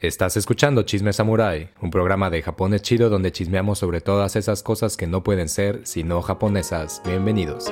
Estás escuchando Chisme Samurai, un programa de Japón chido donde chismeamos sobre todas esas cosas que no pueden ser sino japonesas. Bienvenidos.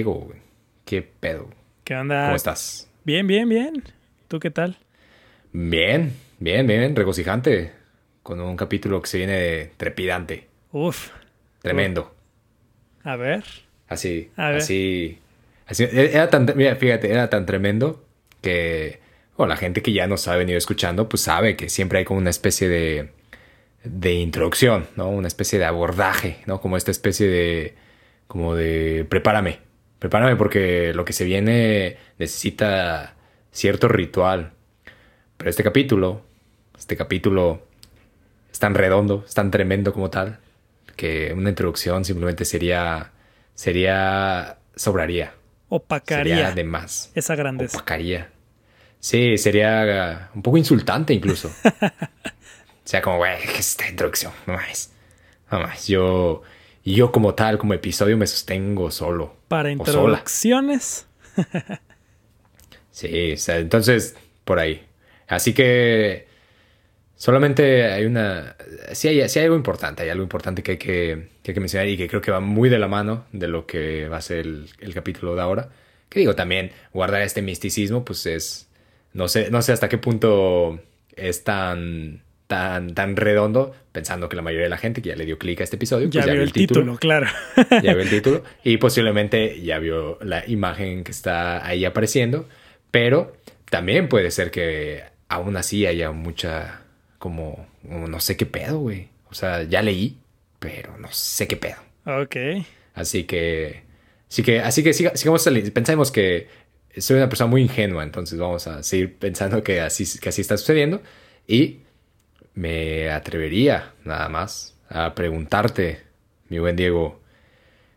Diego. güey. ¿Qué pedo? ¿Qué onda? ¿Cómo estás? Bien, bien, bien. ¿Tú qué tal? Bien, bien, bien, regocijante. Con un capítulo que se viene trepidante. Uf. Tremendo. A ver. Así, A ver. así, así. Era tan, mira, fíjate, era tan tremendo que o la gente que ya nos ha venido escuchando, pues sabe que siempre hay como una especie de, de introducción, ¿no? Una especie de abordaje, ¿no? Como esta especie de, como de, prepárame, prepárame porque lo que se viene necesita cierto ritual. Pero este capítulo, este capítulo es tan redondo, es tan tremendo como tal, que una introducción simplemente sería, sería, sobraría. Opacaría Sería de más. esa grandeza. Opacaría. Sí, sería un poco insultante incluso. o sea, como, güey, ¿qué es esta introducción? No más. No más. Yo, yo como tal, como episodio, me sostengo solo. Para introducciones. Sí, o sea, entonces, por ahí. Así que solamente hay una... Sí hay, sí hay algo importante, hay algo importante que hay que, que hay que mencionar y que creo que va muy de la mano de lo que va a ser el, el capítulo de ahora. Que digo, también guardar este misticismo, pues es... No sé, no sé hasta qué punto es tan, tan, tan redondo, pensando que la mayoría de la gente que ya le dio clic a este episodio, Ya pues vio el título, claro. ya vio el título y posiblemente ya vio la imagen que está ahí apareciendo, pero también puede ser que aún así haya mucha como no sé qué pedo, güey. O sea, ya leí, pero no sé qué pedo. ok. Así que así que así que siga- sigamos pensemos que soy una persona muy ingenua, entonces vamos a seguir pensando que así que así está sucediendo y me atrevería nada más a preguntarte, mi buen Diego,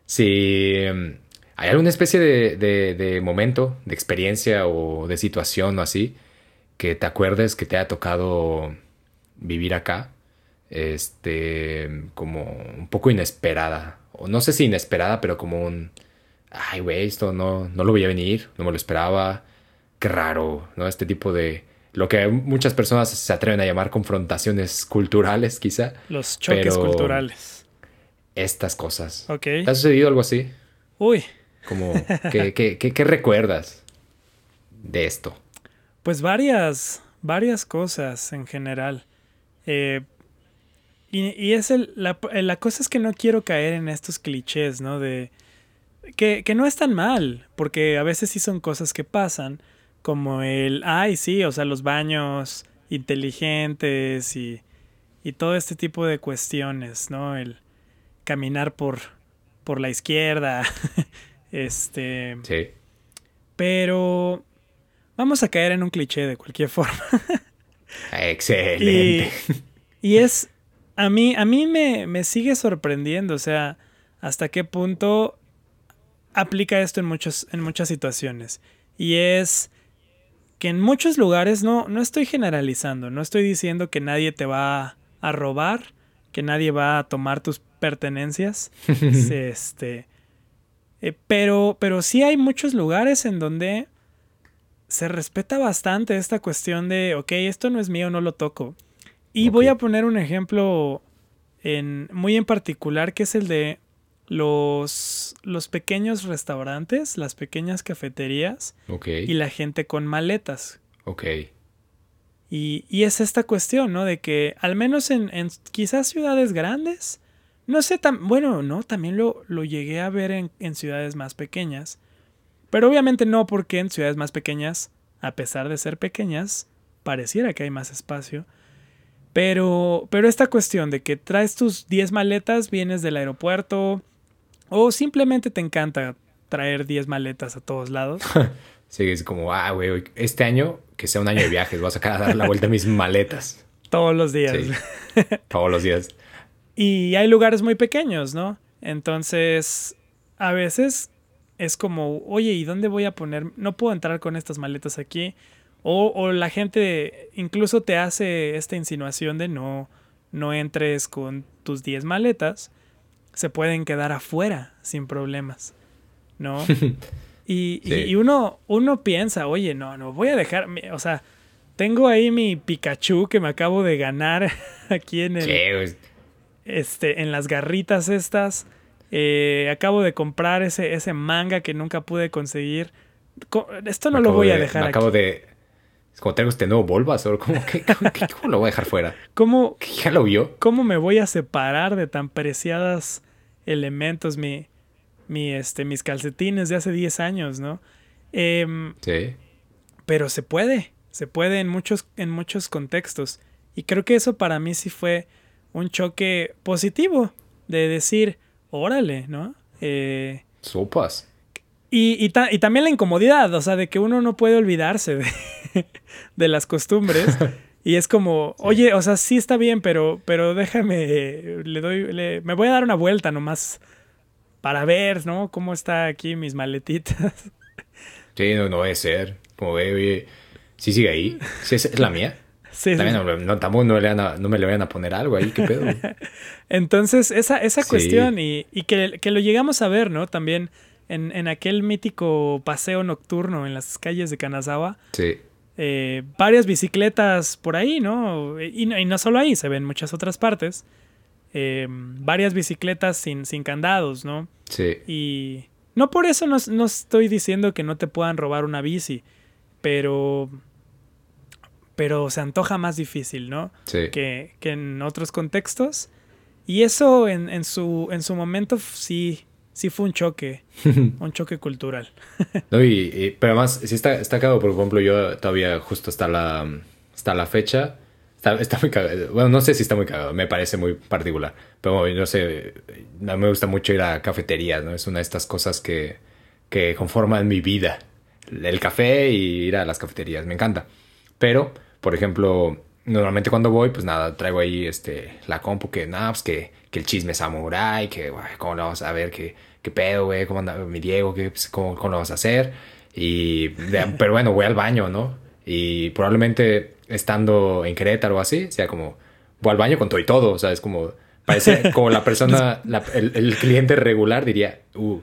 si mm, hay alguna especie de, momento, de experiencia o de situación o así que te acuerdes que te haya tocado vivir acá, este, como un poco inesperada, o no sé si inesperada, pero como un, ay, güey, esto no, no lo veía venir, no me lo esperaba, qué raro, ¿no? Este tipo de, lo que muchas personas se atreven a llamar confrontaciones culturales, quizá, Los choques culturales. estas cosas. Ok. ¿Te ha sucedido algo así? Uy. Como, ¿qué, qué, qué- qué recuerdas de esto? Pues varias, varias cosas en general. Eh, y, y es el, la, la cosa es que no quiero caer en estos clichés, ¿no? De que, que no es tan mal, porque a veces sí son cosas que pasan, como el, ay, sí, o sea, los baños inteligentes y, y todo este tipo de cuestiones, ¿no? El caminar por, por la izquierda, este... Sí. Pero vamos a caer en un cliché de cualquier forma. Y, Excelente. y es, a mí, a mí me, me sigue sorprendiendo, o sea, hasta qué punto aplica esto en, muchos, en muchas situaciones. Y es que en muchos lugares, no, no estoy generalizando, no estoy diciendo que nadie te va a robar, que nadie va a tomar tus pertenencias. este, eh, pero, pero sí hay muchos lugares en donde se respeta bastante esta cuestión de, ok, esto no es mío, no lo toco. Y voy a poner un ejemplo en, muy en particular, que es el de los, los pequeños restaurantes, las pequeñas cafeterías y la gente con maletas. ok. Y, y es esta cuestión, ¿no? De que al menos en, en quizás ciudades grandes, no sé, tan, bueno, no, también lo, lo llegué a ver en, en ciudades más pequeñas. Pero obviamente no porque en ciudades más pequeñas, a pesar de ser pequeñas, pareciera que hay más espacio. Pero, pero esta cuestión de que traes tus 10 maletas, vienes del aeropuerto, o simplemente te encanta traer 10 maletas a todos lados. Sí, es como, ah, güey, este año que sea un año de viajes, voy a sacar a dar la vuelta a mis maletas. Todos los días. Sí. Todos los días. Y hay lugares muy pequeños, ¿no? Entonces, a veces es como, oye, ¿y dónde voy a poner? No puedo entrar con estas maletas aquí. O, o la gente incluso te hace esta insinuación de no, no entres con tus 10 maletas. Se pueden quedar afuera sin problemas, ¿no? Y, Sí. y uno, uno piensa, oye, no, no, voy a dejar, o sea, tengo ahí mi Pikachu que me acabo de ganar aquí en el, este, en las garritas estas. Eh, acabo de comprar ese, ese manga que nunca pude conseguir. Co- Esto no lo voy a de- dejar Me aquí. acabo de. Es como tengo este nuevo Bulbasaur. ¿Cómo, que, cómo, lo voy a dejar fuera? ¿Cómo, ¿Que ¿Ya lo vio? ¿Cómo me voy a separar de tan preciados elementos? Mi, mi, este, mis calcetines de hace 10 años, ¿no? Em, Sí. pero se puede, se puede en muchos, en muchos contextos. Y creo que eso para mí sí fue un choque positivo de decir, órale, ¿no? Eh, Sopas. y, y, ta- y también la incomodidad, o sea, de que uno no puede olvidarse de, de las costumbres. Y es como, oye, o sea, sí está bien, pero, pero déjame, le doy, le- me voy a dar una vuelta nomás para ver, ¿no? Cómo está aquí mis maletitas. Sí, no, no debe ser. Como ve, oye. Sí sigue ahí. Sí, es, es la mía. Sí, sí. También no, no, tampoco no, le van a- no me le vayan a poner algo ahí. ¿Qué pedo? Entonces, esa, esa Sí. cuestión y, y que, que lo llegamos a ver, ¿no? También en, en aquel mítico paseo nocturno en las calles de Kanazawa, Sí. Eh, varias bicicletas por ahí, ¿no? Y, no- y no solo ahí, se ven muchas otras partes. Eh, varias bicicletas sin, sin candados, ¿no? Sí. Y no por eso no, no estoy diciendo que no te puedan robar una bici, pero... Pero se antoja más difícil, ¿no? Sí. que, que en otros contextos. Y eso en, en su, en su momento sí, sí fue un choque, un choque cultural. No, y, y- pero además, sí está, está cagado, por ejemplo, yo todavía justo hasta la, hasta la fecha, está, está muy cagado. Bueno, no sé si está muy cagado, me parece muy particular. Pero no sé, a mí me gusta mucho ir a cafeterías, ¿no? Es una de estas cosas que, que conforman mi vida. El café y ir a las cafeterías, me encanta. Pero, por ejemplo, normalmente cuando voy, pues nada, traigo ahí este, la compu que, nada, pues que, que el chisme samurai, que, güey, cómo lo vamos a ver, que, qué pedo, güey, cómo anda mi Diego, que, pues, cómo, cómo lo vamos a hacer. Y, pero bueno, voy al baño, ¿no? Y probablemente estando en Querétaro o así, sea como, voy al baño con todo y todo, o sea, es como, parece como la persona, la- el, el cliente regular diría, uh,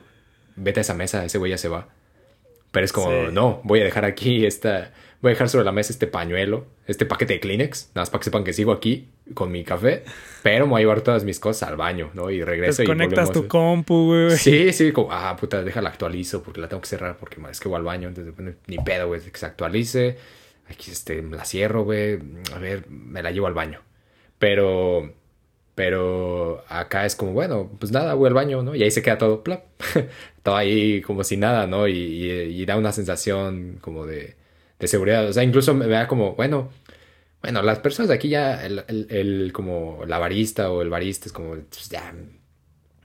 vete a esa mesa, ese güey ya se va. Pero es como, Sí. no, voy a dejar aquí esta, voy a dejar sobre la mesa este pañuelo, este paquete de Kleenex, nada más para que sepan que sigo aquí con mi café, pero me voy a llevar todas mis cosas al baño, ¿no? Y regreso y Desconectas volvemos. tu compu, güey. Sí, sí, como, ah, puta, déjala actualizo porque la tengo que cerrar porque es que voy al baño, entonces bueno, ni pedo, güey, que se actualice. Aquí este, la cierro, güey, a ver, me la llevo al baño. Pero, pero acá es como, bueno, pues nada, voy al baño, ¿no? Y ahí se queda todo, plap, todo ahí como si nada, ¿no? Y, y- y da una sensación como de, de seguridad. O sea, incluso me da como, bueno, bueno, las personas de aquí ya, el, el- el- como la barista o el barista es como, pues ya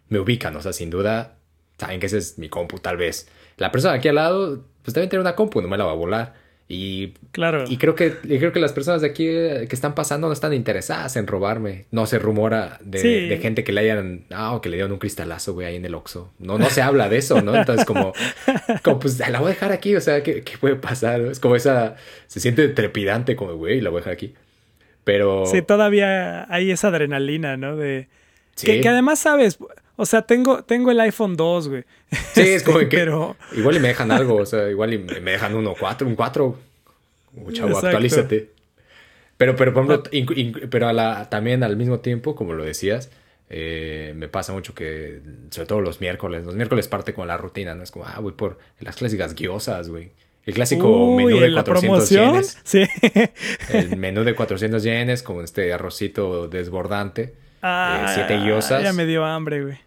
me ubican, o sea, sin duda, saben que ese es mi compu, tal vez. La persona de aquí al lado, pues deben tener una compu, no me la va a volar. Y, Claro. y creo que y creo que las personas de aquí eh, que están pasando no están interesadas en robarme. No se rumora de, Sí. de gente que le hayan, ah, o que le dieron un cristalazo, güey, ahí en el Oxxo. No, no se habla de eso, ¿no? Entonces, como, como pues la voy a dejar aquí, o sea, ¿qué, qué puede pasar? Es como esa, se siente trepidante, como, güey, la voy a dejar aquí. Pero, Sí, todavía hay esa adrenalina, ¿no? De... sí. Que, que además sabes, o sea, tengo, tengo el iPhone 2, güey. Sí, es como que Pero, igual y me dejan algo, o sea, igual y me dejan uno cuatro, un cuatro. Uh, chavo, Exacto. actualízate. Pero, pero, por ejemplo, inc- pero a la, también al mismo tiempo, como lo decías, eh, me pasa mucho que, sobre todo los miércoles, los miércoles parte con la rutina, ¿no? Es como, ah, voy por las clásicas guiosas, güey. El clásico Uy, menú de la 400 promoción. yenes. Sí. El menú de 400 yenes con este arrocito desbordante. Ah, siete guiosas. Ya me dio hambre, güey.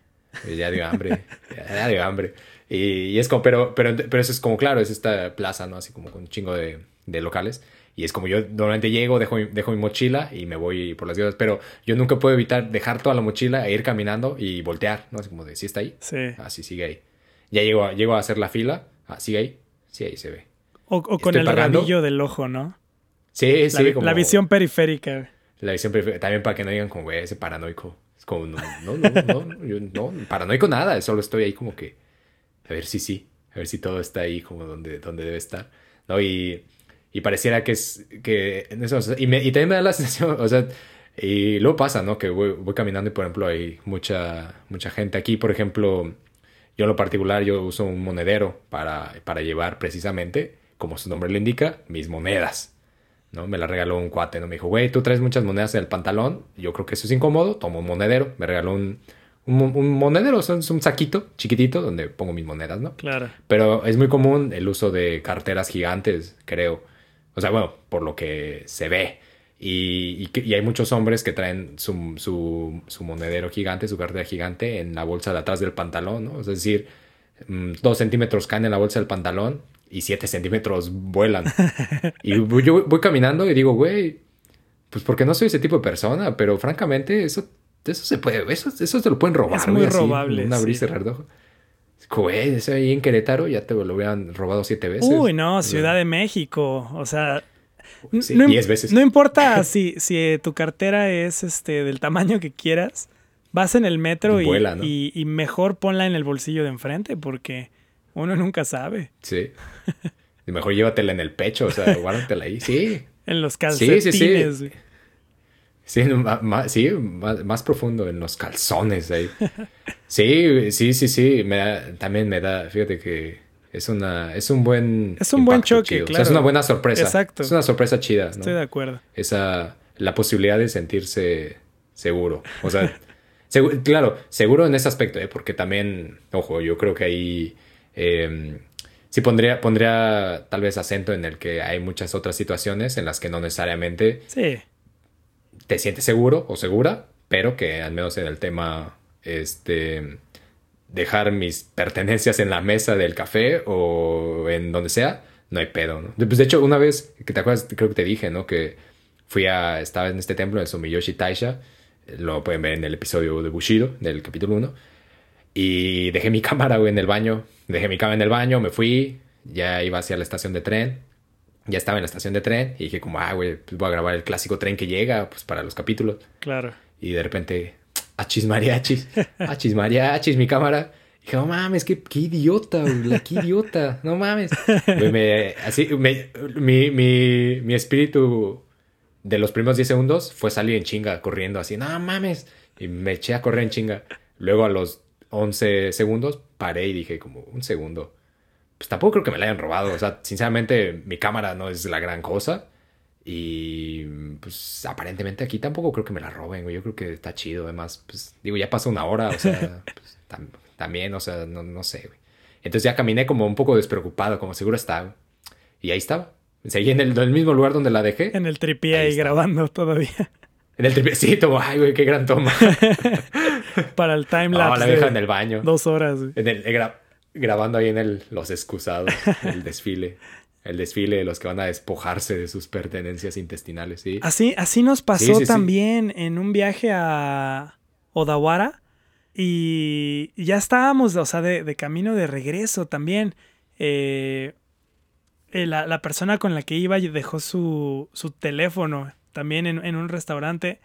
Ya dio hambre, ya dio hambre. Y, y es como, pero, pero, pero eso es como, claro, es esta plaza, ¿no? Así como con un chingo de, de locales. Y es como yo normalmente llego, dejo, mi- dejo mi mochila y me voy por las guías. Pero yo nunca puedo evitar dejar toda la mochila e ir caminando y voltear, ¿no? Así como de, ¿sí está ahí? Sí. Ah, sí, sigue ahí. Ya llego a, llego a hacer la fila. Ah, sigue ahí. Sí, ahí se ve. O, o con el pagando. rabillo del ojo, ¿no? Sí, La, sí, vi- como... la visión periférica. La visión periférica. También para que no digan como, güey, ese paranoico. Como, no, no, no, no, yo no, paranoico nada. Solo estoy ahí como que, a ver si sí, a ver si todo está ahí como donde, donde debe estar. ¿No? Y, y pareciera que es, que en eso, y, me- y también me da la sensación, o sea, y luego pasa, ¿no? Que voy, voy caminando y, por ejemplo, hay mucha, mucha gente aquí, por ejemplo, yo en lo particular, yo uso un monedero para, para llevar precisamente, como su nombre le indica, mis monedas. ¿No? Me la regaló un cuate, ¿no? Me dijo, güey, tú traes muchas monedas en el pantalón. Yo creo que eso es incómodo. Tomo un monedero. Me regaló un, un, mo- un monedero, o sea, es un saquito chiquitito donde pongo mis monedas, ¿no? Claro. Pero es muy común el uso de carteras gigantes, creo. O sea, bueno, por lo que se ve. Y, y hay muchos hombres que traen su, su, su monedero gigante, su cartera gigante en la bolsa de atrás del pantalón, ¿no? Es decir, mm, dos centímetros caen en la bolsa del pantalón y siete centímetros vuelan. y yo voy caminando y digo, güey, pues porque no soy ese tipo de persona, pero francamente eso, eso se puede, eso, eso se lo pueden robar. Es güey, muy así, robable, Un abrir y sí. cerrar de ojos. Güey, eso ahí en Querétaro ya te lo hubieran robado siete veces. Uy, no, Ciudad de México. O sea, Sí, no, diez veces. no importa si, si eh, tu cartera es este del tamaño que quieras, vas en el metro y, Vuela, ¿no? y- y mejor ponla en el bolsillo de enfrente porque uno nunca sabe. Sí. Y mejor llévatela en el pecho, o sea, guárdatela ahí. Sí. En los Sí, calcetines. sí, sí. Sí, ma- ma- sí más, más profundo en los calzones ahí. Sí, sí, sí, sí. Me da- también me da, fíjate que es una, es un buen. Es un buen choque, chido. O sea, claro. es una buena sorpresa. Exacto. Es una sorpresa chida, ¿no? Estoy de acuerdo. Esa, la posibilidad de sentirse seguro. O sea, segu- claro, seguro en ese aspecto, ¿eh? porque también, ojo, yo creo que ahí eh, sí pondría, pondría tal vez acento en el que hay muchas otras situaciones en las que no necesariamente Sí, te sientes seguro o segura, pero que al menos en el tema, este, dejar mis pertenencias en la mesa del café o en donde sea, no hay pedo, ¿no? Pues de hecho, una vez, que te acuerdas, creo que te dije, ¿no? Que fui a, estaba en este templo, en Sumiyoshi Taisha, lo pueden ver en el episodio de Bushido, del capítulo 1, y dejé mi cámara, güey, en el baño, dejé mi cámara en el baño, me fui, ya iba hacia la estación de tren, ya estaba en la estación de tren y dije como, ah, güey, pues voy a grabar el clásico tren que llega, pues para los capítulos. claro. Y de repente, achis mariachis, achis mariachis, mi cámara. Y dije, no mames, qué, qué idiota, güey, qué idiota, no mames. Güey, me- así, me- mi, mi, mi espíritu de los primeros 10 segundos fue salir en chinga, corriendo así, no mames. Y me eché a correr en chinga. Luego a los 11 segundos paré y dije como, un segundo. Pues tampoco creo que me la hayan robado. O sea, sinceramente, mi cámara no es la gran cosa. Y pues aparentemente aquí tampoco creo que me la roben, güey. Yo creo que está chido. Además, pues digo, ya pasó una hora, o sea, pues, tam- también, o sea, no, no sé, güey. Entonces ya caminé como un poco despreocupado, como seguro está. güey. Y ahí estaba. Seguí en el, en el mismo lugar donde la dejé. En el tripié Ahí ahí grabando todavía. En el tripecito. Ay, güey, qué gran toma. Para el timelapse. la de deja en el baño. Dos horas. güey. En el, gra- grabando ahí en el, los excusados, el desfile. El desfile de los que van a despojarse de sus pertenencias intestinales, ¿sí? Así, así nos pasó Sí, sí, sí. también en un viaje a Odawara. Y ya estábamos, o sea, de, de camino de regreso también. Eh, eh, la, la persona con la que iba dejó su, su teléfono también en, en un restaurante.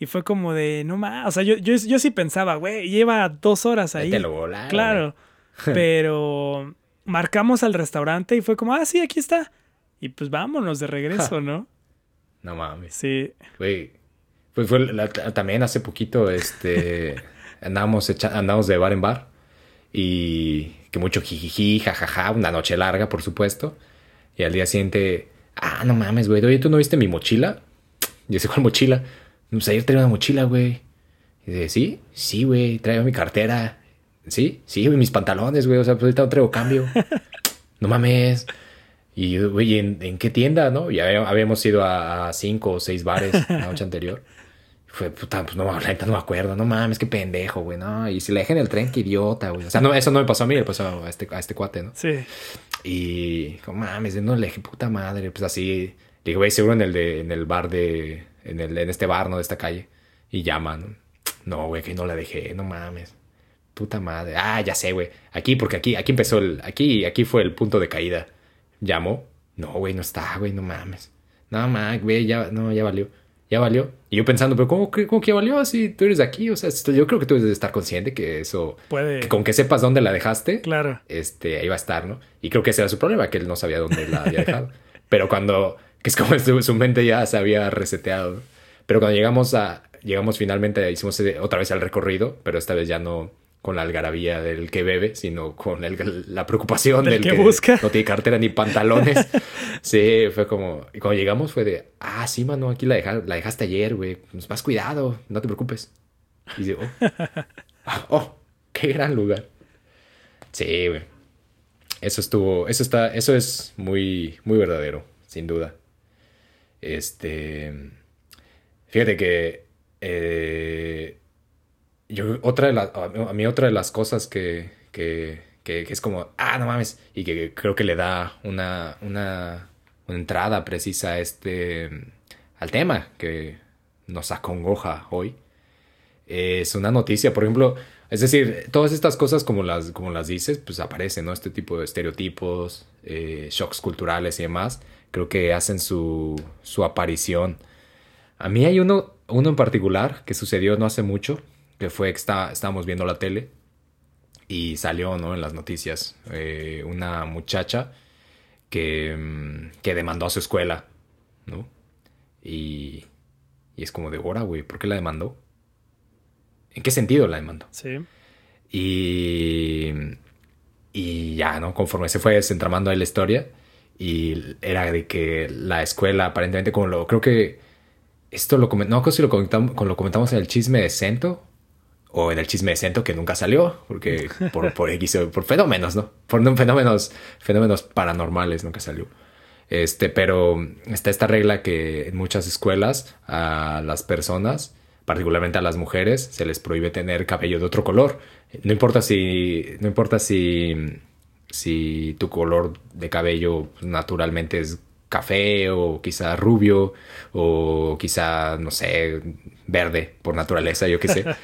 Y fue como de, no más. O sea, yo, yo, yo sí pensaba, güey, lleva dos horas ahí. Te lo volaron, Claro. Pero marcamos al restaurante y fue como, ah, sí, aquí está. Y pues vámonos de regreso, ¿no? No mames. Sí. Güey. Fue, fue la- también hace poquito, este. andábamos, echa- andábamos de bar en bar. Y que mucho jijiji, jajaja, una noche larga, por supuesto. Y al día siguiente, ah, no mames, güey. Oye, ¿tú no viste mi mochila? Yo sé, ¿cuál mochila? Pues ayer traía una mochila, güey. Y dice, ¿sí? Sí, güey, traigo mi cartera. ¿Sí? Sí, güey, mis pantalones, güey. O sea, pues ahorita no traigo cambio. no mames. Y yo, güey, ¿en, en qué tienda, no? Ya había- habíamos ido a, cinco o seis bares la noche anterior. Y Fue, puta, pues no, la neta no me acuerdo. No mames, qué pendejo, güey, no. Y si le dejé en el tren, qué idiota, güey. O sea, no, eso no me pasó a mí, le pasó a este, a este cuate, ¿no? Sí. Y, como mames, no le dije, puta madre. Pues así, le dije, güey, seguro en el, de, en el bar de, en, el, en este bar, ¿no? De esta calle. Y llaman. No, güey, que no la dejé, no mames. Puta madre. Ah, ya sé, güey. Aquí, porque aquí, aquí empezó el, aquí, aquí fue el punto de caída. llamó. No, güey, no está, güey, no mames. No mames, güey, ya, no, ya valió. Ya valió. Y yo pensando, pero ¿cómo, cómo que ya valió? Si tú eres de aquí, o sea, yo creo que tú debes de estar consciente que eso, Puede. que con que sepas dónde la dejaste, Claro. este, ahí va a estar, ¿no? Y creo que ese era su problema, que él no sabía dónde la había dejado. Pero cuando, que es como su, su mente ya se había reseteado. Pero cuando llegamos a, llegamos finalmente, hicimos otra vez el recorrido, pero esta vez ya no con la algarabía del que bebe, sino con el- la preocupación Del del, que que, busca. no tiene cartera ni pantalones. sí, fue como, y cuando llegamos fue de, ah, sí, mano, aquí la, deja- la dejaste ayer, güey, pues más cuidado, no te preocupes. Y digo, oh, oh, qué gran lugar. Sí, güey. Eso estuvo, eso está, eso es muy, muy verdadero, sin duda. Este, fíjate que eh, yo otra de las, a mí otra de las cosas que, que, que, que es como, ah, no mames, y que creo que le da una, una, una entrada precisa a este, al tema que nos acongoja hoy es una noticia, por ejemplo, es decir, todas estas cosas como las, como las dices, pues aparecen, ¿no? Este tipo de estereotipos, eh, shocks culturales y demás, creo que hacen su, su aparición. A mí hay uno, uno en particular que sucedió no hace mucho, que fue que está, estábamos viendo la tele y salió, ¿no? En las noticias, eh, una muchacha que, mm, que demandó a su escuela, ¿no? Y, y es como de, hora, güey, ¿por qué la demandó? ¿En qué sentido la demandó? Sí. Y, y ya, ¿no? Conforme se fue desentramando ahí la historia, y era de que la escuela, aparentemente, como lo creo que esto lo comentamos, no creo si lo comentamos, lo comentamos en el chisme de Cento, o en el chisme de Cento que nunca salió, porque por, por X, por fenómenos, ¿no? Por no- fenómenos, fenómenos paranormales nunca salió. Este, pero está esta regla que en muchas escuelas a las personas, particularmente a las mujeres, se les prohíbe tener cabello de otro color. No importa si, no importa si, si tu color de cabello naturalmente es café o quizá rubio o quizá, no sé, verde por naturaleza, yo qué sé.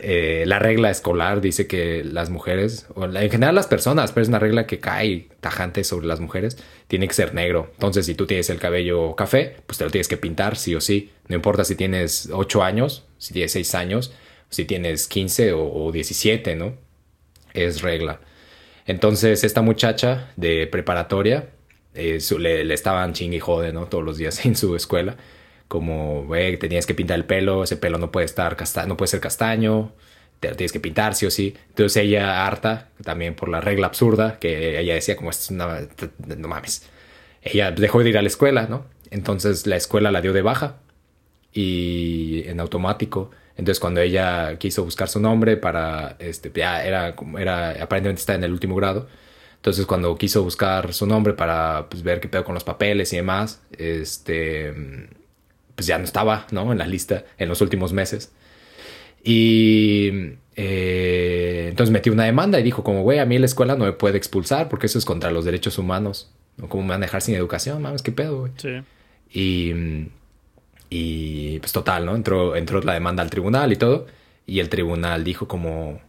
Eh, la regla escolar dice que las mujeres, o en general las personas, pero es una regla que cae tajante sobre las mujeres, tiene que ser negro. Entonces, si tú tienes el cabello café, pues te lo tienes que pintar, sí o sí. No importa si tienes 8 años, si tienes 6 años, si tienes 15 o, o 17, ¿no? Es regla. Entonces, esta muchacha de preparatoria eh, le, le estaban chingue y jode, ¿no? Todos los días en su escuela. Como, güey, tenías que pintar el pelo, ese pelo no puede estar casta no puede ser castaño, te lo tienes que pintar sí o sí. Entonces ella harta, también por la regla absurda, que ella decía como, es una, no mames. Ella dejó de ir a la escuela, ¿no? Entonces la escuela la dio de baja y en automático. Entonces cuando ella quiso buscar su nombre para, este, ya era, era, aparentemente está en el último grado. Entonces cuando quiso buscar su nombre para pues, ver qué pedo con los papeles y demás, este, pues ya no estaba, ¿no? En la lista en los últimos meses. Y eh, entonces metió una demanda y dijo como, güey, a mí la escuela no me puede expulsar porque eso es contra los derechos humanos. ¿no? ¿Cómo me van a dejar sin educación? Mames, qué pedo, güey. Sí. Y, y pues total, ¿no? Entró, entró la demanda al tribunal y todo. Y el tribunal dijo como,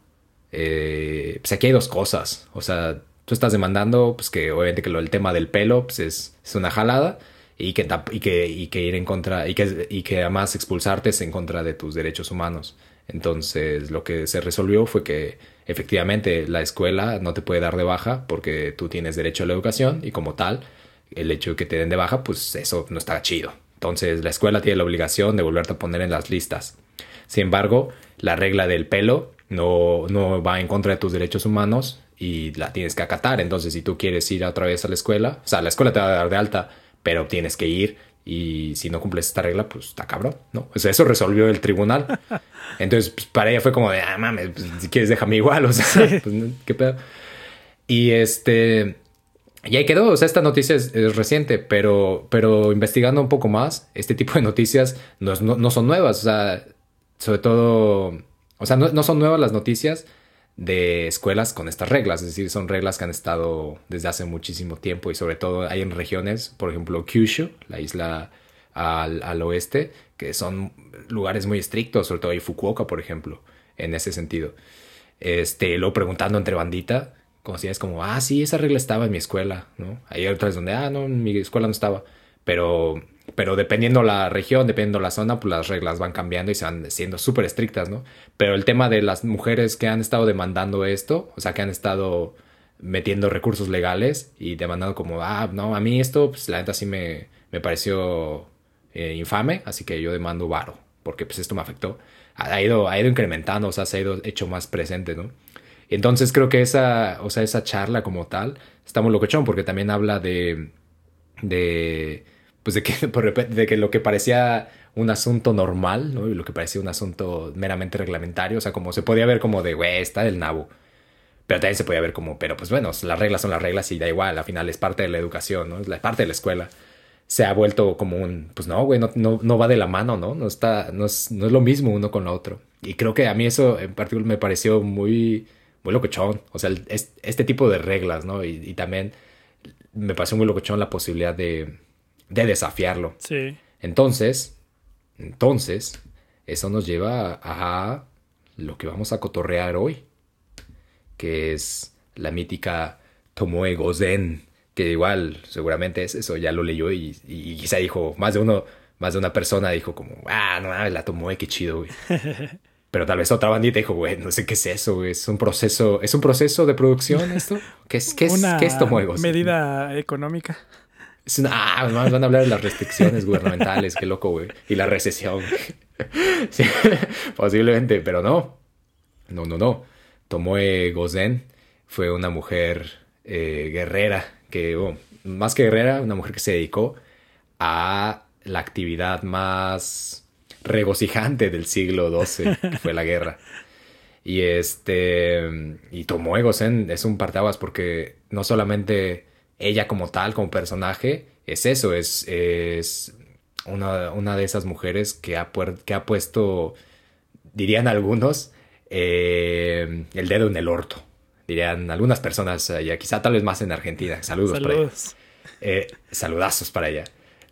eh, pues aquí hay dos cosas. O sea, tú estás demandando, pues que obviamente que lo, el tema del pelo pues es, es una jalada. Y que, y, que, y que ir en contra, y que, y que además expulsarte es en contra de tus derechos humanos. Entonces lo que se resolvió fue que efectivamente la escuela no te puede dar de baja porque tú tienes derecho a la educación y como tal el hecho de que te den de baja, pues eso no está chido. Entonces la escuela tiene la obligación de volverte a poner en las listas. Sin embargo, la regla del pelo no, no va en contra de tus derechos humanos y la tienes que acatar. Entonces, si tú quieres ir otra vez a la escuela, o sea, la escuela te va a dar de alta, pero tienes que ir y si no cumples esta regla, pues está cabrón, ¿no? O sea, eso resolvió el tribunal. Entonces, pues, para ella fue como de, ah, mames, pues, si quieres déjame igual, o sea, pues, no, qué pedo. Y este, y ahí quedó, o sea, esta noticia es, reciente, pero, pero investigando un poco más, este tipo de noticias no, no, no son nuevas, o sea, sobre todo, o sea, no, no son nuevas las noticias de escuelas con estas reglas, es decir, son reglas que han estado desde hace muchísimo tiempo y sobre todo hay en regiones, por ejemplo, Kyushu, la isla al, al oeste, que son lugares muy estrictos, sobre todo hay Fukuoka, por ejemplo, en ese sentido. Este, luego preguntando entre bandita, es como, ah, sí, esa regla estaba en mi escuela, ¿no? Hay otras donde, ah, no, en mi escuela no estaba. Pero, pero dependiendo la región, dependiendo la zona, pues las reglas van cambiando y se van siendo súper estrictas, ¿no? Pero el tema de las mujeres que han estado demandando esto, o sea, que han estado metiendo recursos legales y demandando como, ah, no, a mí esto, pues la neta sí me, me pareció eh, infame, así que yo demando varo, porque pues esto me afectó. Ha ido, ha ido incrementando, o sea, se ha ido hecho más presente, ¿no? Entonces creo que esa, o sea, esa charla como tal está muy locochón porque también habla de, de, pues de que, de que lo que parecía un asunto normal, ¿no? Y lo que parecía un asunto meramente reglamentario, o sea, como se podía ver como de, güey, está del nabo. Pero también se podía ver como, pero pues bueno, las reglas son las reglas y da igual, al final es parte de la educación, ¿no? Es parte de la escuela. Se ha vuelto como un, pues no, güey, no, no, no va de la mano, ¿no? No está, no es, no es lo mismo uno con lo otro. Y creo que a mí eso en particular me pareció muy, muy locochón. O sea, este tipo de reglas, ¿no? Y, también me pareció muy locochón la posibilidad de, de desafiarlo. Sí. Entonces, entonces, eso nos lleva a lo que vamos a cotorrear hoy, que es la mítica Tomoe Gozen, que igual seguramente es eso, ya lo leyó y, y, quizá dijo, más de uno, más de una persona dijo como, ah, no, la Tomoe, qué chido, güey. Pero tal vez otra bandita dijo, güey, no sé qué es eso, güey. Es un proceso, ¿es un proceso de producción esto? ¿Qué es, qué es, Una ¿qué es medida económica. Es una, ah, van a hablar de las restricciones gubernamentales, qué loco, güey. Y la recesión. sí, posiblemente, pero no. No, no, no. Tomoe Gozen fue una mujer eh, guerrera, que, más que guerrera, una mujer que se dedicó a la actividad más regocijante del siglo XII, que fue la guerra. Y este. Y Tomoe Gozen es un partaguas porque no solamente ella como tal, como personaje, es eso, es, es una, una de esas mujeres que ha, que ha puesto, dirían algunos, eh, el dedo en el orto. Dirían algunas personas allá, quizá tal vez más en Argentina. Saludos, para ella. Eh, saludazos para ella.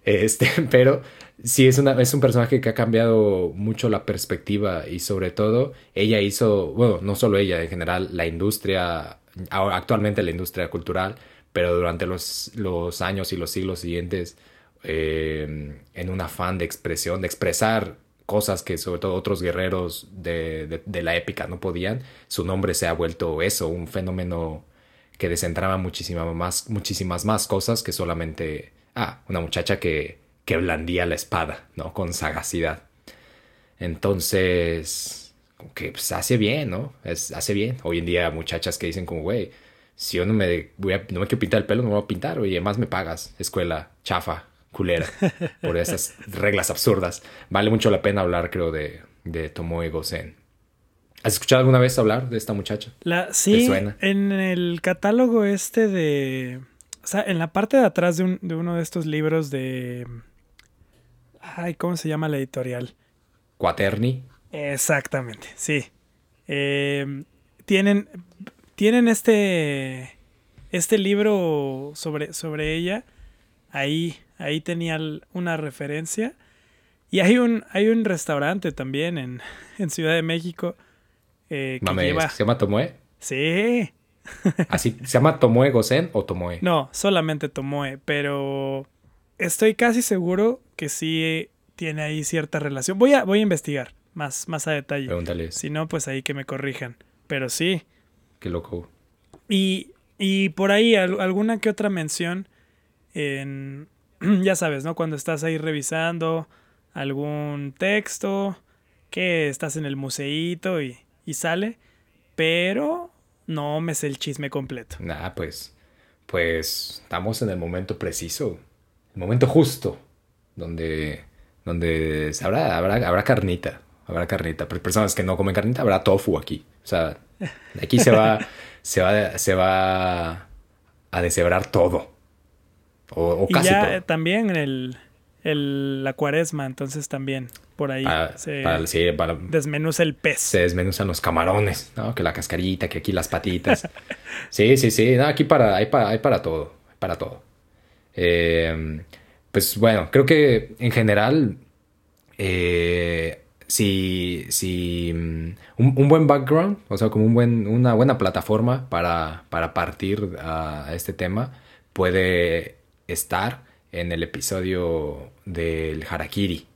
Este, pero sí es, una, es un personaje que ha cambiado mucho la perspectiva y sobre todo ella hizo, bueno, no solo ella, en general la industria, actualmente la industria cultural, pero durante los, los años y los siglos siguientes, eh, en un afán de expresión, de expresar cosas que sobre todo otros guerreros de, de, la épica no podían, su nombre se ha vuelto eso, un fenómeno que descentraba muchísimas más, muchísimas más cosas que solamente, ah, una muchacha que que blandía la espada, ¿no? Con sagacidad. Entonces, que pues, hace bien, ¿no? Es, hace bien. Hoy en día muchachas que dicen como, güey, si yo no me, voy a, no me quiero pintar el pelo, no me voy a pintar, oye, más me pagas. Escuela, chafa, culera, por esas reglas absurdas. Vale mucho la pena hablar, creo, de, de Tomoe Gozen. ¿Has escuchado alguna vez hablar de esta muchacha? La, sí, suena? en el catálogo este de... O sea, en la parte de atrás de, de uno de estos libros de Ay, ¿cómo se llama la editorial? Quaterni. Exactamente, sí. Em, tienen, tienen este, este libro sobre, sobre ella. Ahí, ahí tenía una referencia. Y hay un, hay un restaurante también en, en Ciudad de México. Eh, que ¿Se llama Tomoe? Sí. ¿Así, ¿Se llama Tomoe Gosen o Tomoe? No, solamente Tomoe, pero estoy casi seguro que sí tiene ahí cierta relación. Voy a, voy a investigar más, más a detalle. Pregúntale. Si no, pues ahí que me corrijan. Pero sí. Qué loco. Y, y por ahí alguna que otra mención en, ya sabes, ¿no? Cuando estás ahí revisando algún texto, que estás en el museíto y, y sale, pero no me sé el chisme completo. Nah, pues, pues estamos en el momento preciso, el momento justo donde, donde habrá, habrá, habrá carnita, habrá carnita. Pero personas que no comen carnita, habrá tofu aquí. O sea, aquí se va, se va, se va a deshebrar todo. O, y casi ya también el, el, la cuaresma, entonces también por ahí se desmenuza el pez. Se desmenuzan los camarones, ¿no? Que la cascarita, que aquí las patitas. sí, sí, sí. No, aquí para, hay, para, hay para todo. Para todo. Eh, pues bueno, creo que en general, eh, si, si mm, un, un, buen background, o sea, como un buen, una buena plataforma para, para partir a este tema, puede estar en el episodio del Harakiri,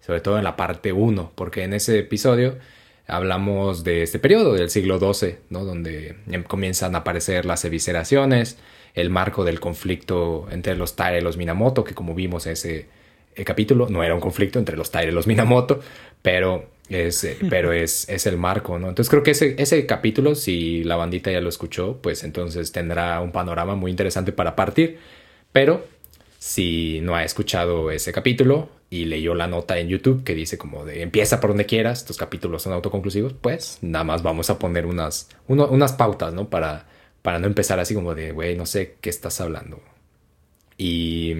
sobre todo en la parte 1, porque en ese episodio hablamos de este periodo del siglo XII, ¿no? donde em, comienzan a aparecer las evisceraciones, el marco del conflicto entre los Taira y los Minamoto, que como vimos en ese eh, capítulo, no era un conflicto entre los Taira y los Minamoto, pero es, eh, pero es, es el marco, ¿no? Entonces creo que ese, ese capítulo, si la bandita ya lo escuchó, pues entonces tendrá un panorama muy interesante para partir, pero si no ha escuchado ese capítulo y leyó la nota en YouTube que dice como de empieza por donde quieras, estos capítulos son autoconclusivos, pues nada más vamos a poner unas, unas pautas, ¿no? Para, para no empezar así como de, güey, no sé qué estás hablando. Y,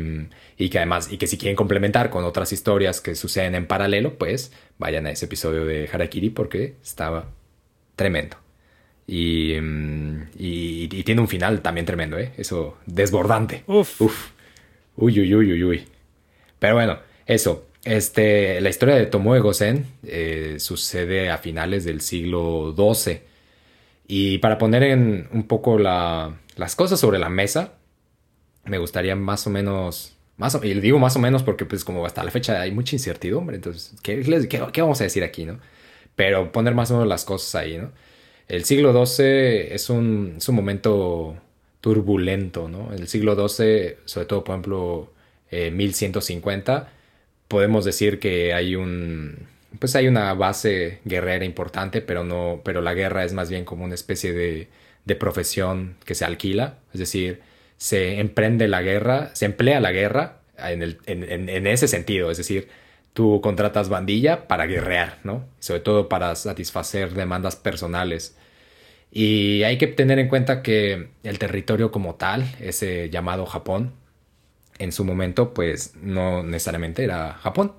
y, que además, y que si quieren complementar con otras historias que suceden en paralelo, pues vayan a ese episodio de Harakiri porque estaba tremendo. Y, y, y tiene un final también tremendo, ¿eh? Eso, desbordante. Uf. Uf. Uy, uy, uy, uy, uy. Pero bueno, eso. Este, la historia de Tomoe Gosen eh, sucede a finales del siglo XII y para poner en un poco la, las cosas sobre la mesa, me gustaría más o menos, más y digo más o menos porque pues como hasta la fecha hay mucha incertidumbre, entonces, ¿qué, qué, vamos a decir aquí, no? Pero poner más o menos las cosas ahí, ¿no? El siglo XII es un, es un momento turbulento, ¿no? El siglo XII, sobre todo, por ejemplo, eh, 1150, podemos decir que hay un, pues hay una base guerrera importante, pero no, pero la guerra es más bien como una especie de, profesión que se alquila, es decir, se emprende la guerra, se emplea la guerra en, el, en, en, ese sentido, es decir, tú contratas bandilla para guerrear, ¿no? Sobre todo para satisfacer demandas personales. Y hay que tener en cuenta que el territorio como tal, ese llamado Japón, en su momento, pues no necesariamente era Japón,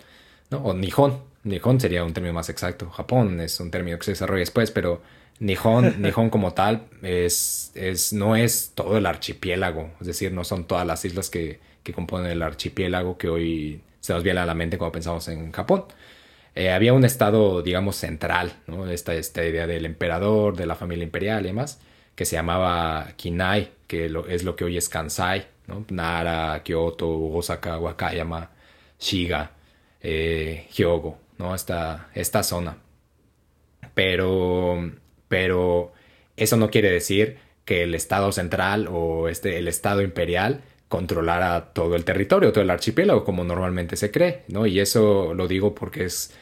¿no? O Nihon, Nihon sería un término más exacto. Japón es un término que se desarrolla después, pero Nihon, Nihon como tal es, es, no es todo el archipiélago. Es decir, no son todas las islas que, que componen el archipiélago que hoy se nos viene a la mente cuando pensamos en Japón. Eh, había un estado, digamos, central, ¿no? Esta, esta idea del emperador, de la familia imperial y demás, que se llamaba Kinai, que es lo que hoy es Kansai, ¿no? Nara, Kyoto, Osaka, Wakayama, Shiga, eh, Hyogo. ¿No? Esta, esta zona. Pero, pero eso no quiere decir que el Estado central o este, el Estado imperial controlara todo el territorio, todo el archipiélago, como normalmente se cree, ¿no? Y eso lo digo porque es,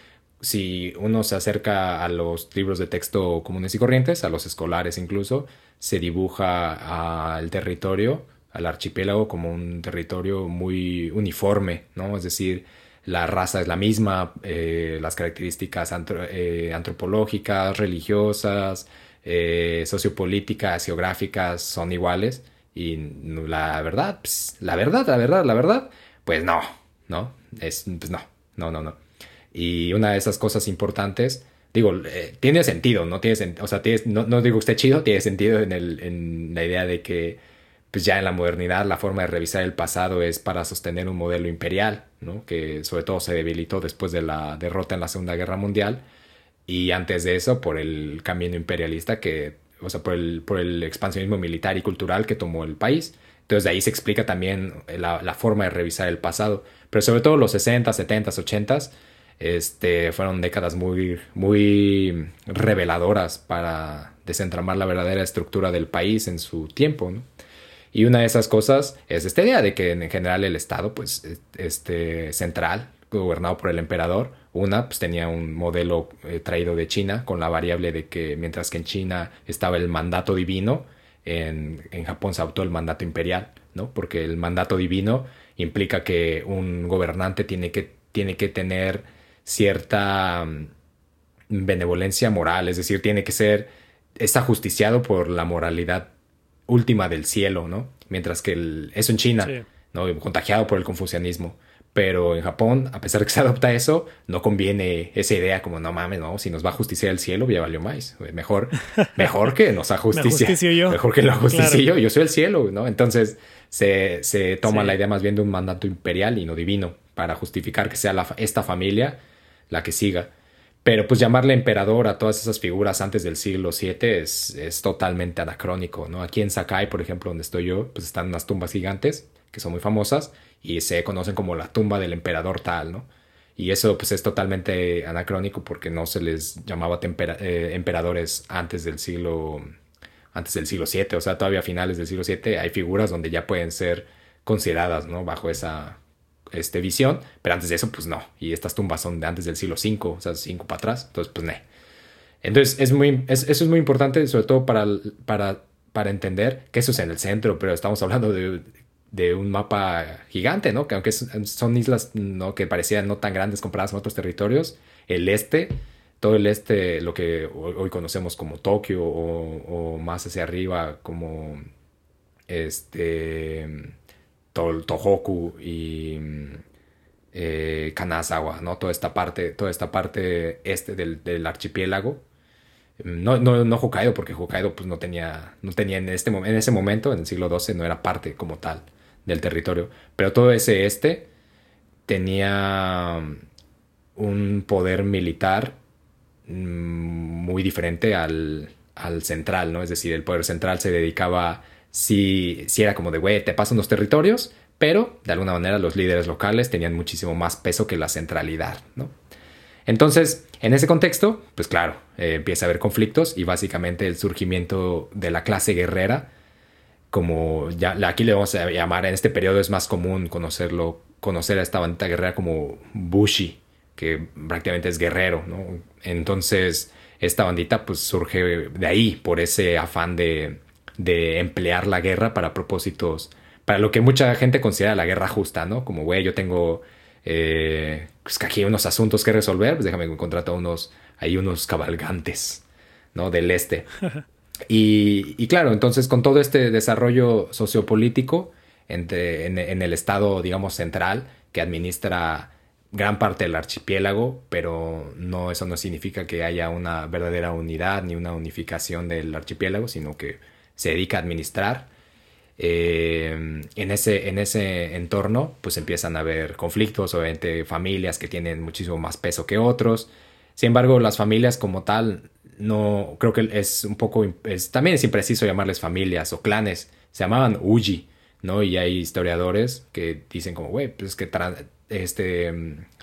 si uno se acerca a los libros de texto comunes y corrientes, a los escolares incluso, se dibuja al territorio, al archipiélago, como un territorio muy uniforme, ¿no? Es decir, la raza es la misma, eh, las características eh, antropológicas, religiosas, eh, sociopolíticas, geográficas son iguales. Y la verdad, pues, la verdad, la verdad, la verdad, pues no, ¿no? Es, pues no, no, no, no. Y una de esas cosas importantes, digo, tiene sentido, ¿no? Tiene, o sea, no, no, digo que esté chido, tiene sentido en, el, en la idea de que pues ya en la modernidad la forma de revisar el pasado es para sostener un modelo imperial, ¿no? que sobre todo se debilitó después de la derrota en la Segunda Guerra Mundial y antes de eso por el camino imperialista que, o sea, por el, por el expansionismo militar y cultural que tomó el país. Entonces de ahí se explica también la, la forma de revisar el pasado, pero sobre todo los 60, 70, 80 este, fueron décadas muy, muy reveladoras para desentramar la verdadera estructura del país en su tiempo. ¿no? Y una de esas cosas es esta idea de que en general el Estado, pues, este, central, gobernado por el emperador, una, pues tenía un modelo eh, traído de China, con la variable de que mientras que en China estaba el mandato divino, en, en Japón se adoptó el mandato imperial, ¿no? Porque el mandato divino implica que un gobernante tiene que, tiene que tener cierta mm, benevolencia moral, es decir, tiene que ser, está justiciado por la moralidad última del cielo, ¿no? Mientras que el, eso en China, ¿no? Contagiado por el confucianismo. Pero en Japón, a pesar de que se adopta eso, no conviene esa idea como, no mames, no, si nos va a justiciar el cielo, ya valió más. Mejor, mejor que nos justicia. yo. Mejor que lo justicie yo, yo soy el cielo, ¿no? Entonces se, se toma la idea más bien de un mandato imperial y no divino para justificar que sea esta familia la que siga. Pero pues llamarle emperador a todas esas figuras antes del siglo VII es, es totalmente anacrónico, ¿no? Aquí en Sakai, por ejemplo, donde estoy yo, pues están unas tumbas gigantes que son muy famosas y se conocen como la tumba del emperador tal, ¿no? Y eso pues es totalmente anacrónico porque no se les llamaba eh, emperadores antes del siglo antes del siglo VII, o sea, todavía a finales del siglo VII hay figuras donde ya pueden ser consideradas, ¿no? Bajo esa este, visión, pero antes de eso, pues no. Y estas tumbas son de antes del siglo V, o sea, 5 para atrás, entonces, pues no. Entonces, es muy, eso es muy importante, sobre todo para, para, para entender que eso es en el centro, pero estamos hablando de, de un mapa gigante, ¿no? Que aunque son islas ¿no? que parecían no tan grandes comparadas con otros territorios, el este, todo el este, lo que hoy conocemos como Tokio o, más hacia arriba como este Tohoku y eh, Kanazawa, ¿no? Toda esta parte, toda esta parte este del, archipiélago. No, no, no, Hokkaido, porque Hokkaido pues, no tenía, no tenía en, este, en ese momento, en el siglo XII, no era parte como tal del territorio. Pero todo ese este tenía un poder militar mm, muy diferente al, central, ¿no? Es decir, el poder central se dedicaba, si, si era como de, güey, te pasan los territorios, pero de alguna manera los líderes locales tenían muchísimo más peso que la centralidad, ¿no? Entonces, en ese contexto, pues claro, eh, empieza a haber conflictos y básicamente el surgimiento de la clase guerrera como ya aquí le vamos a llamar, en este periodo es más común conocerlo, conocer a esta bandita guerrera como Bushi, que prácticamente es guerrero, ¿no? Entonces, esta bandita pues surge de ahí, por ese afán de, de emplear la guerra para propósitos, para lo que mucha gente considera la guerra justa, ¿no? Como, güey, yo tengo eh, pues que aquí hay unos asuntos que resolver, pues déjame contratar a unos, hay unos cabalgantes, ¿no? Del este. Y, claro, entonces con todo este desarrollo sociopolítico en, el estado, digamos, central, que administra gran parte del archipiélago, pero no, eso no significa que haya una verdadera unidad ni una unificación del archipiélago, sino que se dedica a administrar. Eh, en, ese, en ese entorno, pues empiezan a haber conflictos, obviamente familias que tienen muchísimo más peso que otros. Sin embargo, las familias como tal no, creo que es un poco, también es impreciso llamarles familias o clanes, se llamaban Uji, ¿no? Y hay historiadores que dicen como, güey, pues es que este,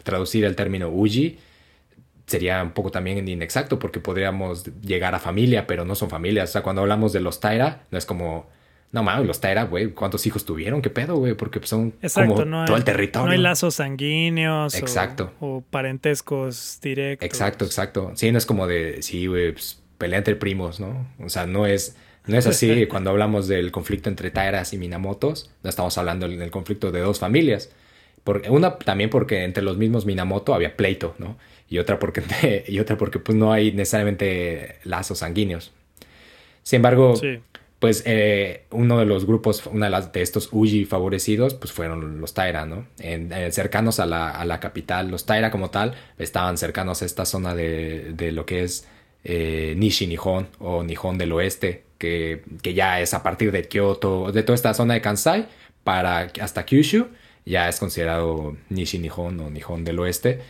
traducir el término Uji sería un poco también inexacto porque podríamos llegar a familia, pero no son familias. O sea, cuando hablamos de los Taira, no es como no mames, los Taira, güey, ¿cuántos hijos tuvieron? ¿Qué pedo, güey? Porque son como todo el territorio. No hay lazos sanguíneos. Exacto. O, parentescos directos. Exacto, exacto. Sí, no es como de, sí, güey, pues, pelea entre primos, ¿no? O sea, no es, no es así. Cuando hablamos del conflicto entre Tairas y Minamotos, no estamos hablando del conflicto de dos familias. una también porque entre los mismos Minamoto había pleito, ¿no? Y otra porque, y otra porque pues, no hay necesariamente lazos sanguíneos. Sin embargo, sí pues eh, uno de los grupos, una de, las, de estos Uji favorecidos, pues fueron los Taira, ¿no? En, cercanos a la, a la, capital, los Taira como tal, estaban cercanos a esta zona de, de lo que es eh, Nishi Nihon o Nihon del Oeste, que, que, ya es a partir de Kyoto, de toda esta zona de Kansai, para hasta Kyushu, ya es considerado Nishi Nihon o Nihon del Oeste.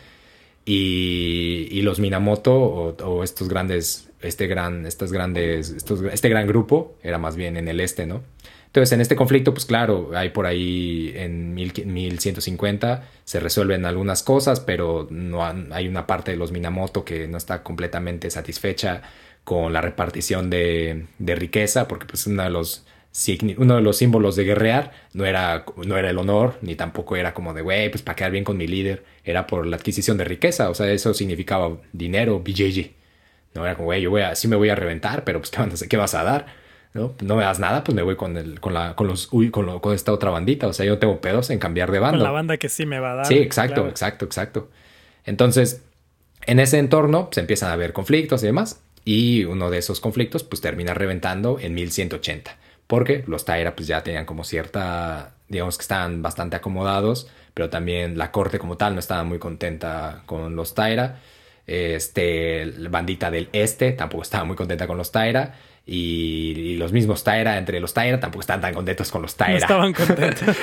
Y, los Minamoto o, estos grandes este gran, estas grandes, este gran grupo era más bien en el este, ¿no? Entonces, en este conflicto, pues claro, hay por ahí en 1150 se resuelven algunas cosas, pero no hay una parte de los Minamoto que no está completamente satisfecha con la repartición de, de riqueza, porque pues uno de los uno de los símbolos de guerrear no era, no era el honor, ni tampoco era como de, güey, pues para quedar bien con mi líder, era por la adquisición de riqueza, o sea, eso significaba dinero, BJJ. No era como, güey, yo voy a, sí me voy a reventar, pero pues, ¿qué, ¿qué vas a dar? ¿No? no me das nada, pues me voy con, el, con, la, con, los, uy, con, con, esta otra bandita. O sea, yo tengo pedos en cambiar de banda. Con la banda que sí me va a dar. Sí, exacto, exacto, exacto. Entonces, en ese entorno, pues empiezan a haber conflictos y demás. Y uno de esos conflictos, pues termina reventando en 1180. Porque los Taira, pues ya tenían como cierta, digamos que estaban bastante acomodados, pero también la corte como tal no estaba muy contenta con los Taira este, bandita del este tampoco estaba muy contenta con los Taira. Y, los mismos Taira, entre los Taira, tampoco estaban tan contentos con los Taira. No estaban contentos.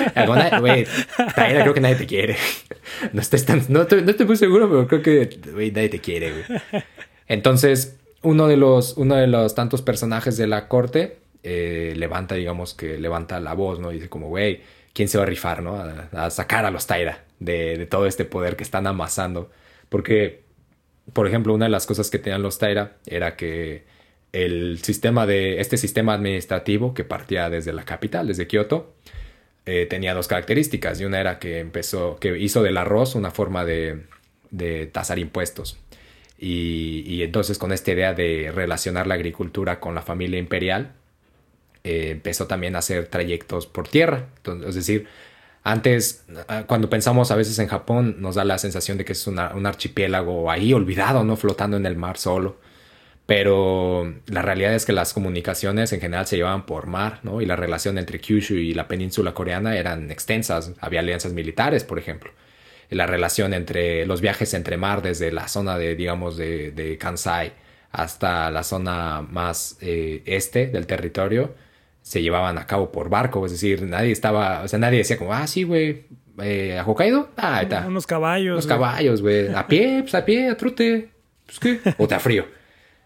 Taira creo que nadie te quiere. no, estoy tan, no, estoy, no estoy muy seguro, pero creo que nadie te quiere, güey. Entonces, uno de los, uno de los tantos personajes de la corte eh, levanta, digamos que levanta la voz, ¿no? Dice como, güey, ¿quién se va a rifar, no? A, sacar a los Taira de, todo este poder que están amasando. Porque, por ejemplo, una de las cosas que tenían los Taira era que el sistema de, este sistema administrativo que partía desde la capital, desde Kioto, eh, tenía dos características. Y una era que empezó, que hizo del arroz una forma de, de tasar impuestos. Y, entonces con esta idea de relacionar la agricultura con la familia imperial, eh, empezó también a hacer trayectos por tierra. Es decir, antes, cuando pensamos a veces en Japón, nos da la sensación de que es un archipiélago ahí olvidado, ¿no? Flotando en el mar solo. Pero la realidad es que las comunicaciones en general se llevaban por mar, ¿no? Y la relación entre Kyushu y la península coreana eran extensas. Había alianzas militares, por ejemplo. La relación entre los viajes entre mar desde la zona de, digamos, de, de Kansai hasta la zona más eh, este del territorio se llevaban a cabo por barco. Es decir, nadie estaba, o sea, nadie decía como, ah, sí, güey, eh, a Hokkaido, ah, ahí está. Unos caballos. Unos caballos, güey. A pie, pues a pie, a trute. Pues qué. O te a frío.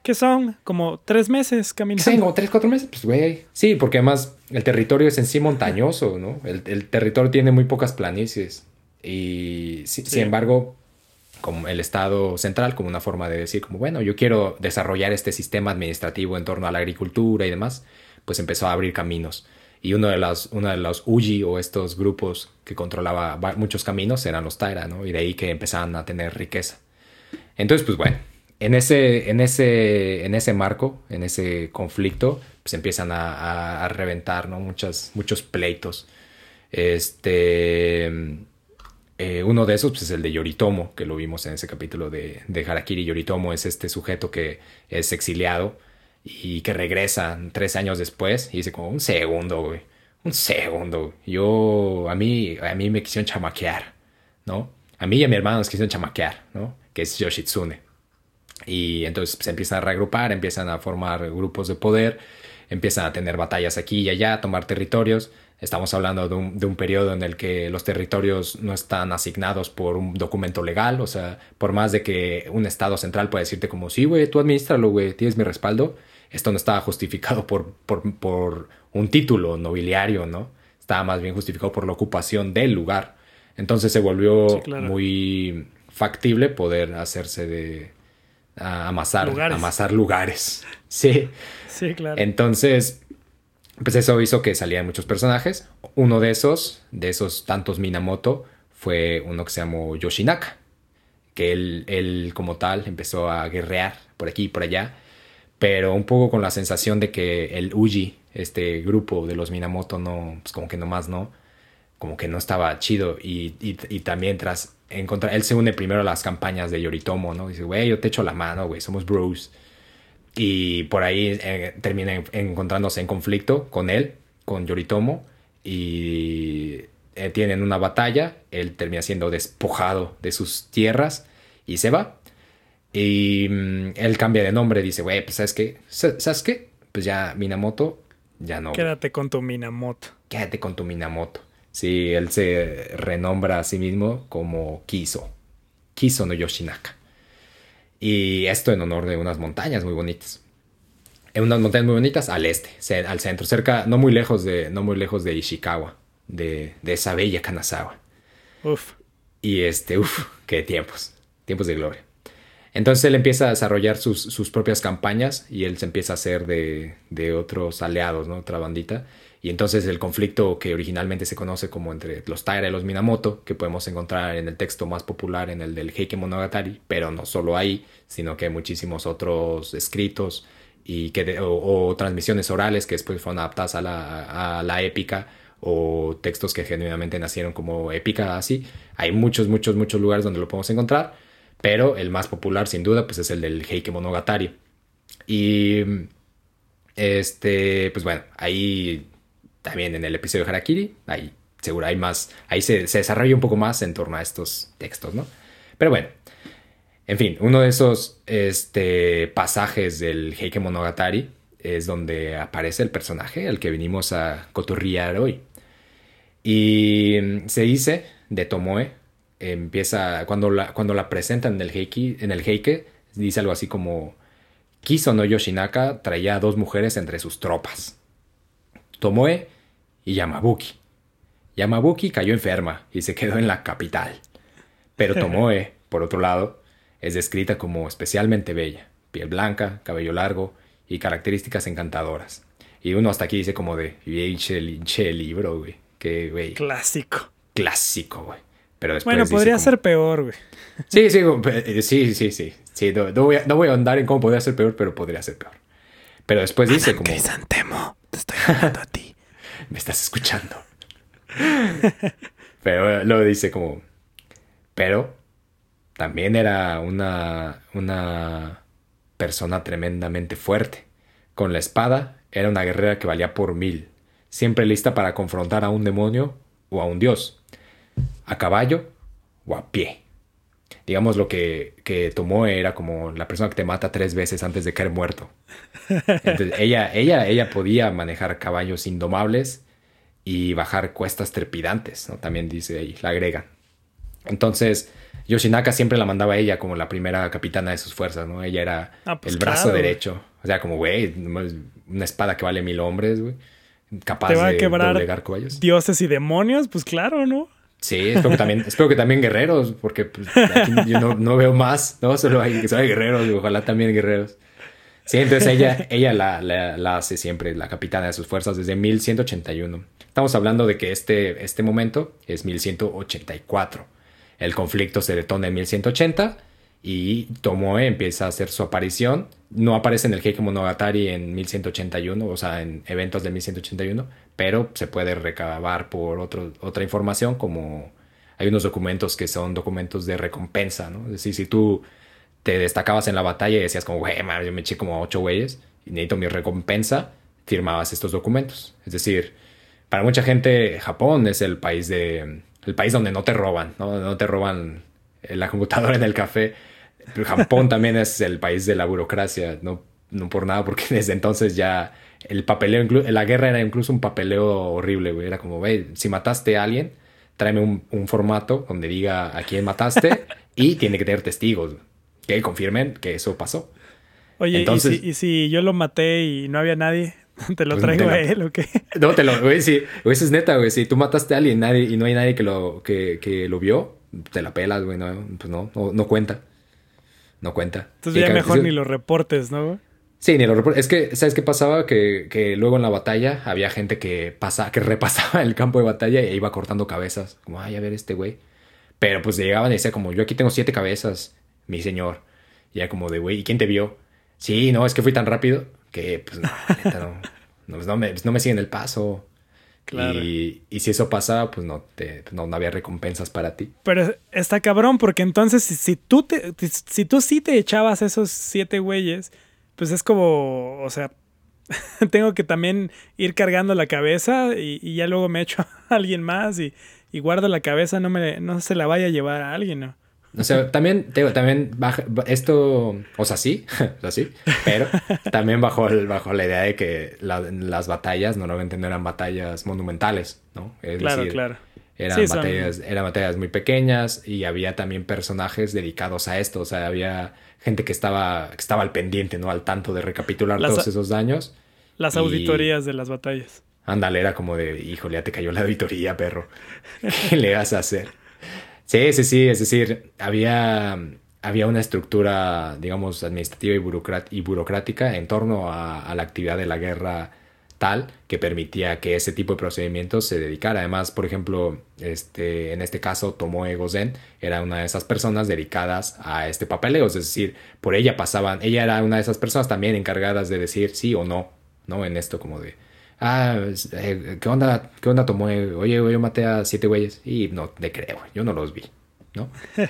¿Qué son? Como tres meses caminando. Sí, como tres, cuatro meses. Pues, güey. Sí, porque además el territorio es en sí montañoso, ¿no? El, el territorio tiene muy pocas planicies. Y sí. sin embargo, como el Estado central, como una forma de decir, como, bueno, yo quiero desarrollar este sistema administrativo en torno a la agricultura y demás, pues empezó a abrir caminos. Y uno de los, uno de los Uji o estos grupos que controlaba muchos caminos eran los Taira, ¿no? Y de ahí que empezaban a tener riqueza. Entonces, pues bueno, en ese, en ese, en ese marco, en ese conflicto, pues empiezan a, reventar, ¿no? Muchas, muchos pleitos. Este, eh, uno de esos pues, es el de Yoritomo, que lo vimos en ese capítulo de, de Harakiri. Yoritomo es este sujeto que es exiliado y que regresa tres años después y dice como un segundo, güey. Un segundo. Yo, a mí, a mí me quisieron chamaquear, ¿no? A mí y a mi hermano nos quisieron chamaquear, ¿no? Que es Yoshitsune. Y entonces se pues, empiezan a reagrupar, empiezan a formar grupos de poder, empiezan a tener batallas aquí y allá, a tomar territorios. Estamos hablando de un, de un, periodo en el que los territorios no están asignados por un documento legal, o sea, por más de que un estado central pueda decirte como, sí, güey, tú administralo, güey, tienes mi respaldo, esto no estaba justificado por, por, por, un título nobiliario, ¿no? Estaba más bien justificado por la ocupación del lugar. Entonces se volvió sí, claro. muy factible poder hacerse de, a amasar lugares. amasar lugares. Sí. Sí, claro. Entonces, pues eso hizo que salieran muchos personajes. Uno de esos, de esos tantos Minamoto, fue uno que se llamó Yoshinaka, que él, él como tal empezó a guerrear por aquí y por allá, pero un poco con la sensación de que el Uji, este grupo de los Minamoto, no, pues como que nomás no, como que no estaba chido y, y, también tras encontrar, él se une primero a las campañas de Yoritomo, ¿no? Dice, güey, yo te echo la mano, güey, somos bros. Y por ahí eh, termina en, encontrándose en conflicto con él, con Yoritomo, y eh, tienen una batalla, él termina siendo despojado de sus tierras y se va. Y mmm, él cambia de nombre, dice, güey, pues ¿sabes qué? ¿Sabes qué? Pues ya Minamoto, ya no. Quédate con tu Minamoto. Quédate con tu Minamoto. Sí, él se renombra a sí mismo como Kiso. Kiso no Yoshinaka. Y esto en honor de unas montañas muy bonitas. En unas montañas muy bonitas al este, al centro, cerca, no muy lejos de, no muy lejos de Ishikawa, de, de esa bella Kanazawa. Uf. Y este, uf, qué tiempos, tiempos de gloria. Entonces él empieza a desarrollar sus, sus propias campañas y él se empieza a hacer de, de otros aliados, ¿no? Otra bandita. Y entonces el conflicto que originalmente se conoce como entre los Taira y los Minamoto, que podemos encontrar en el texto más popular, en el del Heike Monogatari, pero no solo ahí, sino que hay muchísimos otros escritos y que de, o, o, transmisiones orales que después fueron adaptadas a la, a la épica o textos que genuinamente nacieron como épica así. Hay muchos, muchos, muchos lugares donde lo podemos encontrar, pero el más popular sin duda pues es el del Heike Monogatari. Y este, pues bueno, ahí también en el episodio de Harakiri, ahí seguro hay más, ahí se, se, desarrolla un poco más en torno a estos textos, ¿no? Pero bueno, en fin, uno de esos este, pasajes del Heike Monogatari es donde aparece el personaje al que venimos a coturriar hoy. Y se dice de Tomoe empieza, cuando la, cuando la presentan en el heiki, en el heike, dice algo así como, Kiso no Yoshinaka traía a dos mujeres entre sus tropas, Tomoe y Yamabuki. Yamabuki cayó enferma y se quedó en la capital. Pero Tomoe, por otro lado, es descrita como especialmente bella, piel blanca, cabello largo y características encantadoras. Y uno hasta aquí dice como de, che, libro, güey. Que, güey. Clásico. Clásico, güey. Pero después bueno, podría ser peor, güey. Sí, sí, sí, sí, sí. sí no, voy a, no voy a andar en cómo podría ser peor, pero podría ser peor. Pero después dice como... Crisantemo, te estoy hablando a ti. Me estás escuchando. pero luego dice como... Pero también era una, una persona tremendamente fuerte. Con la espada era una guerrera que valía por mil, siempre lista para confrontar a un demonio o a un dios, a caballo o a pie. Digamos lo que, que tomó era como la persona que te mata tres veces antes de caer muerto. Entonces, ella, ella, ella podía manejar caballos indomables y bajar cuestas trepidantes, ¿no? También dice ahí, la agrega. Entonces, Yoshinaka siempre la mandaba a ella como la primera capitana de sus fuerzas, ¿no? Ella era Ah, pues el brazo claro. derecho. O sea, como, güey, una espada que vale mil hombres, güey. Capaz Te va a de quebrar doblegar caballos. dioses y demonios, pues claro, ¿no? Sí, espero que también, espero que también guerreros, porque pues, yo no, no veo más, ¿no? Solo hay, solo guerreros, y ojalá también guerreros. Sí, entonces ella, ella la, la, la hace siempre la capitana de sus fuerzas desde 1181. Estamos hablando de que este, este momento es 1184. El conflicto se detona en 1180 y Tomoe empieza a hacer su aparición. No aparece en el Heike Monogatari en 1181, o sea, en eventos de 1181, pero se puede recabar por otro, otra información como hay unos documentos que son documentos de recompensa, ¿no? Es decir, si tú te destacabas en la batalla y decías como, güey, yo me eché como ocho güeyes y necesito mi recompensa, firmabas estos documentos. Es decir, para mucha gente Japón es el país de el país donde no te roban, ¿no? No te roban la computadora en el café. Pero Japón también es el país de la burocracia, no, no por nada, porque desde entonces ya el papeleo, la guerra era incluso un papeleo horrible, güey. Era como, güey, si mataste a alguien, tráeme un, un formato donde diga a quién mataste y tiene que tener testigos que confirmen que eso pasó. Oye, Entonces- ¿y, si, y si yo lo maté y no había nadie, ¿te lo Pues traigo te a él o qué? No, te lo, güey, sí, güey, eso es neta, güey. Si tú mataste a alguien nadie, y no hay nadie que lo, que, que lo vio, te la pelas, güey. No, pues no, no, no cuenta. No cuenta. Entonces Y ya mejor ni lo reportes, ¿no? Sí, ni lo repor- Es que, ¿sabes qué pasaba? Que, que luego en la batalla había gente que pasa, que repasaba el campo de batalla e iba cortando cabezas. Como, ay, a ver este güey. Pero pues llegaban y decía como, yo aquí tengo siete cabezas, mi señor. Y era como de, güey, ¿y quién te vio? Sí, no, es que fui tan rápido que, pues, no, neta, no, no, pues, no me, no me siguen el paso. Claro. Y, y si eso pasaba, pues no, te, no, no había recompensas para ti. Pero está cabrón, porque entonces si, si tú te, si tú sí te echabas esos siete güeyes, pues es como, o sea, tengo que también ir cargando la cabeza y, y ya luego me echo a alguien más y, y guardo la cabeza, no me no se la vaya a llevar a alguien, ¿no? O sea, también, te también baja, esto, o sea, sí, o sea, sí, pero también bajo, el- bajo la idea de que la- las batallas normalmente no eran batallas monumentales, ¿no? Es Claro, decir, claro. Eran, Sí, son- batallas, eran batallas muy pequeñas y había también personajes dedicados a esto, o sea, había gente que estaba, que estaba al pendiente, ¿no? Al tanto de recapitular Las- todos esos daños. Las Y- auditorías de las batallas. Ándale, era como de, híjole, ya te cayó la auditoría, perro. ¿Qué le vas a hacer? Sí, sí, sí, es decir, había, había una estructura, digamos, administrativa y, burocrática en torno a, a la actividad de la guerra tal que permitía que ese tipo de procedimientos se dedicara. Además, por ejemplo, este, en este caso, Tomoe Gozen era una de esas personas dedicadas a este papeleo, es decir, por ella pasaban, ella era una de esas personas también encargadas de decir sí o no, ¿no? En esto como de, ah, eh, ¿qué onda? ¿Qué onda Tomoe? Oye, yo maté a siete güeyes y no te creo, yo no los vi, ¿no?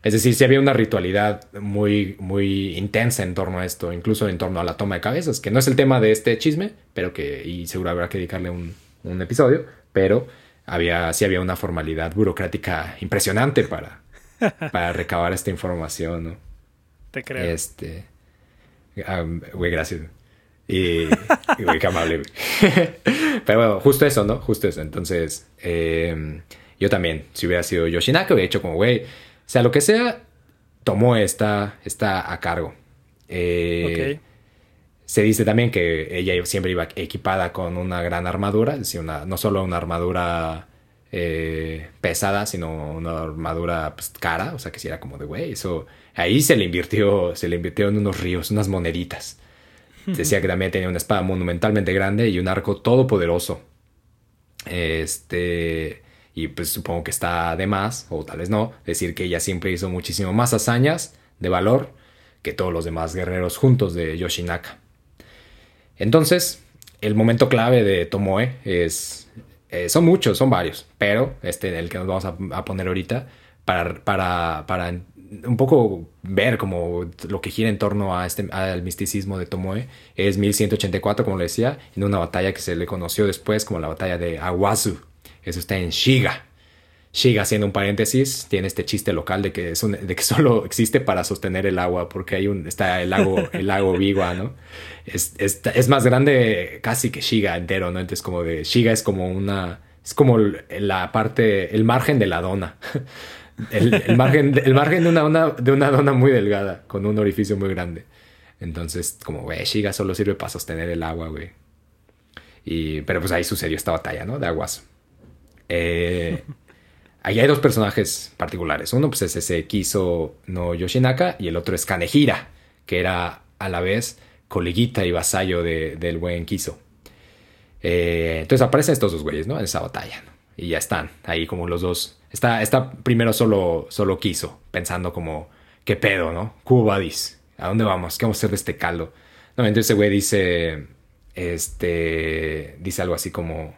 Es decir, sí había una ritualidad muy, muy intensa en torno a esto, incluso en torno a la toma de cabezas, que no es el tema de este chisme, pero que, y seguro habrá que dedicarle un, un episodio, pero había, sí había una formalidad burocrática impresionante para, para recabar esta información, ¿no? Te creo. Este. Güey, gracias. Y. y, qué amable. Pero bueno, justo eso, ¿no? Justo eso. Entonces. eh, Yo también, si hubiera sido Yoshinaka, hubiera hecho como, güey, sea lo que sea, Tomoe está, está a cargo. Eh, se dice también que ella siempre iba equipada con una gran armadura, es decir, una, no solo una armadura eh, pesada, sino una armadura pues, cara, o sea que si era como de güey, eso ahí se le invirtió, se le invirtió en unos ríos, unas moneditas. Decía que también tenía una espada monumentalmente grande y un arco todopoderoso. Este, y pues supongo que está de más, o tal vez no, decir que ella siempre hizo muchísimo más hazañas de valor que todos los demás guerreros juntos de Yoshinaka. Entonces, el momento clave de Tomoe es eh, son muchos, son varios, pero este, el que nos vamos a, poner ahorita, para, para, para, un poco ver como lo que gira en torno a este, al misticismo de Tomoe, es 1184, como le decía, en una batalla que se le conoció después como la batalla de Awazu. Eso está en Shiga. Shiga, haciendo un paréntesis, tiene este chiste local de que, es de que solo existe para sostener el agua, porque hay un, está el lago, el lago Biwa, ¿no? Es, es, más grande casi que Shiga entero, ¿no? Entonces como de, Shiga es como una, es como la parte, el margen de la dona. El, margen, el margen de una, dona, de una dona muy delgada, con un orificio muy grande. Entonces, como, güey, Shiga solo sirve para sostener el agua, güey. Y, pero pues ahí sucedió esta batalla, ¿no? De aguas. Eh, Ahí hay dos personajes particulares. Uno pues es ese Kiso no Yoshinaka y el otro es Kanehira, que era a la vez coleguita y vasallo del buen Kiso. Eh, entonces aparecen estos dos güeyes, ¿no? En esa batalla. Y ya están ahí como los dos. Está, está primero solo, solo Kiso, pensando como, ¿qué pedo, no? Cubadis, ¿a dónde vamos? ¿Qué vamos a hacer de este caldo? No, entonces ese güey dice, este, dice algo así como,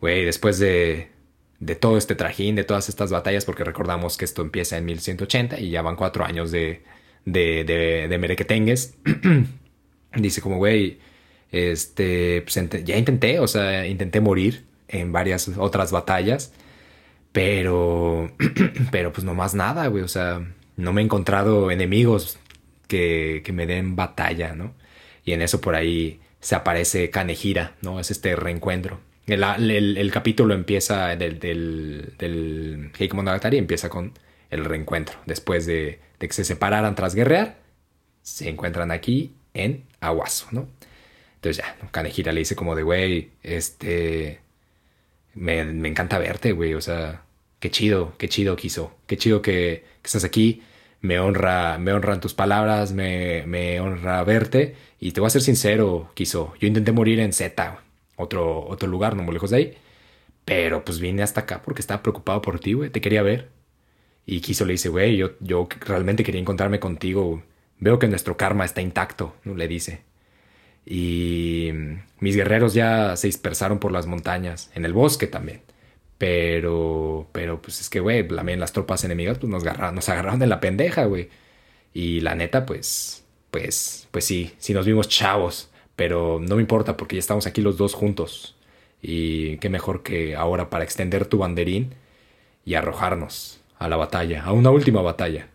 güey, después de de todo este trajín, de todas estas batallas, porque recordamos que esto empieza en 1180 y ya van cuatro años de, de, de, de. Dice como, güey, este, pues ya intenté, o sea, intenté morir en varias otras batallas, pero, pero pues no más nada, güey, o sea, no me he encontrado enemigos que, que me den batalla, ¿no? Y en eso por ahí se aparece Kanehira, ¿no? Es este reencuentro. El, capítulo empieza del, del, del empieza con el reencuentro. Después de, que se separaran tras guerrear, se encuentran aquí en Aguaso, ¿no? Entonces ya, Kanejira le dice como de, güey, este... Me, encanta verte, güey, o sea, qué chido, qué chido quiso, qué chido que, estás aquí, me honra, me honran tus palabras, me, honra verte, y te voy a ser sincero, quiso, yo intenté morir en Z, otro, otro lugar, no muy lejos de ahí. Pero pues vine hasta acá porque estaba preocupado por ti, güey. Te quería ver. Y Kiso le dice, güey, yo, yo realmente quería encontrarme contigo. Veo que nuestro karma está intacto, le dice. Y mis guerreros ya se dispersaron por las montañas, en el bosque también. Pero, pero pues es que, güey, también las tropas enemigas pues nos agarraron, nos agarraron de la pendeja, güey. Y la neta, pues, pues, pues sí, sí nos vimos chavos. Pero no me importa porque ya estamos aquí los dos juntos. Y qué mejor que ahora para extender tu banderín y arrojarnos a la batalla, a una última batalla.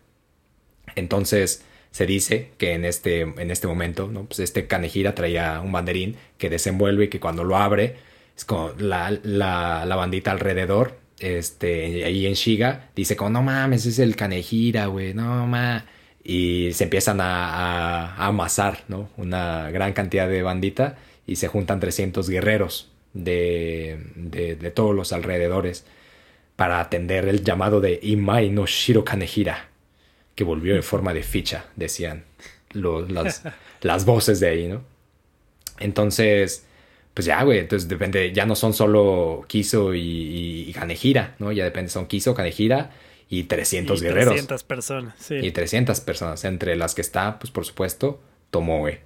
Entonces se dice que en este, en este momento, ¿no? pues este Kanejira traía un banderín que desenvuelve y que cuando lo abre, es como la, la, la bandita alrededor, este, ahí en Shiga, dice como, no mames, es el Kanejira, güey, no mames y se empiezan a, amasar, ¿no? Una gran cantidad de bandita y se juntan 300 guerreros de, de, todos los alrededores para atender el llamado de Imai no Shiro Kanehira, que volvió en forma de ficha, decían las, las voces de ahí, ¿no? Entonces, pues ya, güey, entonces depende, ya no son solo Kiso y, y Kanehira, ¿no? Ya depende, son Kiso, Kanehira y 300 guerreros. 300 personas, sí. Y 300 personas, entre las que está, pues por supuesto, Tomoe.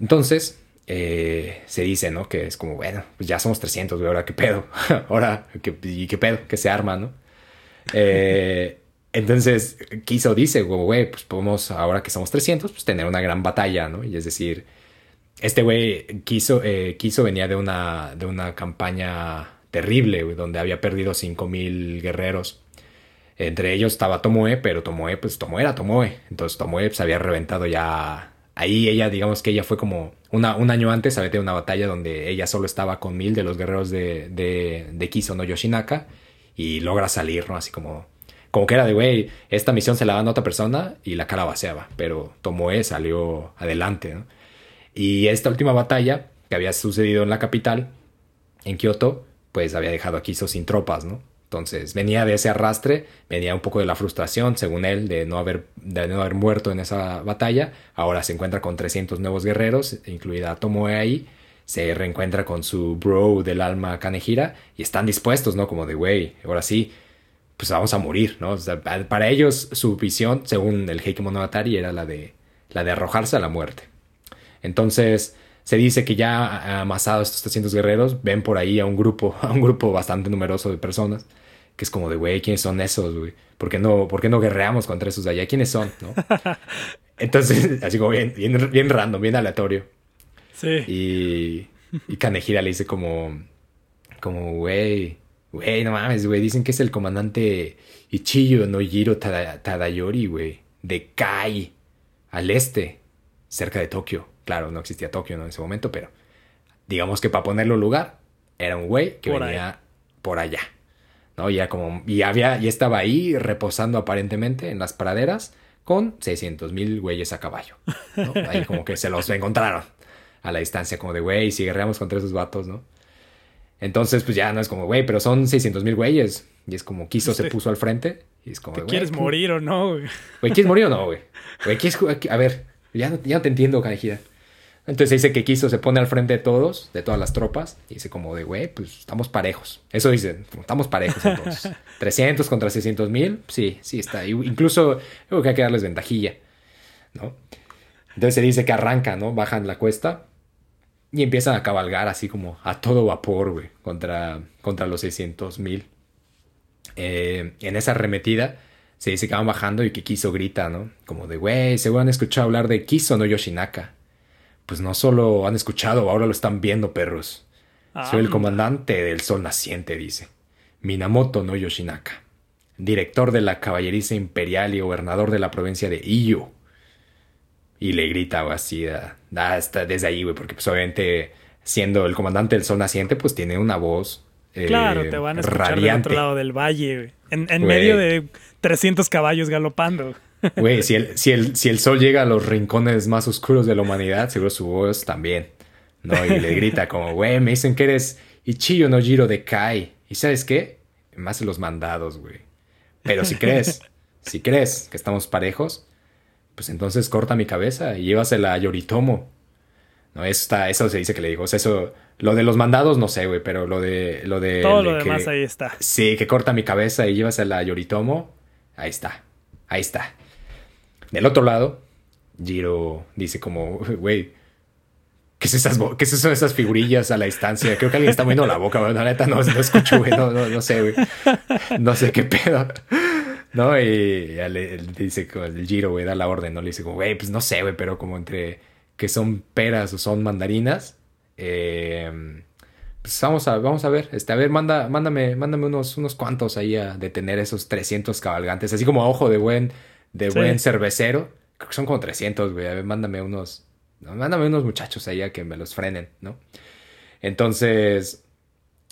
Entonces, eh, se dice, ¿no? Que es como, bueno, pues ya somos 300, güey, ahora qué pedo. ahora, ¿qué, ¿y qué pedo? Que se arma, ¿no? Eh, entonces, Kiso dice, güey, pues podemos, ahora que somos 300, pues tener una gran batalla, ¿no? Y es decir, este güey, Kiso, eh, venía de una, de una campaña terrible, donde había perdido 5000 guerreros. Entre ellos estaba Tomoe, pero Tomoe, pues Tomoe era Tomoe. Entonces Tomoe se había reventado ya. Ahí ella, digamos que ella fue como una, un año antes había tenido una batalla donde ella solo estaba con mil de los guerreros de, de, de Kiso no Yoshinaka y logra salir, ¿no? Así como, como que era de, güey, esta misión se la dan a otra persona y la cara vaciaba, pero Tomoe salió adelante. Y esta última batalla que había sucedido en la capital, en Kioto, pues había dejado a Kiso sin tropas, ¿no? Entonces venía de ese arrastre, venía un poco de la frustración, según él, de no haber, de no haber muerto en esa batalla. Ahora se encuentra con 300 nuevos guerreros, incluida Tomoe ahí. Se reencuentra con su bro del alma Kanehira y están dispuestos, ¿no? Como de, güey, ahora sí, pues vamos a morir, ¿no? para ellos su visión, según el Heike Monogatari, era la de, la de arrojarse a la muerte. Entonces, se dice que ya amasados estos 300 guerreros, ven por ahí a un grupo, a un grupo bastante numeroso de personas que es como de, güey, ¿quiénes son esos, güey? ¿Por qué no, por qué no guerreamos contra esos de allá? ¿Quiénes son, no? Entonces, así como bien, bien, random, bien aleatorio. Sí. Y, y Kanehira le dice como, como, güey, güey, no mames, güey, dicen que es el comandante Ichiyo Nojiro Tadayori, güey, de Kai, al este, cerca de Tokio. Claro, no existía Tokio en ese momento, pero digamos que para ponerlo en lugar, era un güey que venía por allá. ¿no? Ya como, y había, y estaba ahí reposando aparentemente en las praderas con 600 mil güeyes a caballo, Ahí como que se los encontraron a la distancia, como de, güey, si guerreamos contra esos vatos, ¿no? Entonces, pues ya no es como, güey, pero son 600 mil güeyes. Y es como, Quiso se puso al frente. Y es como, ¿Te quieres morir o no, güey? Güey, ¿quieres morir o no, güey? Güey, A ver, ya no, ya no te entiendo, canejida. Entonces dice que Quiso se pone al frente de todos, de todas las tropas, y dice como de, güey, pues estamos parejos. Eso dice, estamos parejos entonces. 300 contra 600 mil, sí, sí está. Incluso creo que hay que darles ventajilla, ¿no? Entonces se dice que arranca, ¿no? Bajan la cuesta y empiezan a cabalgar así como a todo vapor, güey, contra, contra los 600 mil. Eh, en esa arremetida se dice que van bajando y que Kiso grita, ¿no? Como de, güey, seguro han escuchado hablar de Kiso, no Yoshinaka pues no solo han escuchado, ahora lo están viendo, perros. Ah. Soy el comandante del sol naciente, dice. Minamoto no Yoshinaka, director de la caballeriza imperial y gobernador de la provincia de Iyo. Y le grita así, hasta desde ahí, güey, porque pues obviamente siendo el comandante del sol naciente, pues tiene una voz eh, Claro, te van a escuchar del otro lado del valle, En, en medio de 300 caballos galopando. Güey, si el, si, el, si el sol llega a los rincones más oscuros de la humanidad, seguro su voz también. ¿No? Y le grita como, güey, me dicen que eres Ichiyo no Jiro de Kai. ¿Y sabes qué? Más los mandados, güey. Pero si crees, si crees que estamos parejos, pues entonces corta mi cabeza y llévasela a Yoritomo. No, eso, está, eso se dice que le digo. O sea, eso, lo de los mandados no sé, güey, pero lo de. Lo de Todo lo demás ahí está. Sí, que corta mi cabeza y llévasela a Yoritomo. Ahí está. Ahí está. Del otro lado, Giro dice como, güey, ¿qué, es esas, ¿qué son esas figurillas a la distancia? Creo que alguien está moviendo la boca, güey. La neta no, no escucho, güey. No, no, sé, güey. No sé qué pedo. ¿No? Y ya le, dice el Giro, güey, da la orden, ¿no? Le dice como, güey, pues no sé, güey, pero como entre que son peras o son mandarinas. Eh, pues vamos a, vamos a ver. Este, a ver, manda, mándame, mándame unos, unos cuantos ahí a detener esos 300 cabalgantes. Así como a ojo de buen de buen cervecero. Creo que son como 300, güey. A ver, mándame unos. Mándame unos muchachos ahí a que me los frenen, ¿no? Entonces,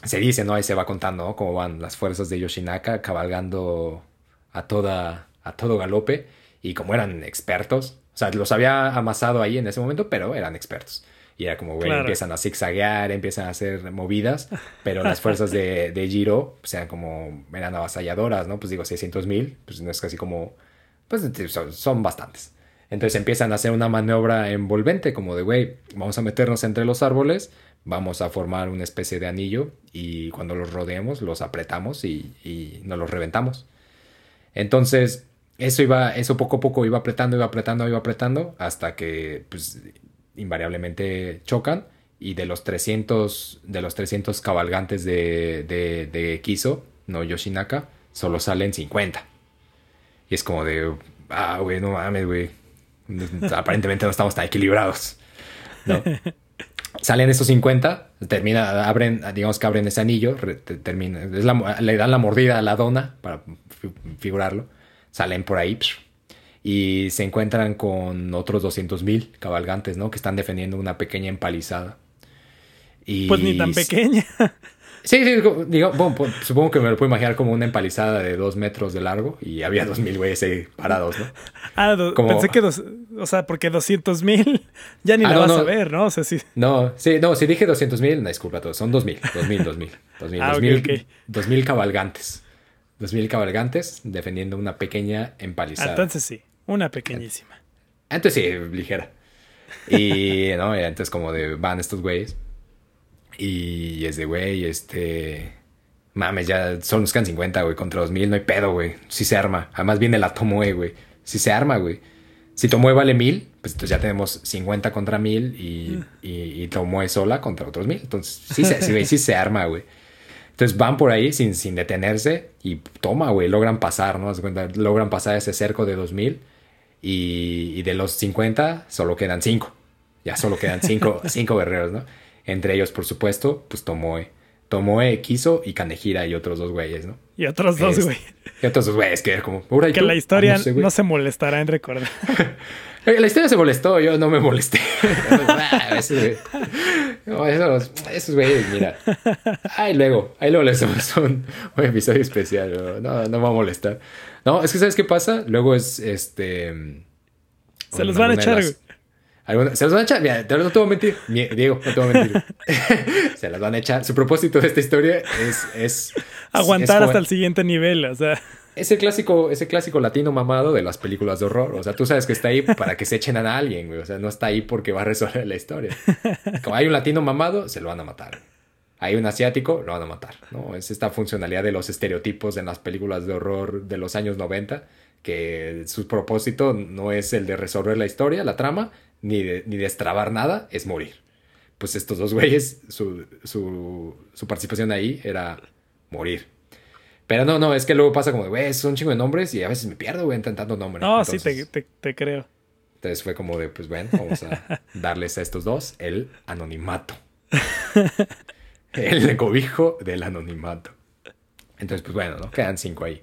se dice, ¿no? Ahí se va contando, ¿no? Cómo van las fuerzas de Yoshinaka cabalgando a toda, a todo galope. Y como eran expertos, o sea, los había amasado ahí en ese momento, pero eran expertos. Y era como, güey, empiezan a zigzaguear, empiezan a hacer movidas, pero las fuerzas de, de Giro, pues eran como, eran avasalladoras, ¿no? Pues digo, 600 mil, pues no es casi como pues son, bastantes. Entonces empiezan a hacer una maniobra envolvente, como de, güey, vamos a meternos entre los árboles, vamos a formar una especie de anillo y cuando los rodeemos los apretamos y, y nos los reventamos. Entonces, eso iba, eso poco a poco iba apretando, iba apretando, iba apretando, hasta que, pues, invariablemente chocan y de los 300, de los 300 cabalgantes de, de, de Kiso, no Yoshinaka, solo salen 50. Y es como de, ah, güey, no mames, güey. Aparentemente no estamos tan equilibrados. ¿no? Salen esos 50, termina, abren, digamos que abren ese anillo, termina, le dan la mordida a la dona, para figurarlo. Salen por ahí y se encuentran con otros 200.000 cabalgantes, ¿no? Que están defendiendo una pequeña empalizada. Y... Pues ni tan pequeña. Sí, sí, digo, bueno, pues, supongo que me lo puedo imaginar como una empalizada de dos metros de largo y había dos mil güeyes ahí parados, ¿no? Ah, pensé que dos, o sea, porque doscientos mil ya ni ah, la vas a ver, ¿no? O sea, sí. No, sí, no, si dije doscientos mil, no, disculpa todos, son dos mil, dos mil, dos mil, dos mil, ah, dos, mil dos mil cabalgantes, dos mil cabalgantes defendiendo una pequeña empalizada. Entonces sí, una pequeñísima. Entonces sí, ligera. Y, ¿no? entonces como de, van estos güeyes y es de, güey, este. Mames, ya son los can 50, güey, contra 2000, no hay pedo, güey. Si se arma. Además viene la Tomoe, güey. Si se arma, güey. Si Tomoe vale 1000, pues entonces ya tenemos 50 contra 1000 y, y, y Tomoe sola contra otros 1000. Entonces, sí se, sí, sí se arma, güey. Entonces van por ahí sin, sin detenerse y toma, güey, logran pasar, ¿no? Logran pasar ese cerco de 2000 y, y de los 50 solo quedan 5. Ya solo quedan 5 cinco guerreros, ¿no? Entre ellos, por supuesto, pues Tomoe. Tomoe, Kiso y Kanehira y otros dos güeyes, ¿no? Y otros dos, güey. Y otros dos güeyes que como... Que la historia ah, no, se molestará en recordar. la historia se molestó, yo no me molesté. Ah, esos, esos, güeyes, mira. Ay, luego, ahí luego les damos un, episodio especial. No, no me va a molestar. No, es que ¿sabes qué pasa? Luego es este... Se los van a echar, güey se las van a echar. Mira, no te voy a mentir. Diego, no te voy a mentir. se las van a echar. Su propósito de esta historia es. es Aguantar hasta el siguiente nivel, o sea. Ese clásico, ese clásico latino mamado de las películas de horror. O sea, tú sabes que está ahí para que se echen a alguien, güey. O sea, no está ahí porque va a resolver la historia. Como hay un latino mamado, se lo van a matar. Hay un asiático, lo van a matar. ¿no? Es esta funcionalidad de los estereotipos en las películas de horror de los años 90, que su propósito no es el de resolver la historia, la trama, ni, de, ni destrabar nada, es morir. Pues estos dos güeyes, su, su, su participación ahí era morir. Pero no, no, es que luego pasa como, güey, son un chingo de nombres y a veces me pierdo, güey, intentando nombres. No, sí, te, te, te, creo. Entonces fue como de, pues bueno, vamos a darles a estos dos el anonimato. el cobijo del anonimato. Entonces, pues bueno, ¿no? Quedan cinco ahí.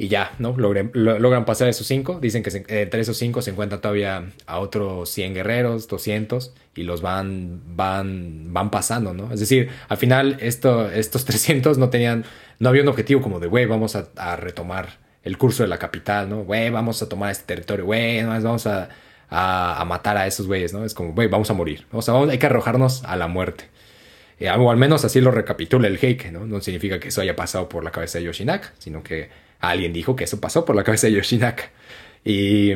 Y ya, ¿no? logran pasar esos cinco. Dicen que entre esos cinco se encuentran todavía a otros 100 guerreros, 200, y los van, van, van pasando, ¿no? Es decir, al final esto, estos 300 no tenían, no había un objetivo como de, güey, vamos a, retomar el curso de la capital, ¿no? Güey, vamos a tomar este territorio, güey, vamos a, a, matar a esos güeyes, ¿no? Es como, güey, vamos a morir. O sea, hay que arrojarnos a la muerte. Eh, o al menos así lo recapitula el Heike, ¿no? No significa que eso haya pasado por la cabeza de Yoshinaka, sino que alguien dijo que eso pasó por la cabeza de Yoshinaka. Y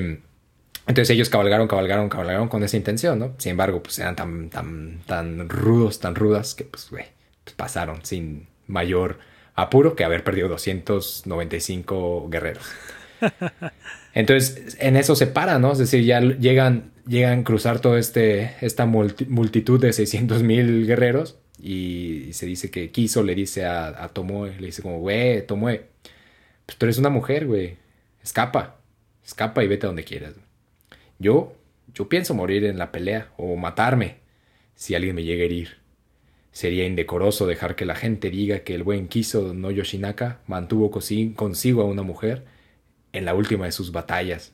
entonces ellos cabalgaron, cabalgaron, cabalgaron con esa intención, ¿no? Sin embargo, pues eran tan, tan, tan rudos, tan rudas, que pues, güey, pues pasaron sin mayor apuro que haber perdido 295 guerreros. Entonces, en eso se para, ¿no? Es decir, ya llegan, llegan a cruzar toda este, esta multitud de 600 mil guerreros y se dice que Kiso le dice a, a Tomoe, le dice como, güey, Tomoe, pues tú eres una mujer, güey. Escapa. Escapa y vete a donde quieras. Yo, yo pienso morir en la pelea o matarme si alguien me llega a herir. Sería indecoroso dejar que la gente diga que el buen Kiso no Yoshinaka mantuvo consigo a una mujer en la última de sus batallas.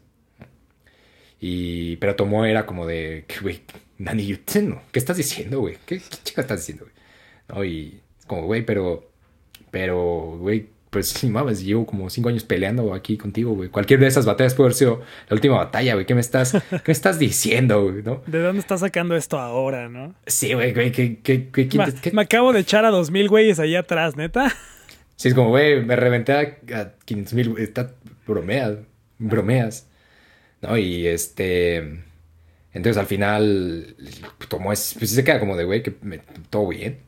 Y, pero tomó era como de, güey, Nani ¿qué estás diciendo, güey? ¿Qué, chica estás diciendo, güey? No, y como, güey, pero, pero, güey, pues sí, mames, llevo como cinco años peleando aquí contigo, güey. Cualquier de esas batallas puede haber sido la última batalla, güey. ¿Qué me estás, qué me estás diciendo, güey? ¿no? ¿De dónde estás sacando esto ahora, no? Sí, güey, güey, ¿qué, qué, qué, me, acabo de echar a dos mil güeyes ahí atrás, neta. Sí, es como, güey, me reventé a, 500 mil, está bromeas, bromeas. ¿No? Y este... Entonces al final, tomó es, pues sí se queda como de, güey, que me, todo bien.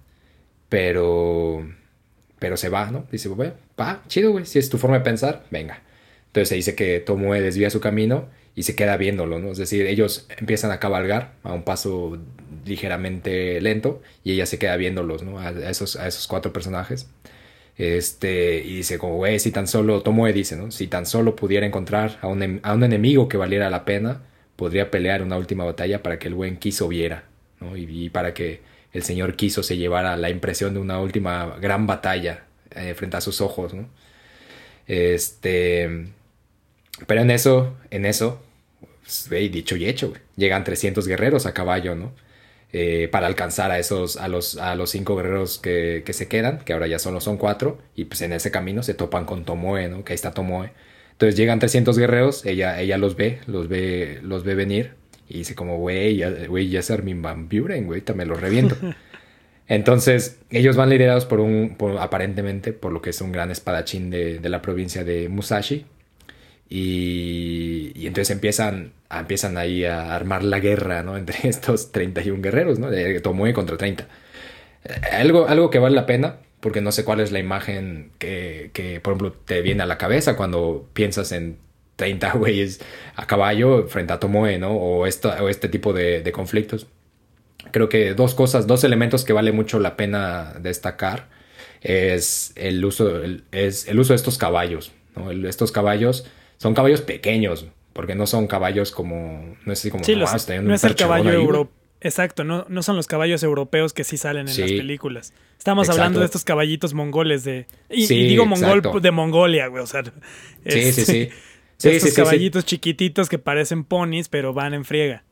Pero pero se va, ¿no? Dice, güey, va, chido, güey, si es tu forma de pensar, venga. Entonces se dice que Tomoe desvía su camino y se queda viéndolo, ¿no? Es decir, ellos empiezan a cabalgar a un paso ligeramente lento y ella se queda viéndolos, ¿no? A esos, a esos cuatro personajes. Este, y dice como, güey, si tan solo, Tomoe dice, ¿no? Si tan solo pudiera encontrar a un, a un enemigo que valiera la pena, podría pelear una última batalla para que el buen quiso viera, ¿no? y para que el Señor quiso se llevara la impresión de una última gran batalla eh, frente a sus ojos, ¿no? Este. Pero en eso, en eso, pues, dicho y hecho. Llegan 300 guerreros a caballo, ¿no? Eh, para alcanzar a esos, a los, a los cinco guerreros que, que, se quedan, que ahora ya solo son cuatro, y pues en ese camino se topan con Tomoe, ¿no? Que ahí está Tomoe. Entonces llegan 300 guerreros, ella, ella los ve, los ve, los ve venir, y dice como, güey, ya, güey, ya es Armin Van Buren, güey, también los reviento. Entonces, ellos van liderados por un, por, aparentemente, por lo que es un gran espadachín de, de la provincia de Musashi. Y, y, entonces empiezan, empiezan ahí a armar la guerra, ¿no? Entre estos 31 guerreros, ¿no? De Tomoe contra 30. Algo, algo que vale la pena, porque no sé cuál es la imagen que, que, por ejemplo, te viene a la cabeza cuando piensas en 30 güeyes a caballo frente a Tomoe, ¿no? O, esto, o este tipo de, de conflictos creo que dos cosas, dos elementos que vale mucho la pena destacar es el uso, el, es el uso de estos caballos. ¿no? Estos caballos son caballos pequeños, porque no son caballos como, no es como, sí, los, no es el caballo europeo. Exacto, no, no son los caballos europeos que sí salen en sí, las películas. Estamos exacto. hablando de estos caballitos mongoles de. Y, sí, y digo mongol exacto. de Mongolia, güey. O sea. Sí, sí, sí. Sí estos caballitos chiquititos que parecen ponis, pero van en friega.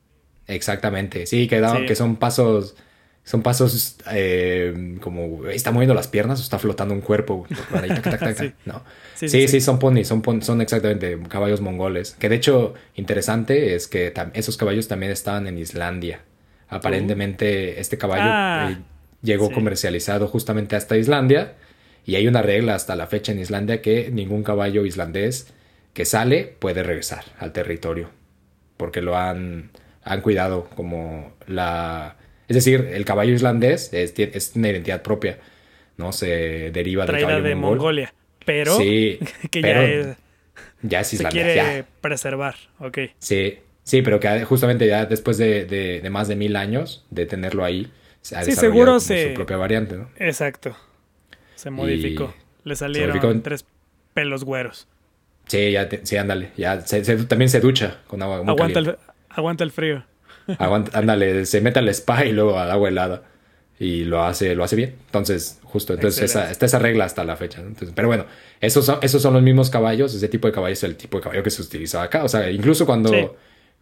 Exactamente, sí, que, da, sí. que son pasos, son pasos eh, como está moviendo las piernas o está flotando un cuerpo. Ahí, tac, tac, tac, sí. ¿no? sí, sí, sí, son ponis, son, pon, son exactamente caballos mongoles. Que de hecho, interesante es que esos caballos también estaban en Islandia. Aparentemente, uh. este caballo ah, eh, llegó comercializado justamente hasta Islandia. Y hay una regla hasta la fecha en Islandia que ningún caballo islandés que sale puede regresar al territorio. Porque lo han han cuidado como la... Es decir, el caballo islandés es, es una identidad propia, ¿no? Se deriva del caballo de mongol. Mongolia, pero sí, que pero ya es... Ya es se quiere ya. preservar, ok. Sí, sí, pero que justamente ya después de, de, de más de mil años de tenerlo ahí, se ha sí, seguro se... su propia variante, ¿no? Exacto. Se modificó. Y Le salieron modificó... tres pelos güeros. Sí, ya te, sí, ándale. Ya se, se, también se ducha con agua muy aguanta caliente. el, aguanta el frío. Aguanta, ándale, se mete al spa y luego al agua helada. Y lo hace, lo hace bien. Entonces, justo, entonces esa, está esa regla hasta la fecha. ¿no? Entonces, pero bueno, esos son, esos son los mismos caballos. Ese tipo de caballo es el tipo de caballo que se utiliza acá. O sea, incluso cuando, sí.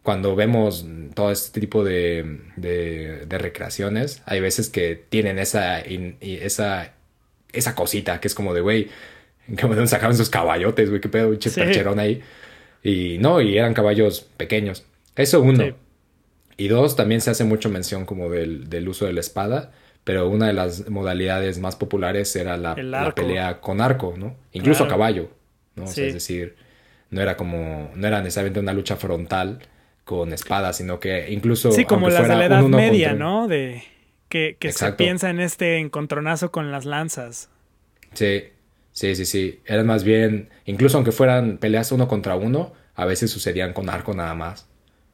cuando vemos todo este tipo de, de, de, recreaciones, hay veces que tienen esa, in, esa, esa cosita que es como de, güey, de dónde sacaban esos caballotes, güey, qué pedo, pinche sí. percherón ahí. Y no, y eran caballos pequeños. Eso uno. Sí. Y dos, también se hace mucho mención como del, del, uso de la espada, pero una de las modalidades más populares era la, la pelea con arco, ¿no? Incluso claro. a caballo, ¿no? Sí. O sea, es decir, no era como, no era necesariamente una lucha frontal con espadas, sino que incluso... Sí, como las de la Edad Media, contra... ¿no? De que, que se piensa en este encontronazo con las lanzas. Sí, sí, sí, sí. Eran más bien, incluso aunque fueran peleas uno contra uno, a veces sucedían con arco nada más.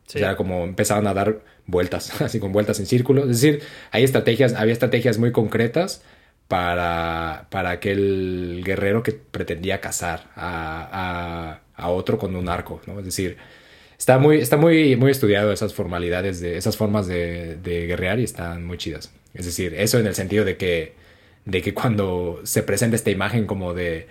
Sí. O sea, como empezaban a dar vueltas, así con vueltas en círculo. Es decir, hay estrategias, había estrategias muy concretas para, para aquel guerrero que pretendía cazar a, a, a, otro con un arco, ¿no? Es decir, está muy, está muy, muy estudiado esas formalidades, de, esas formas de, de guerrear y están muy chidas. Es decir, eso en el sentido de que, de que cuando se presenta esta imagen como de,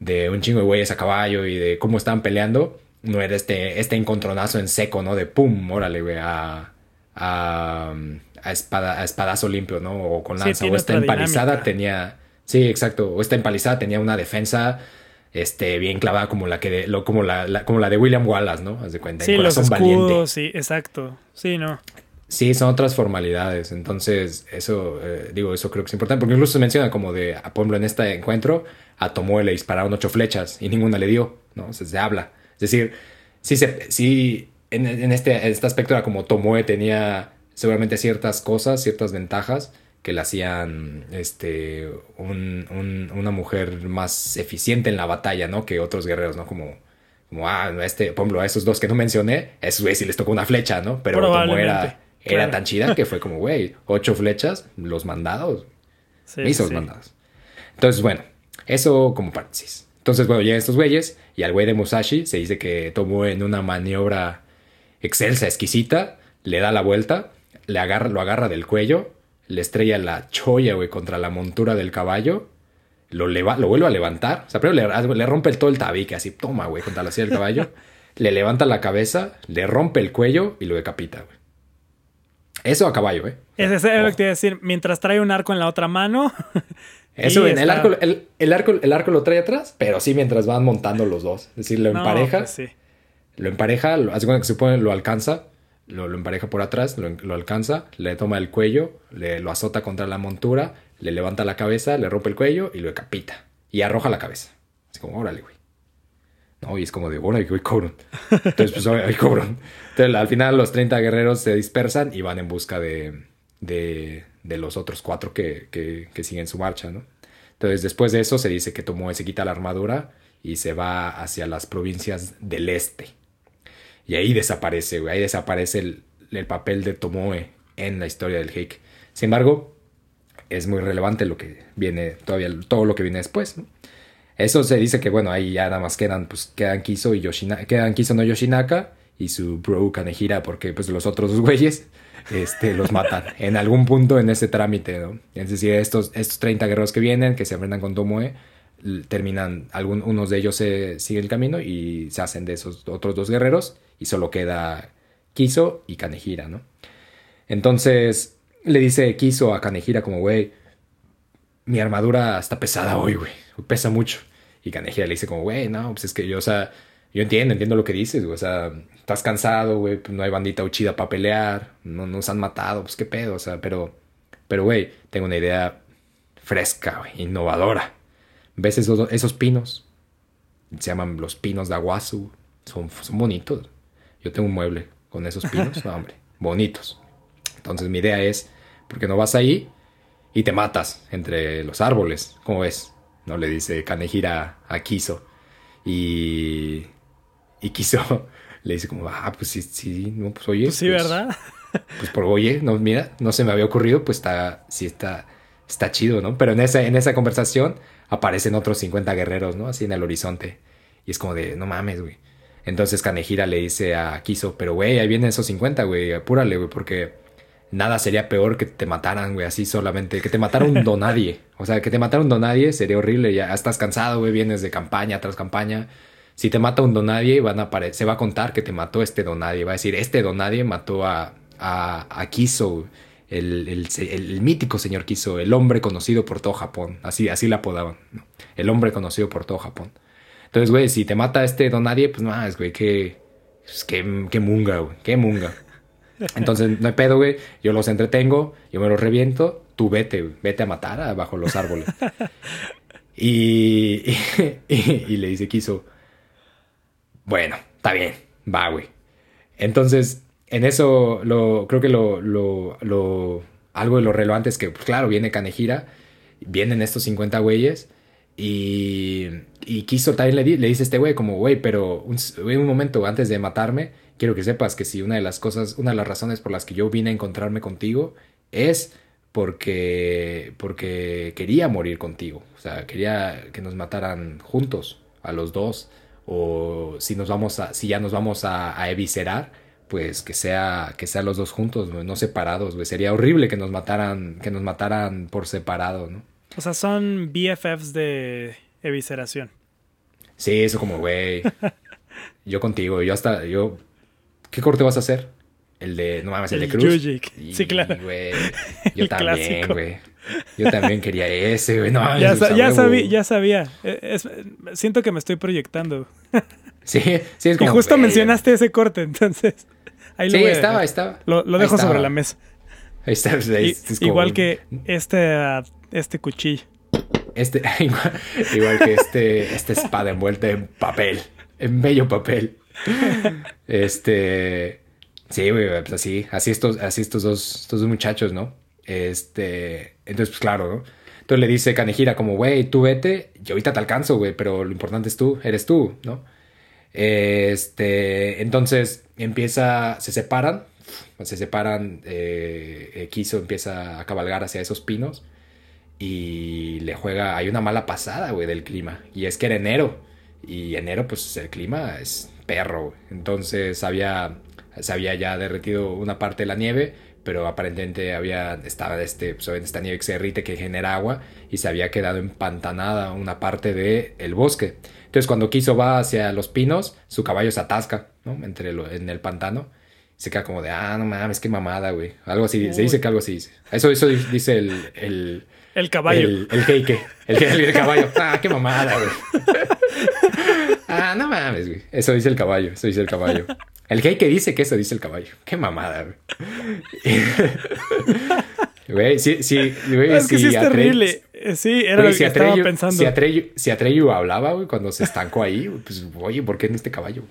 de un chingo de güeyes a caballo y de cómo están peleando, no era este, este encontronazo en seco, ¿no? De pum, órale, güey, a, a, a, espada, a espadazo limpio, ¿no? O con lanza. Sí, o esta empalizada dinámica. tenía. Sí, exacto. O esta empalizada tenía una defensa este, bien clavada como la que de, lo, como la, la, como la de William Wallace, ¿no? Haz de cuenta. Sí, los escudos, valiente. sí, exacto. Sí, no. Sí, son otras formalidades. Entonces, eso, eh, digo, eso creo que es importante. Porque incluso se menciona como de, por ejemplo, en este encuentro, a Tomoe le dispararon ocho flechas y ninguna le dio, ¿no? O sea, se habla. Es decir, sí, se, sí en, este, en este aspecto era como Tomoe tenía seguramente ciertas cosas, ciertas ventajas que le hacían este, un, una mujer más eficiente en la batalla, ¿no? Que otros guerreros, ¿no? Como, como ah, este, por ejemplo, a esos dos que no mencioné, a esos güeyes sí les tocó una flecha, ¿no? Pero Tomoe era, era tan chida que fue como, güey, ocho flechas, los mandados. Sí, hizo sí. los mandados. Entonces, bueno, eso como paréntesis. Entonces, bueno, llegan estos güeyes y al güey de Musashi se dice que tomó en una maniobra excelsa, exquisita, le da la vuelta, le agarra, lo agarra del cuello, le estrella la cholla, güey, contra la montura del caballo, lo, leva, lo vuelve a levantar, o sea, primero le, le rompe el, todo el tabique, así, toma, güey, contra la silla del caballo, le levanta la cabeza, le rompe el cuello y lo decapita, güey. Eso a caballo, ¿eh? Ese es lo que te iba a decir. Mientras trae un arco en la otra mano. Eso, en el, arco, el, arco, el arco lo trae atrás, pero sí mientras van montando los dos. Es decir, lo empareja. Pues sí. Lo empareja, lo, hace que se pone, lo alcanza, lo, empareja por atrás, lo, alcanza, le toma el cuello, le, lo azota contra la montura, le levanta la cabeza, le rompe el cuello y lo decapita. Y arroja la cabeza. Así como, órale, güey. No, y es como de, órale, güey, cobran. Entonces, pues, ahí cobran. Entonces, al final los 30 guerreros se dispersan y van en busca de, de, los otros cuatro que, que, siguen su marcha, ¿no? Entonces, después de eso, se dice que Tomoe se quita la armadura y se va hacia las provincias del este. Y ahí desaparece, güey. Ahí desaparece el, el papel de Tomoe en la historia del Heik. Sin embargo, es muy relevante lo que viene, todavía todo lo que viene después. Eso se dice que, bueno, ahí ya nada más quedan, pues, quedan Kiso y Yoshinaka, quedan Kiso no Yoshinaka y su bro Kanehira, porque, pues, los otros dos güeyes, este, los matan en algún punto en ese trámite, ¿no? Es decir, estos, estos 30 guerreros que vienen, que se enfrentan con Tomoe, terminan, algún, unos de ellos siguen el camino y se hacen de esos otros dos guerreros y solo queda Kiso y Kanehira, ¿no? Entonces, le dice Kiso a Kanehira como, güey, mi armadura está pesada hoy, güey pesa mucho. Y Kanejira le dice como, güey, no, pues es que yo, o sea, yo entiendo, entiendo lo que dices, güey, o sea, estás cansado, güey, no hay bandita uchida para pelear, no nos han matado, pues qué pedo, o sea, pero, pero, güey, tengo una idea fresca, güey, innovadora. ¿Ves esos, esos pinos? Se llaman los pinos de Aguasu, son, son bonitos. Yo tengo un mueble con esos pinos, no, hombre, bonitos. Entonces mi idea es, ¿por qué no vas ahí y te matas entre los árboles? ¿Cómo ves? ¿No? Le dice Kanehira a Kiso. Y, y Kiso le dice como, ah, pues sí, sí, no, pues oye. Pues sí, pues, ¿verdad? Pues por oye, no, mira, no se me había ocurrido, pues está, sí está, está chido, ¿no? Pero en esa, en esa conversación aparecen otros 50 guerreros, ¿no? Así en el horizonte. Y es como de, no mames, güey. Entonces Kanehira le dice a Kiso, pero güey, ahí vienen esos 50, güey, apúrale, güey, porque nada sería peor que te mataran, güey, así solamente. Que te matara un donadie. O sea, que te matara un donadie sería horrible. Ya estás cansado, güey, vienes de campaña tras campaña. Si te mata un donadie, van a se va a contar que te mató este donadie. Va a decir, este donadie mató a, a, a Kiso, el, el, mítico señor Kiso, el hombre conocido por todo Japón. Así, así la apodaban. ¿no? El hombre conocido por todo Japón. Entonces, güey, si te mata este donadie, pues no, es, güey, qué, pues, qué, qué munga, güey, qué munga. Entonces, no hay pedo, güey. Yo los entretengo, yo me los reviento. Tú vete, vete a matar bajo los árboles. y, y, le dice Kiso, bueno, está bien, va, güey. Entonces, en eso, lo, creo que lo, lo, lo, algo de lo relevante es que, pues, claro, viene Kanejira, vienen estos 50 güeyes. Y, y Kiso también le, le dice a este güey, como, güey, pero un, un momento antes de matarme, quiero que sepas que si una de las cosas, una de las razones por las que yo vine a encontrarme contigo es porque, porque quería morir contigo. O sea, quería que nos mataran juntos, a los dos. O si nos vamos a, si ya nos vamos a, a eviscerar, pues que sea, que sean los dos juntos, no separados, Sería horrible que nos mataran, que nos mataran por separado, ¿no? O sea, son BFFs de evisceración. Sí, eso como, güey. yo contigo, yo hasta, yo ¿Qué corte vas a hacer? El de, no mames, el, de Cruz. sí, claro. yo también, güey. Yo también quería ese, güey. No, ya, ya, sabía, ya sabía. E, siento que me estoy proyectando. Sí, sí, es como. Y justo mencionaste ese corte, entonces. Ahí lo sí, estaba, estaba. Lo, dejo sobre la mesa. Ahí está. Ahí, igual que este, este cuchillo. Este, igual, igual que este, esta espada envuelta en papel, en bello papel este. Sí, güey, pues así, así estos, así estos dos, estos dos muchachos, ¿no? Este. Entonces, pues claro, ¿no? Entonces le dice Kanejira como, güey, tú vete, yo ahorita te alcanzo, güey, pero lo importante es tú, eres tú, ¿no? Este, entonces empieza, se separan, se separan, eh, Kiso empieza a cabalgar hacia esos pinos y le juega, hay una mala pasada, güey, del clima, y es que era enero, y enero, pues el clima es perro. Entonces había, se había ya derretido una parte de la nieve, pero aparentemente había, estaba este, pues, esta nieve que se derrite, que genera agua, y se había quedado empantanada una parte del el bosque. Entonces cuando quiso va hacia los pinos, su caballo se atasca, ¿no? Entre lo, en el pantano. Se queda como de, ah, no mames, qué mamada, güey. Algo así, se dice que algo así dice. Eso, eso dice el... El, el caballo. El, el heike. El, el, caballo. Ah, qué mamada, güey. ah, no mames, güey. Eso dice el caballo. Eso dice el caballo. El que dice que eso dice el caballo. Qué mamada, güey. Güey, sí, sí, güey, es que sí es terrible. Sí, era lo que estaba pensando. Si Atreyu, si Atreyu hablaba, güey, cuando se estancó ahí, pues, oye, ¿por qué en este caballo?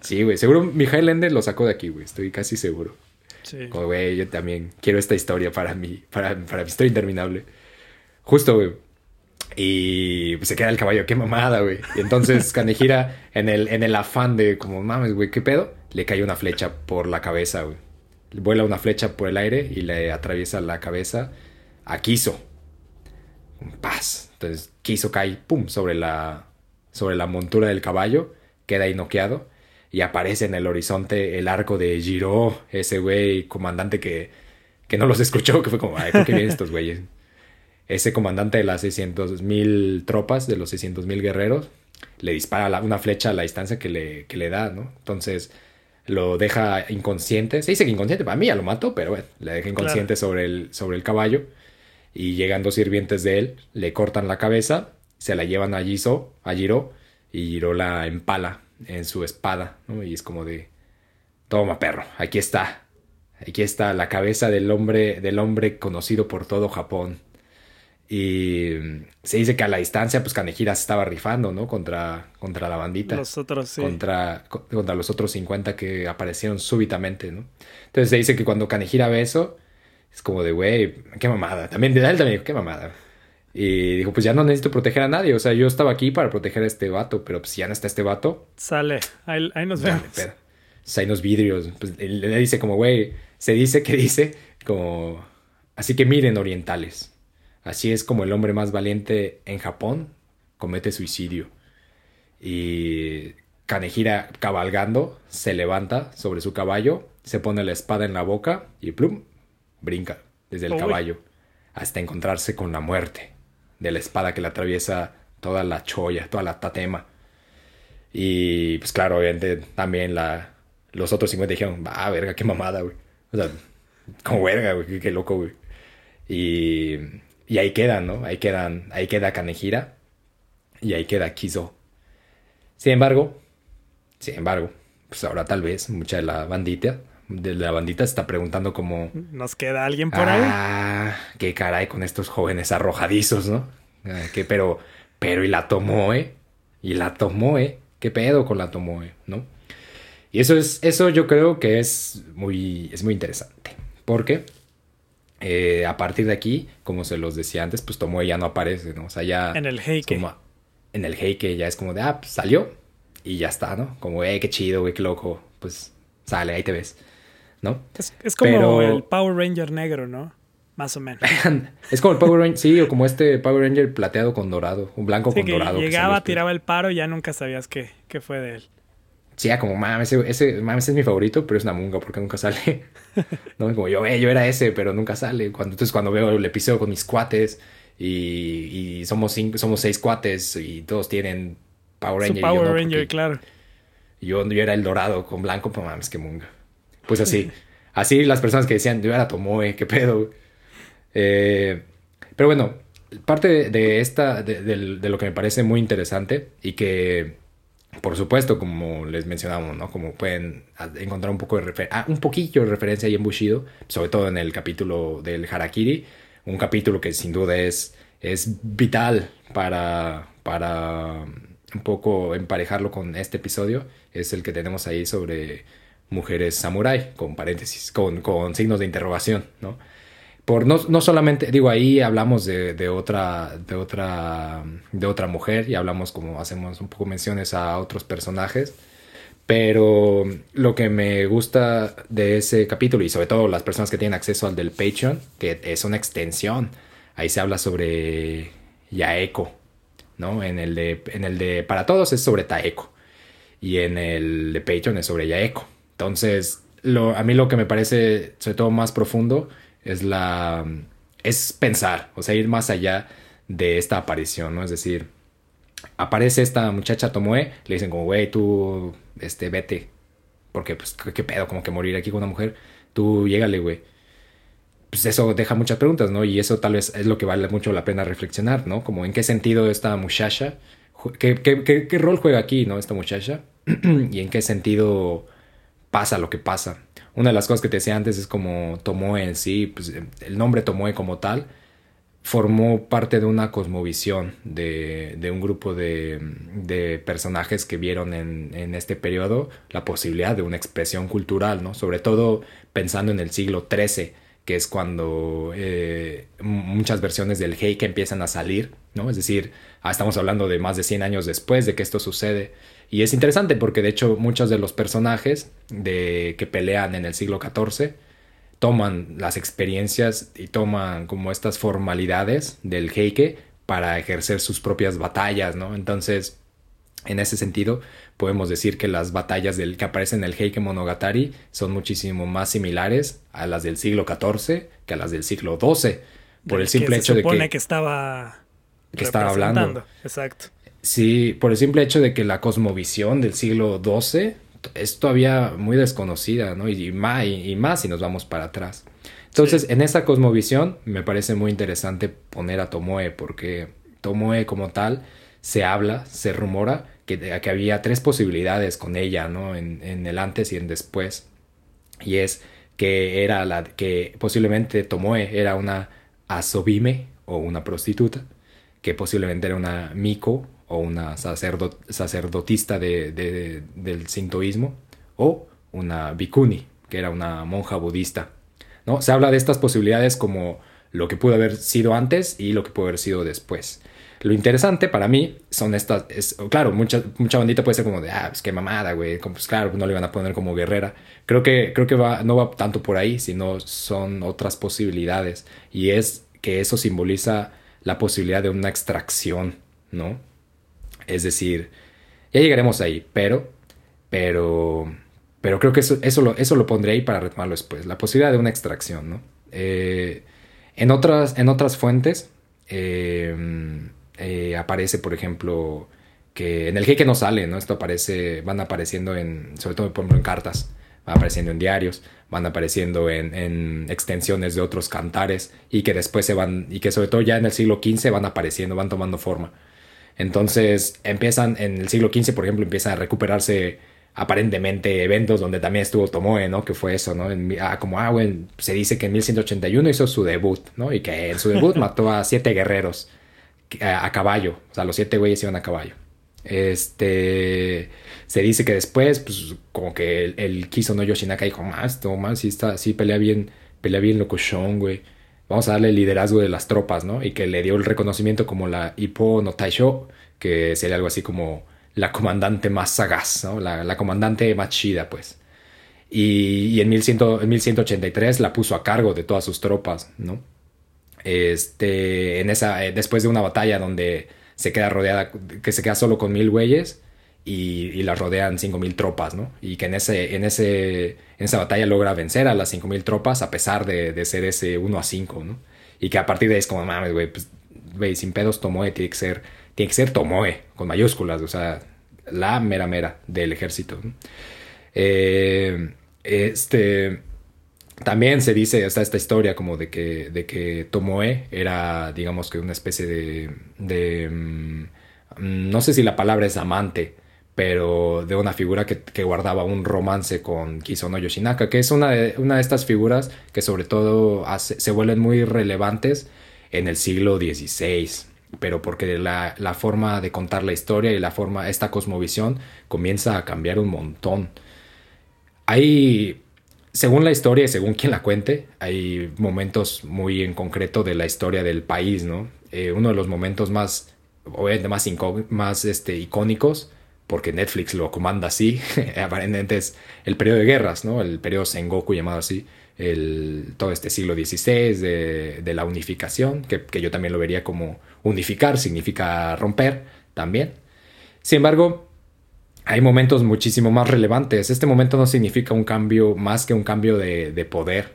Sí, güey, seguro mi Highlander lo sacó de aquí, güey, estoy casi seguro. Sí. Como, güey, yo también quiero esta historia para mí, para, para mi historia interminable. Justo, güey, y se queda el caballo, qué mamada, güey. Y entonces Kanehira, en el, en el afán de como, mames, güey, qué pedo, le cae una flecha por la cabeza, güey. Vuela una flecha por el aire y le atraviesa la cabeza a Kiso. Paz. Entonces Kiso cae, pum, sobre la, sobre la montura del caballo, queda ahí noqueado. Y aparece en el horizonte el arco de Giro, ese güey comandante que, que no los escuchó, que fue como, ay, ¿por qué vienen estos güeyes? Ese comandante de las 600.000 tropas, de los 600.000 guerreros, le dispara una flecha a la distancia que le, le da, ¿no? Entonces lo deja inconsciente. Se dice que inconsciente, para mí ya lo mató, pero bueno, le deja inconsciente sobre, el, sobre el caballo. Y llegan dos sirvientes de él, le cortan la cabeza, se la llevan a Giso, a Giro, y Giro la empala en su espada, ¿no? Y es como de, toma perro, aquí está. Aquí está la cabeza del hombre, del hombre conocido por todo Japón. Y se dice que a la distancia, pues Kanehira se estaba rifando, ¿no? Contra, contra la bandita. Los otros, sí. Contra, contra los otros 50 que aparecieron súbitamente, ¿no? Entonces se dice que cuando Kanehira ve eso, es como de, güey, qué mamada. También de él también, qué mamada. Y dijo, pues ya no necesito proteger a nadie. O sea, yo estaba aquí para proteger a este vato, pero pues si ya no está este vato. Sale, ahí, nos vemos. Pero, pues hay unos vidrios. Pues le dice como, güey, se dice que dice como, así que miren orientales. Así es como el hombre más valiente en Japón comete suicidio. Y Kanehira cabalgando se levanta sobre su caballo, se pone la espada en la boca y plum, brinca desde el caballo hasta encontrarse con la muerte de la espada que le atraviesa toda la choya, toda la tatema. Y pues claro, obviamente también la, los otros 50 dijeron, va, verga, qué mamada, güey. O sea, como verga, güey, qué, qué loco, güey. Y y ahí quedan, ¿no? Ahí quedan, ahí queda Kanehira y ahí queda Kizo. Sin embargo, sin embargo, pues ahora tal vez mucha de la bandita, de la bandita se está preguntando como... ¿Nos queda alguien por ahí? Ah, qué caray con estos jóvenes arrojadizos, ¿no? Ah, que, pero, pero y la Tomoe, y la Tomoe, ¿qué pedo con la Tomoe, no? Y eso es, eso yo creo que es muy, es muy interesante. Porque eh, a partir de aquí, como se los decía antes, pues Tomoe ya no aparece, ¿no? O sea, ya... En el Heike. Como, en el Heike ya es como de, ah, pues salió y ya está, ¿no? Como, eh, qué chido, güey, qué loco. Pues sale, ahí te ves, ¿no? Es, como el Power Ranger negro, ¿no? Más o menos. es como el Power Ranger, sí, o como este Power Ranger plateado con dorado, un blanco con dorado. Llegaba, tiraba el paro y ya nunca sabías qué, qué fue de él. Sí, como, mames, ese, ese, es mi favorito, pero es una munga porque nunca sale. ¿No? Como yo, eh, yo era ese, pero nunca sale. Cuando, entonces cuando veo el episodio con mis cuates y, y somos, cinco, somos seis cuates y todos tienen Power Ranger. Power Ranger, claro. Yo, yo era el dorado con blanco, pues mames, qué munga. Pues así. así las personas que decían, yo era Tomoe, qué pedo. Eh, pero bueno, parte de, esta, de, de lo que me parece muy interesante y que por supuesto, como les mencionamos, ¿no? Como pueden encontrar un poco de ah, un poquillo de referencia ahí en Bushido, sobre todo en el capítulo del Harakiri, un capítulo que sin duda es, es vital para, para un poco emparejarlo con este episodio, es el que tenemos ahí sobre mujeres samurai, con paréntesis, con, con signos de interrogación, ¿no? No, no, solamente, digo, ahí hablamos de, de, otra, de, otra, de otra mujer y hablamos como hacemos un poco menciones a otros personajes, pero lo que me gusta de ese capítulo y sobre todo las personas que tienen acceso al del Patreon, que es una extensión, ahí se habla sobre Yaeko, ¿no? En el de, en el de Para Todos es sobre Taeko y en el de Patreon es sobre Yaeko. Entonces, lo, a mí lo que me parece, sobre todo más profundo, es la es pensar, o sea, ir más allá de esta aparición, ¿no? Es decir, aparece esta muchacha Tomoe, le dicen como, güey, tú, este, vete, porque, pues, ¿qué pedo? Como que morir aquí con una mujer, tú llégale, güey. Pues eso deja muchas preguntas, ¿no? Y eso tal vez es lo que vale mucho la pena reflexionar, ¿no? Como en qué sentido esta muchacha, qué, qué, qué, qué rol juega aquí, ¿no? Esta muchacha, y en qué sentido pasa lo que pasa. Una de las cosas que te decía antes es como Tomoe en sí, pues el nombre Tomoe como tal, formó parte de una cosmovisión de, de un grupo de, de, personajes que vieron en, en, este periodo la posibilidad de una expresión cultural, ¿no? Sobre todo pensando en el siglo XIII, que es cuando eh, muchas versiones del Heike empiezan a salir, ¿no? Es decir, ah, estamos hablando de más de 100 años después de que esto sucede. Y es interesante porque de hecho muchos de los personajes de, que pelean en el siglo XIV toman las experiencias y toman como estas formalidades del Heike para ejercer sus propias batallas, ¿no? Entonces, en ese sentido, podemos decir que las batallas del, que aparecen en el Heike Monogatari son muchísimo más similares a las del siglo XIV que a las del siglo XII, por el simple hecho de que... que estaba... Que estaba hablando. Exacto. Sí, por el simple hecho de que la cosmovisión del siglo XII es todavía muy desconocida, ¿no? Y, más, y, más si nos vamos para atrás. Entonces, en esa cosmovisión me parece muy interesante poner a Tomoe, porque Tomoe como tal se habla, se rumora que, que había tres posibilidades con ella, ¿no? En, en, el antes y en después. Y es que era la que posiblemente Tomoe era una asobime o una prostituta, que posiblemente era una miko o una sacerdotista de, del sintoísmo, o una bhikkhuni, que era una monja budista. ¿no? Se habla de estas posibilidades como lo que pudo haber sido antes y lo que pudo haber sido después. Lo interesante para mí son estas, es, claro, mucha, mucha bandita puede ser como de, ah, pues qué mamada, güey, pues claro, no le van a poner como guerrera. Creo que, creo que va, no va tanto por ahí, sino son otras posibilidades. Y es que eso simboliza la posibilidad de una extracción, ¿no? Es decir, ya llegaremos ahí, pero, pero, pero creo que eso, eso, lo, eso lo pondré ahí para retomarlo después. La posibilidad de una extracción, ¿no? Eh, en, otras, en otras fuentes eh, eh, aparece, por ejemplo, que en el que no sale, ¿no? Esto aparece, van apareciendo en, sobre todo por en cartas, van apareciendo en diarios, van apareciendo en, en, extensiones de otros cantares y que después se van, y que sobre todo ya en el siglo XV van apareciendo, van tomando forma. Entonces empiezan, en el siglo XV, por ejemplo, empiezan a recuperarse aparentemente eventos donde también estuvo Tomoe, ¿no? Que fue eso, ¿no? ah, como, ah, bueno, se dice que en 1181 hizo su debut, ¿no? Y que en su debut mató a siete guerreros a, caballo, o sea, los siete güeyes iban a caballo. Este, se dice que después, pues, como que el, el Kiso no Yoshinaka dijo, más, más, sí está, sí pelea bien, pelea bien locochón, güey vamos a darle el liderazgo de las tropas, ¿no? Y que le dio el reconocimiento como la Hippo no Taisho, que sería algo así como la comandante más sagaz, ¿no? La, comandante más chida, pues. Y, en, 1183 la puso a cargo de todas sus tropas, ¿no? Este, en esa, eh, después de una batalla donde se queda rodeada, que se queda solo con mil güeyes, y, y la rodean 5.000 tropas, ¿no? Y que en, ese, en, ese, en esa batalla logra vencer a las 5.000 tropas a pesar de, de, ser ese 1 a 5, ¿no? Y que a partir de ahí es como, mames, güey, pues, güey, sin pedos Tomoe tiene que ser, tiene que ser Tomoe, con mayúsculas, o sea, la mera mera del ejército. ¿no? Eh, este... También se dice, está esta historia como de que, de que Tomoe era, digamos que una especie de, de mm, no sé si la palabra es amante, pero de una figura que, guardaba un romance con Kisono Yoshinaka, que es una de, una de estas figuras que sobre todo se vuelven muy relevantes en el siglo XVI, pero porque la, la, forma de contar la historia y la forma, esta cosmovisión comienza a cambiar un montón. Hay, según la historia y según quien la cuente, hay momentos muy en concreto de la historia del país, ¿no? Eh, uno de los momentos más, obviamente más, más este, icónicos porque Netflix lo comanda así, aparentemente es el periodo de guerras, ¿no? El periodo Sengoku llamado así, el, todo este siglo XVI de, de la unificación, que, yo también lo vería como unificar, significa romper también. Sin embargo, hay momentos muchísimo más relevantes. Este momento no significa un cambio más que un cambio de, de poder.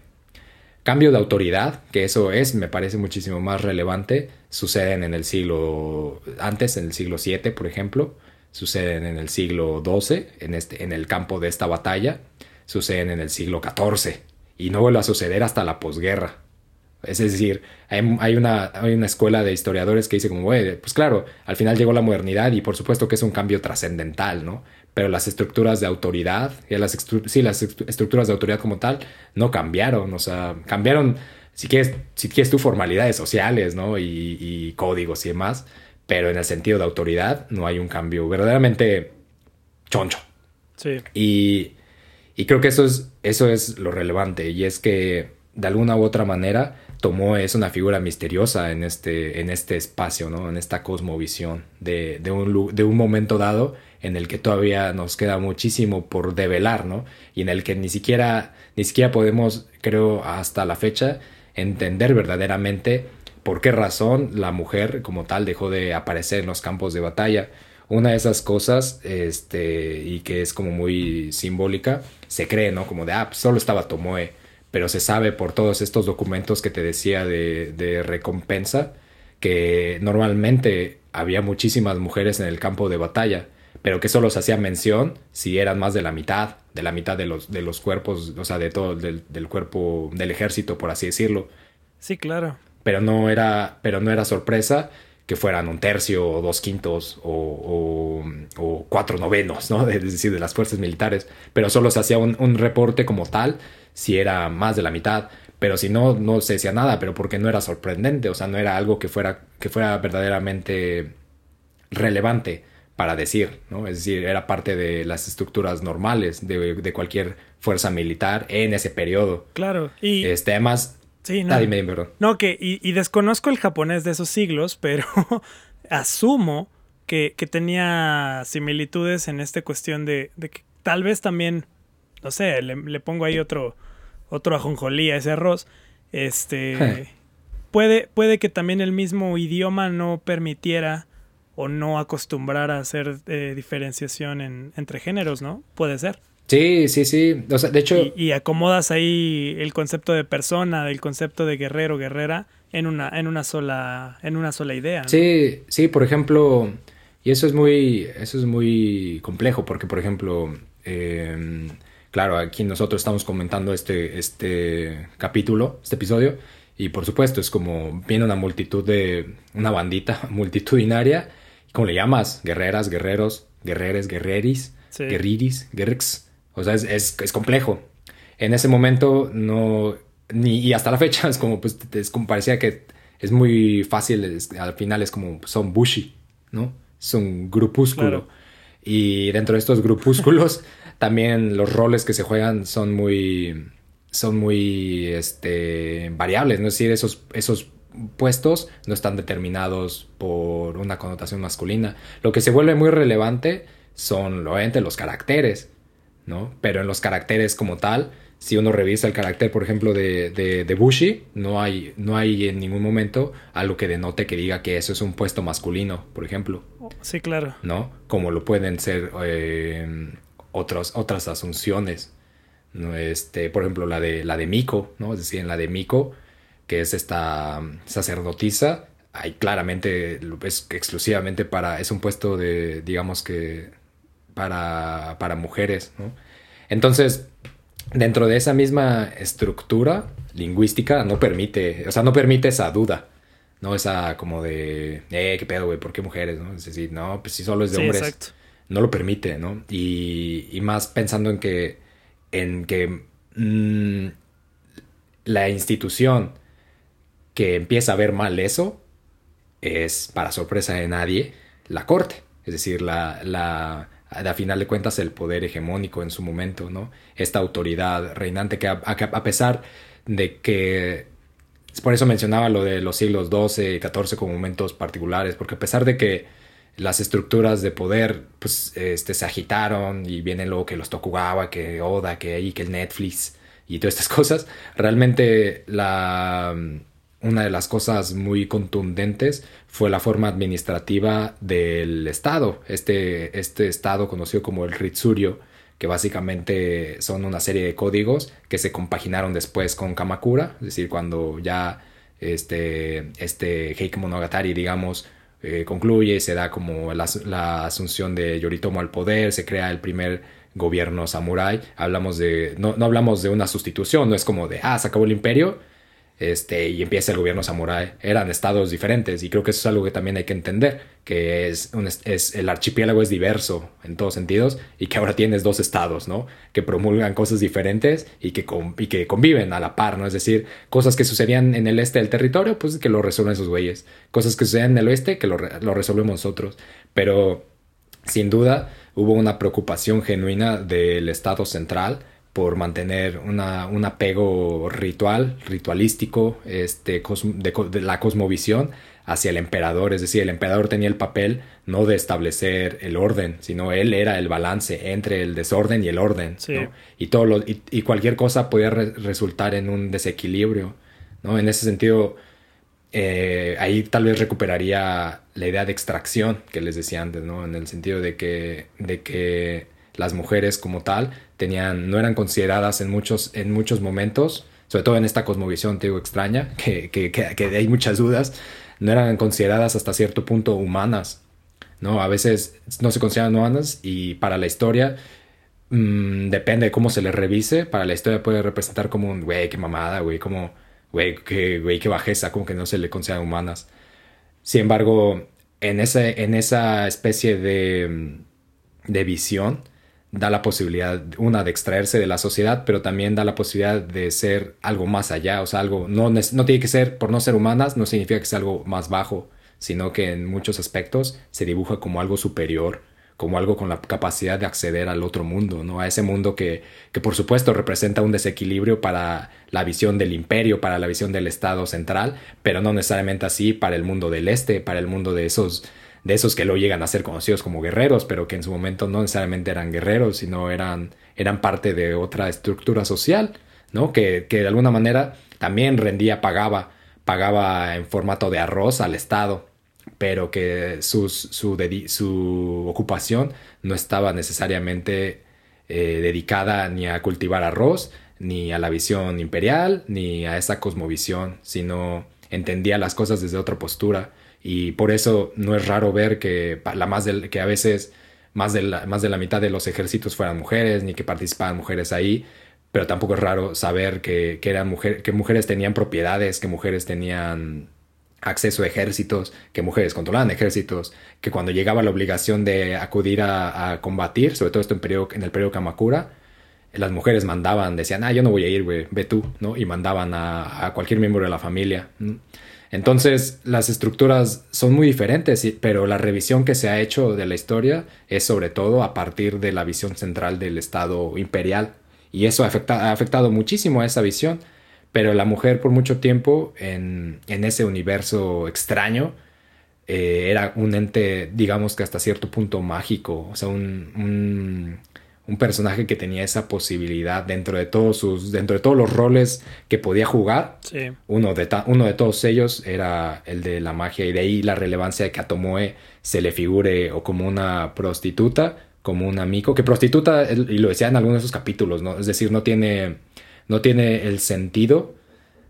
Cambio de autoridad, que eso es, me parece muchísimo más relevante, suceden en el siglo antes, en el siglo VII, por ejemplo, suceden en el siglo XII, en, este, en el campo de esta batalla, suceden en el siglo XIV y no vuelve a suceder hasta la posguerra. Es decir, hay, una, hay una escuela de historiadores que dice como, pues claro, al final llegó la modernidad y por supuesto que es un cambio trascendental, ¿no? Pero las estructuras de autoridad, y las sí, las estructuras de autoridad como tal, no cambiaron, o sea, cambiaron, si quieres, si quieres tú, formalidades sociales, ¿no? Y, y códigos y demás, pero en el sentido de autoridad no hay un cambio verdaderamente choncho. Sí. Y, y creo que eso es, eso es lo relevante, y es que de alguna u otra manera Tomó es una figura misteriosa en este, en este espacio, ¿no? en esta cosmovisión de, de, un, de un momento dado en el que todavía nos queda muchísimo por develar, ¿no? Y en el que ni siquiera, ni siquiera podemos, creo, hasta la fecha, entender verdaderamente por qué razón la mujer como tal dejó de aparecer en los campos de batalla. Una de esas cosas, este, y que es como muy simbólica, se cree, ¿no? Como de, ah, pues solo estaba Tomoe pero se sabe por todos estos documentos que te decía de, recompensa que normalmente había muchísimas mujeres en el campo de batalla, pero que solo se hacía mención si eran más de la mitad, de la mitad de los, de los cuerpos, o sea, de todo, del cuerpo del ejército, por así decirlo. Sí, claro. Pero no era, pero no era sorpresa que fueran un tercio o dos quintos o, o, cuatro novenos, ¿no? Es decir, de las fuerzas militares. Pero solo se hacía un, un, reporte como tal si era más de la mitad. Pero si no, no se decía nada, pero porque no era sorprendente, o sea, no era algo que fuera, que fuera verdaderamente relevante para decir, ¿no? Es decir, era parte de las estructuras normales de, de cualquier fuerza militar en ese periodo. Claro, y... Este, además, Sí, no. Ah, dime, perdón. No, que, y, desconozco el japonés de esos siglos, pero asumo que, que, tenía similitudes en esta cuestión de, de, que tal vez también, no sé, le, le pongo ahí otro, otro ajonjolí a ese arroz. Este. puede, puede que también el mismo idioma no permitiera o no acostumbrara a hacer eh, diferenciación en, entre géneros, ¿no? Puede ser. Sí, sí, sí. O sea, de hecho. Y, y, acomodas ahí el concepto de persona, el concepto de guerrero, guerrera, en una, en una sola, en una sola idea. ¿no? Sí, sí, por ejemplo. Y eso es muy. Eso es muy complejo. Porque, por ejemplo. Eh, claro, aquí nosotros estamos comentando este, este capítulo, este episodio. Y por supuesto, es como viene una multitud de. una bandita multitudinaria. ¿Cómo le llamas? Guerreras, guerreros, guerreres, guerreris, sí. guerriris, guerrix. O sea, es, es, es, complejo. En ese momento no, ni, y hasta la fecha es como, pues, es como parecía que es muy fácil, es, al final es como, son bushi, ¿no? Es un grupúsculo. Claro. Y dentro de estos grupúsculos, también los roles que se juegan son muy, son muy, este, variables, ¿no? Es decir, esos, esos puestos no están determinados por una connotación masculina. Lo que se vuelve muy relevante son, obviamente, los caracteres ¿no? Pero en los caracteres como tal, si uno revisa el carácter, por ejemplo, de, de, de, Bushi, no hay, no hay en ningún momento algo que denote que diga que eso es un puesto masculino, por ejemplo. Sí, claro. ¿No? Como lo pueden ser eh, otros, otras asunciones. ¿no? Este, por ejemplo, la de, la de Miko, ¿no? Es decir, en la de Miko, que es esta sacerdotisa, hay claramente, es exclusivamente para, es un puesto de, digamos que, para, para mujeres, ¿no? Entonces, dentro de esa misma estructura lingüística no permite, o sea, no permite esa duda, ¿no? Esa como de, eh, qué pedo, güey, ¿por qué mujeres, no? Es decir, no, pues si solo es de sí, hombres, exacto. no lo permite, ¿no? Y, y, más pensando en que, en que mmm, la institución que empieza a ver mal eso es, para sorpresa de nadie, la corte, es decir, la, la a final de cuentas el poder hegemónico en su momento, ¿no? Esta autoridad reinante que a, pesar de que por eso mencionaba lo de los siglos XII y XIV como momentos particulares, porque a pesar de que las estructuras de poder pues este se agitaron y vienen luego que los Tokugawa, que Oda, que ahí que el Netflix y todas estas cosas, realmente la una de las cosas muy contundentes fue la forma administrativa del Estado, este, este Estado conocido como el Ritsurio, que básicamente son una serie de códigos que se compaginaron después con Kamakura, es decir, cuando ya este, este Heike Monogatari, digamos, eh, concluye, se da como la, la, asunción de Yoritomo al poder, se crea el primer gobierno samurái, hablamos de, no, no hablamos de una sustitución, no es como de, ah, se acabó el imperio, este, y empieza el gobierno samurái. Eran estados diferentes y creo que eso es algo que también hay que entender, que es, el archipiélago es diverso en todos sentidos y que ahora tienes dos estados, ¿no? Que promulgan cosas diferentes y que, y que conviven a la par, ¿no? Es decir, cosas que sucedían en el este del territorio, pues que lo resuelven esos güeyes. Cosas que suceden en el oeste, que lo, lo resolvemos nosotros. Pero, sin duda, hubo una preocupación genuina del estado central por mantener una, un apego ritual, ritualístico, este, de, la cosmovisión hacia el emperador. Es decir, el emperador tenía el papel no de establecer el orden, sino él era el balance entre el desorden y el orden. Y, todo lo, y, cualquier cosa podía resultar en un desequilibrio. ¿no? En ese sentido, eh, ahí tal vez recuperaría la idea de extracción que les decía antes, ¿no? en el sentido de que, de que las mujeres como tal tenían, no eran consideradas en muchos, en muchos momentos, sobre todo en esta cosmovisión, te digo, extraña, que, que, que, hay muchas dudas, no eran consideradas hasta cierto punto humanas, ¿no? A veces no se consideran humanas y para la historia mmm, depende de cómo se les revise, para la historia puede representar como un, güey, qué mamada, güey, como, güey, qué, güey, qué bajeza, como que no se le consideran humanas. Sin embargo, en, ese, en esa especie de, de visión, da la posibilidad, una, de extraerse de la sociedad, pero también da la posibilidad de ser algo más allá, o sea, algo, no, no tiene que ser, por no ser humanas, no significa que sea algo más bajo, sino que en muchos aspectos se dibuja como algo superior, como algo con la capacidad de acceder al otro mundo, ¿no? A ese mundo que, que por supuesto representa un desequilibrio para la visión del imperio, para la visión del Estado central, pero no necesariamente así para el mundo del este, para el mundo de esos de esos que luego llegan a ser conocidos como guerreros, pero que en su momento no necesariamente eran guerreros, sino eran, eran parte de otra estructura social, ¿no? Que, que de alguna manera también rendía, pagaba, pagaba en formato de arroz al Estado, pero que su, su ocupación no estaba necesariamente eh, dedicada ni a cultivar arroz, ni a la visión imperial, ni a esa cosmovisión, sino entendía las cosas desde otra postura y por eso no es raro ver que, la más que a veces más de, la, más de la mitad de los ejércitos fueran mujeres, ni que participaban mujeres ahí, pero tampoco es raro saber que, que eran mujer, que mujeres tenían propiedades, que mujeres tenían acceso a ejércitos, que mujeres controlaban ejércitos, que cuando llegaba la obligación de acudir a, combatir, sobre todo esto en, periodo, en el periodo Kamakura, las mujeres mandaban, decían, ah, yo no voy a ir, güey, ve tú, ¿no? Y mandaban a, a, cualquier miembro de la familia. Entonces, las estructuras son muy diferentes, pero la revisión que se ha hecho de la historia es sobre todo a partir de la visión central del Estado imperial. Y eso ha, afectado muchísimo a esa visión. Pero la mujer por mucho tiempo en, en ese universo extraño eh, era un ente, digamos que hasta cierto punto mágico, o sea, un personaje que tenía esa posibilidad dentro de todos sus dentro de todos los roles que podía jugar. Uno de uno de todos ellos era el de la magia y de ahí la relevancia de que a Tomoe se le figure o como una prostituta como un amigo que prostituta y lo decía en algunos de esos capítulos no es decir no tiene no tiene el sentido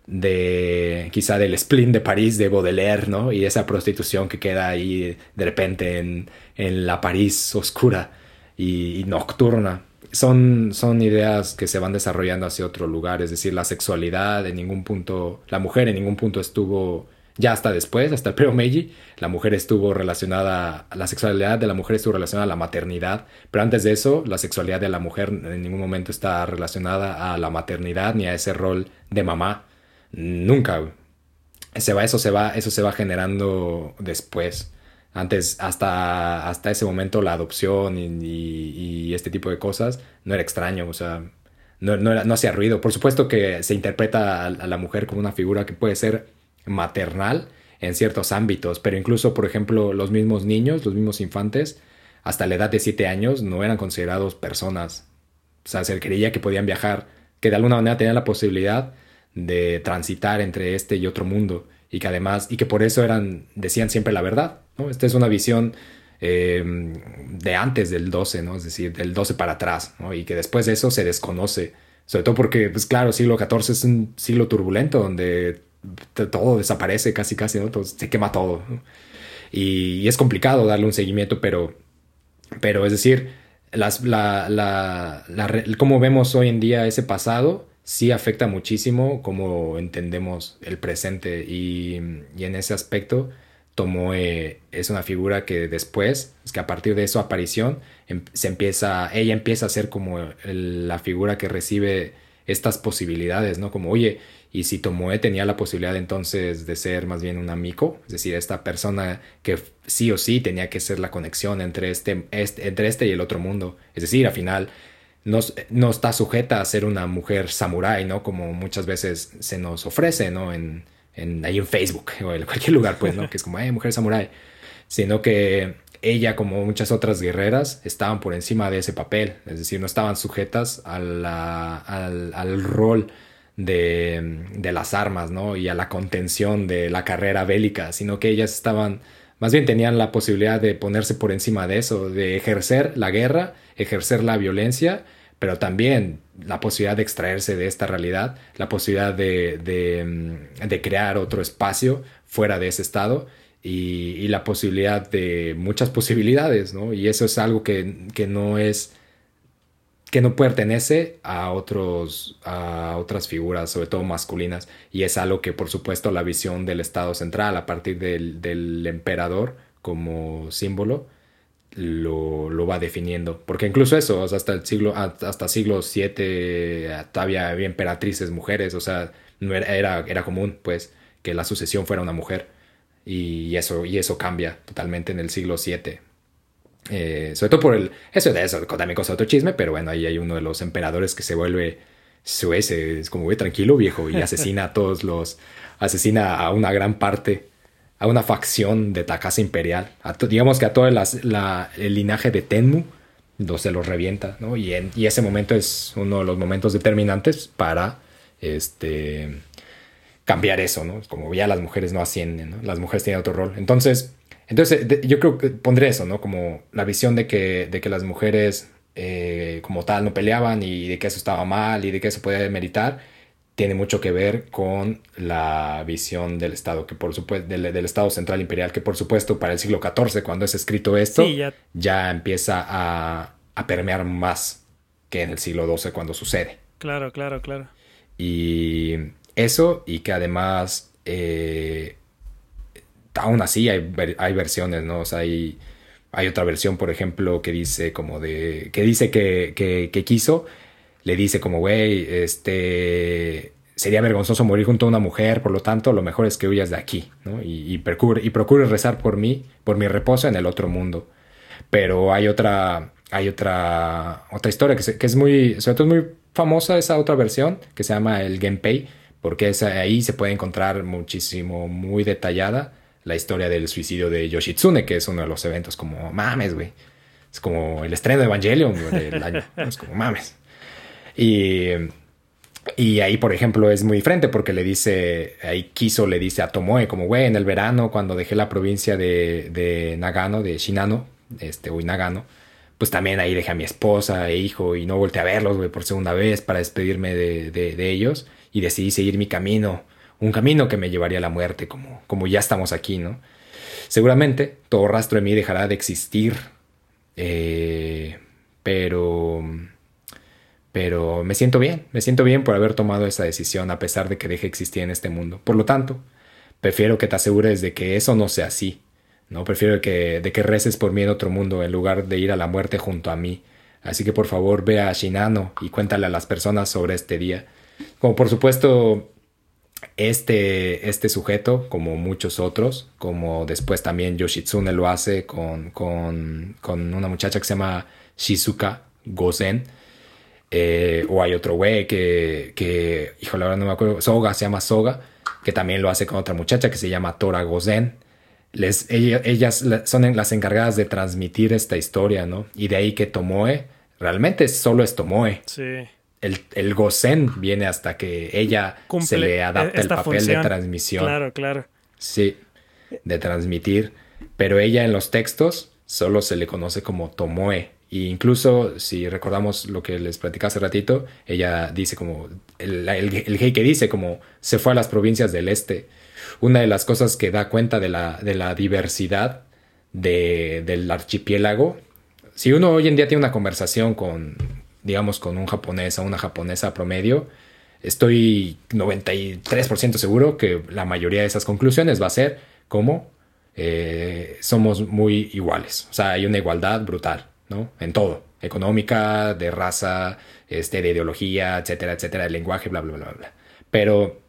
de quizá del spleen de París de Baudelaire, ¿no? Y esa prostitución que queda ahí de repente en, en la París oscura y, nocturna. Son, son ideas que se van desarrollando hacia otro lugar, es decir, la sexualidad en ningún punto, la mujer en ningún punto estuvo, ya hasta después, hasta el periodo Meiji, la mujer estuvo relacionada, la sexualidad de la mujer estuvo relacionada a la maternidad, pero antes de eso, la sexualidad de la mujer en ningún momento está relacionada a la maternidad ni a ese rol de mamá, nunca. Se va, eso se va, eso se va generando después. Antes, hasta, hasta ese momento, la adopción y, este tipo de cosas no era extraño, o sea, no, no, no hacía ruido. Por supuesto que se interpreta a, la mujer como una figura que puede ser maternal en ciertos ámbitos, pero incluso, por ejemplo, los mismos niños, los mismos infantes, hasta la edad de 7 años no eran considerados personas. O sea, se creía que podían viajar, que de alguna manera tenían la posibilidad de transitar entre este y otro mundo y que además, y que por eso eran, decían siempre la verdad, ¿no? Esta es una visión eh, de antes del 12, ¿no? Es decir, del 12 para atrás, ¿no? Y que después de eso se desconoce, sobre todo porque, pues claro, siglo XIV es un siglo turbulento donde todo desaparece casi, casi, ¿no? se quema todo. Y, es complicado darle un seguimiento, pero, pero es decir, las, la, la, la, como vemos hoy en día ese pasado, sí afecta muchísimo cómo entendemos el presente y, y en ese aspecto Tomoe es una figura que después, es que a partir de su aparición, em, se empieza, ella empieza a ser como la figura que recibe estas posibilidades, ¿no? Como, oye, y si Tomoe tenía la posibilidad entonces de ser más bien un amigo, es decir, esta persona que sí o sí tenía que ser la conexión entre este, este entre este y el otro mundo, es decir, al final no, no, está sujeta a ser una mujer samurái, ¿no? Como muchas veces se nos ofrece, ¿no? En, en, ahí en Facebook o en cualquier lugar, pues, ¿no? Que es como, eh, mujer samurái. Sino que ella, como muchas otras guerreras, estaban por encima de ese papel. Es decir, no estaban sujetas a la, al, al, rol de, de, las armas, ¿no? Y a la contención de la carrera bélica, sino que ellas estaban, más bien tenían la posibilidad de ponerse por encima de eso, de ejercer la guerra, ejercer la violencia pero también la posibilidad de extraerse de esta realidad, la posibilidad de, mm, de crear otro espacio fuera de ese estado y, y, la posibilidad de muchas posibilidades, ¿no? Y eso es algo que, que no es que no pertenece a otros a otras figuras, sobre todo masculinas, y es algo que por supuesto la visión del Estado central a partir del, del emperador como símbolo lo, lo, va definiendo. Porque incluso eso, hasta el siglo, hasta siglo VII todavía había emperatrices mujeres, o sea, no era, era, era, común, pues, que la sucesión fuera una mujer. Y eso, y eso cambia totalmente en el siglo VII. Eh, sobre todo por el. Eso eso, también cosa otro chisme, pero bueno, ahí hay uno de los emperadores que se vuelve suece, es como, güey, tranquilo, viejo, y asesina a todos los. Asesina a una gran parte a una facción de la casa imperial. digamos que a todo el linaje de Tenmu se los revienta, ¿no? Y, en, y ese momento es uno de los momentos determinantes para este, cambiar eso, ¿no? Como ya las mujeres no ascienden, ¿no? Las mujeres tienen otro rol. Entonces, entonces yo creo que pondré eso, ¿no? Como la visión de que, las mujeres eh, como tal no peleaban y de que eso estaba mal y de que eso podía meritar tiene mucho que ver con la visión del Estado, que por supuesto, del, Estado Central Imperial, que por supuesto para el siglo XIV, cuando es escrito esto, ya... empieza a, permear más que en el siglo XII cuando sucede. Claro, claro, claro. Y eso, y que además, eh, aún así hay, hay, versiones, ¿no? O sea, hay, hay otra versión, por ejemplo, que dice como de, que dice que, que, que quiso le dice como, güey, este, sería vergonzoso morir junto a una mujer, por lo tanto, lo mejor es que huyas de aquí, ¿no? Y, y, procure, y rezar por mí, por mi reposo en el otro mundo. Pero hay otra, hay otra, otra historia que, que es muy, sobre todo es muy famosa esa otra versión, que se llama el Genpei, porque es, ahí se puede encontrar muchísimo, muy detallada la historia del suicidio de Yoshitsune, que es uno de los eventos como, mames, güey. Es como el estreno de Evangelion del año. Es como, mames. Y, y ahí, por ejemplo, es muy diferente porque le dice, ahí Kiso le dice a Tomoe, como, güey, en el verano, cuando dejé la provincia de, de Nagano, de Shinano, este, o Nagano, pues también ahí dejé a mi esposa e hijo y no volteé a verlos, güey, por segunda vez para despedirme de, de, de, ellos y decidí seguir mi camino, un camino que me llevaría a la muerte, como, como ya estamos aquí, ¿no? Seguramente todo rastro de mí dejará de existir, eh, pero pero me siento bien, me siento bien por haber tomado esa decisión a pesar de que deje existir en este mundo. Por lo tanto, prefiero que te asegures de que eso no sea así. No prefiero que, de que reces por mí en otro mundo en lugar de ir a la muerte junto a mí. Así que por favor ve a Shinano y cuéntale a las personas sobre este día. Como por supuesto este, este sujeto, como muchos otros, como después también Yoshitsune lo hace con, con, con una muchacha que se llama Shizuka Gozen, eh, o hay otro güey que, que, híjole, ahora no me acuerdo, Soga, se llama Soga, que también lo hace con otra muchacha que se llama Tora Gozen. Les, ellas son las encargadas de transmitir esta historia, ¿no? Y de ahí que Tomoe, realmente solo es Tomoe. Sí. el, el Gozen viene hasta que ella se le adapta el papel de transmisión. Claro, claro. Sí, de transmitir. Pero ella en los textos solo se le conoce como Tomoe. E incluso, si recordamos lo que les platicé hace ratito, ella dice como, el, el, que dice como, se fue a las provincias del este. Una de las cosas que da cuenta de la, de la diversidad de, del archipiélago, si uno hoy en día tiene una conversación con, digamos, con un japonés o una japonesa promedio, estoy 93% seguro que la mayoría de esas conclusiones va a ser como eh, somos muy iguales. O sea, hay una igualdad brutal, ¿no? En todo. Económica, de raza, este, de ideología, etcétera, etcétera, de lenguaje, bla, bla, bla, bla. Pero,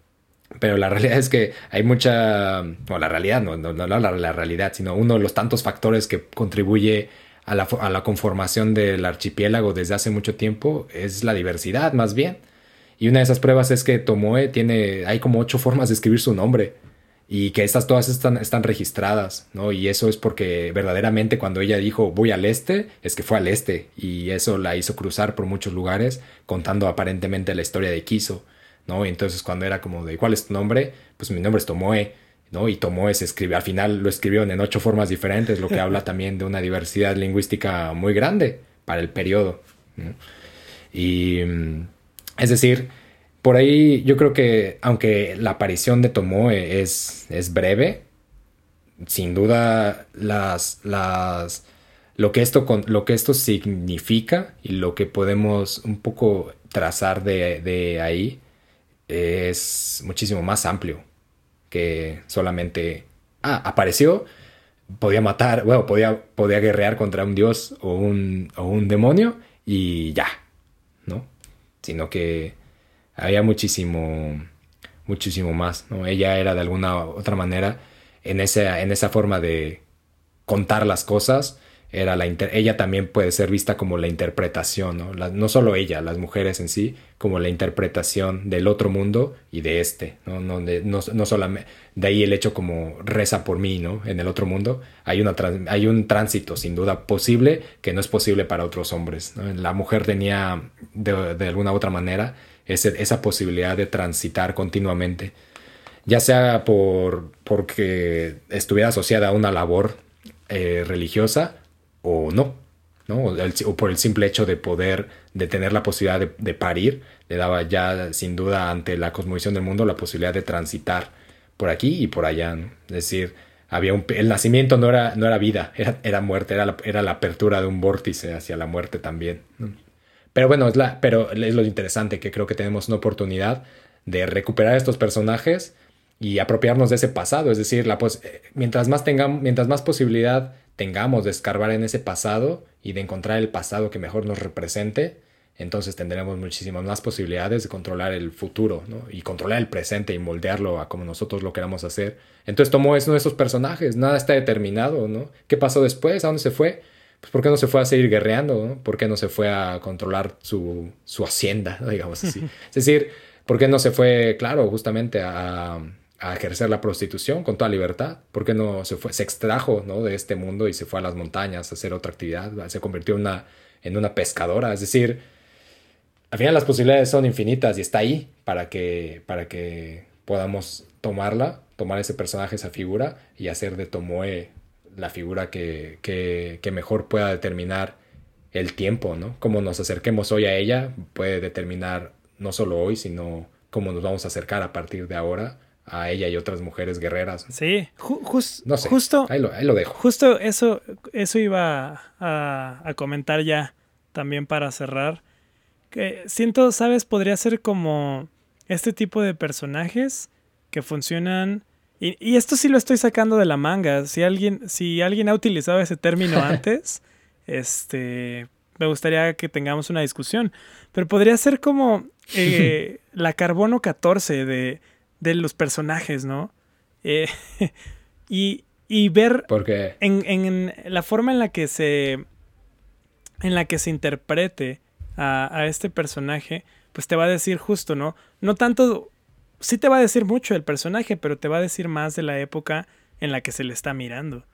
pero la realidad es que hay mucha... No, la realidad, no, no, no la, la realidad, sino uno de los tantos factores que contribuye a la, conformación del archipiélago desde hace mucho tiempo es la diversidad, más bien. Y una de esas pruebas es que Tomoe tiene, hay como ocho formas de escribir su nombre y que estas todas están, están registradas, ¿no? Y eso es porque verdaderamente cuando ella dijo voy al este, es que fue al este y eso la hizo cruzar por muchos lugares contando aparentemente la historia de Kiso, ¿no? Y entonces cuando era como de ¿cuál es tu nombre? Pues mi nombre es Tomoe ¿no? Y tomó ese escribe, al final lo escribieron en ocho formas diferentes, lo que habla también de una diversidad lingüística muy grande para el periodo. Y mm, es decir, por ahí yo creo que aunque la aparición de Tomoe es, es breve, sin duda las, las, lo, que esto, lo que esto significa y lo que podemos un poco trazar de, de ahí es muchísimo más amplio que solamente, ah, apareció, podía matar, bueno, podía, podía guerrear contra un dios o un, o un demonio y ya, ¿no? Sino que había muchísimo, muchísimo más, ¿no? Ella era de alguna otra manera en esa, en esa forma de contar las cosas, era la ella también puede ser vista como la interpretación, ¿no? no solo ella, las mujeres en sí, como la interpretación del otro mundo y de este, ¿no? No, de, no, solamente, de ahí el hecho como reza por mí, ¿no? En el otro mundo hay, una, hay un tránsito sin duda posible que no es posible para otros hombres, La mujer tenía de, de alguna otra manera esa posibilidad de transitar continuamente, ya sea por, porque estuviera asociada a una labor eh, religiosa o no, ¿no? O, por el simple hecho de poder, de tener la posibilidad de, parir, le daba ya sin duda ante la cosmovisión del mundo la posibilidad de transitar por aquí y por allá, Es decir, había un, el nacimiento no era, no era vida, era, era muerte, era la, era la, apertura de un vórtice hacia la muerte también. Pero bueno, es, la, pero es lo interesante que creo que tenemos una oportunidad de recuperar estos personajes y apropiarnos de ese pasado, es decir, la, eh, mientras, más tengamos, mientras más posibilidad tengamos de escarbar en ese pasado y de encontrar el pasado que mejor nos represente, entonces tendremos muchísimas más posibilidades de controlar el futuro ¿no? y controlar el presente y moldearlo a como nosotros lo queramos hacer. Entonces tomó uno de esos personajes, nada está determinado, ¿no? ¿Qué pasó después? ¿A dónde se fue? Pues ¿por qué no se fue a seguir guerreando? ¿no? ¿Por qué no se fue a controlar su, su hacienda, digamos así? es decir, ¿por qué no se fue, claro, justamente a, ejercer la prostitución con toda libertad. ¿Por qué no se fue, se extrajo ¿no? de este mundo y se fue a las montañas a hacer otra actividad? Se convirtió una, en una pescadora. Es decir, al final las posibilidades son infinitas y está ahí para que, para que podamos tomarla, tomar ese personaje, esa figura y hacer de Tomoe la figura que, que, que mejor pueda determinar el tiempo, ¿no? Cómo nos acerquemos hoy a ella puede determinar no solo hoy, sino cómo nos vamos a acercar a partir de ahora a ella y otras mujeres guerreras. Sí, justo. Ahí lo, dejo. Justo eso, eso iba a, comentar ya también para cerrar. Que siento, ¿sabes? Podría ser como este tipo de personajes que funcionan. Y, y, esto sí lo estoy sacando de la manga. Si alguien, si alguien ha utilizado ese término antes, este. Me gustaría que tengamos una discusión. Pero podría ser como eh, la carbono 14 de de los personajes, ¿no? Eh, y, y, ver Porque... en, en, la forma en la que se en la que se interprete a, a, este personaje, pues te va a decir justo, ¿no? No tanto, sí te va a decir mucho el personaje, pero te va a decir más de la época en la que se le está mirando.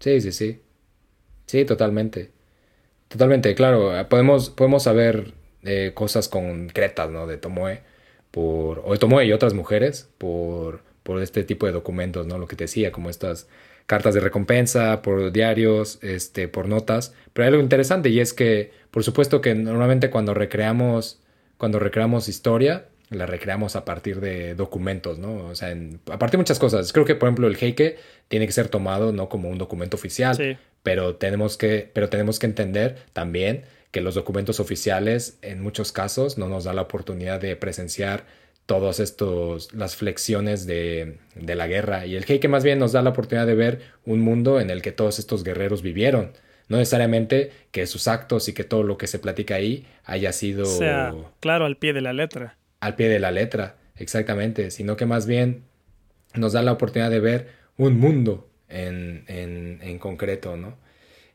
Sí, sí, sí. Sí, totalmente. Totalmente, claro. Podemos, podemos saber eh, cosas concretas, ¿no? De Tomoe, por, o de Tomoe y otras mujeres, por, por este tipo de documentos, ¿no? Lo que te decía, como estas cartas de recompensa, por diarios, este, por notas. Pero hay algo interesante y es que, por supuesto que normalmente cuando recreamos, cuando recreamos historia, la recreamos a partir de documentos, ¿no? O sea, a partir de muchas cosas. Creo que, por ejemplo, el Heike tiene que ser tomado no como un documento oficial, pero, tenemos que, pero tenemos que entender también que los documentos oficiales en muchos casos no nos da la oportunidad de presenciar todas estos las flexiones de, de, la guerra. Y el Heike más bien nos da la oportunidad de ver un mundo en el que todos estos guerreros vivieron. No necesariamente que sus actos y que todo lo que se platica ahí haya sido sea, claro al pie de la letra al pie de la letra exactamente sino que más bien nos da la oportunidad de ver un mundo en, en, en concreto no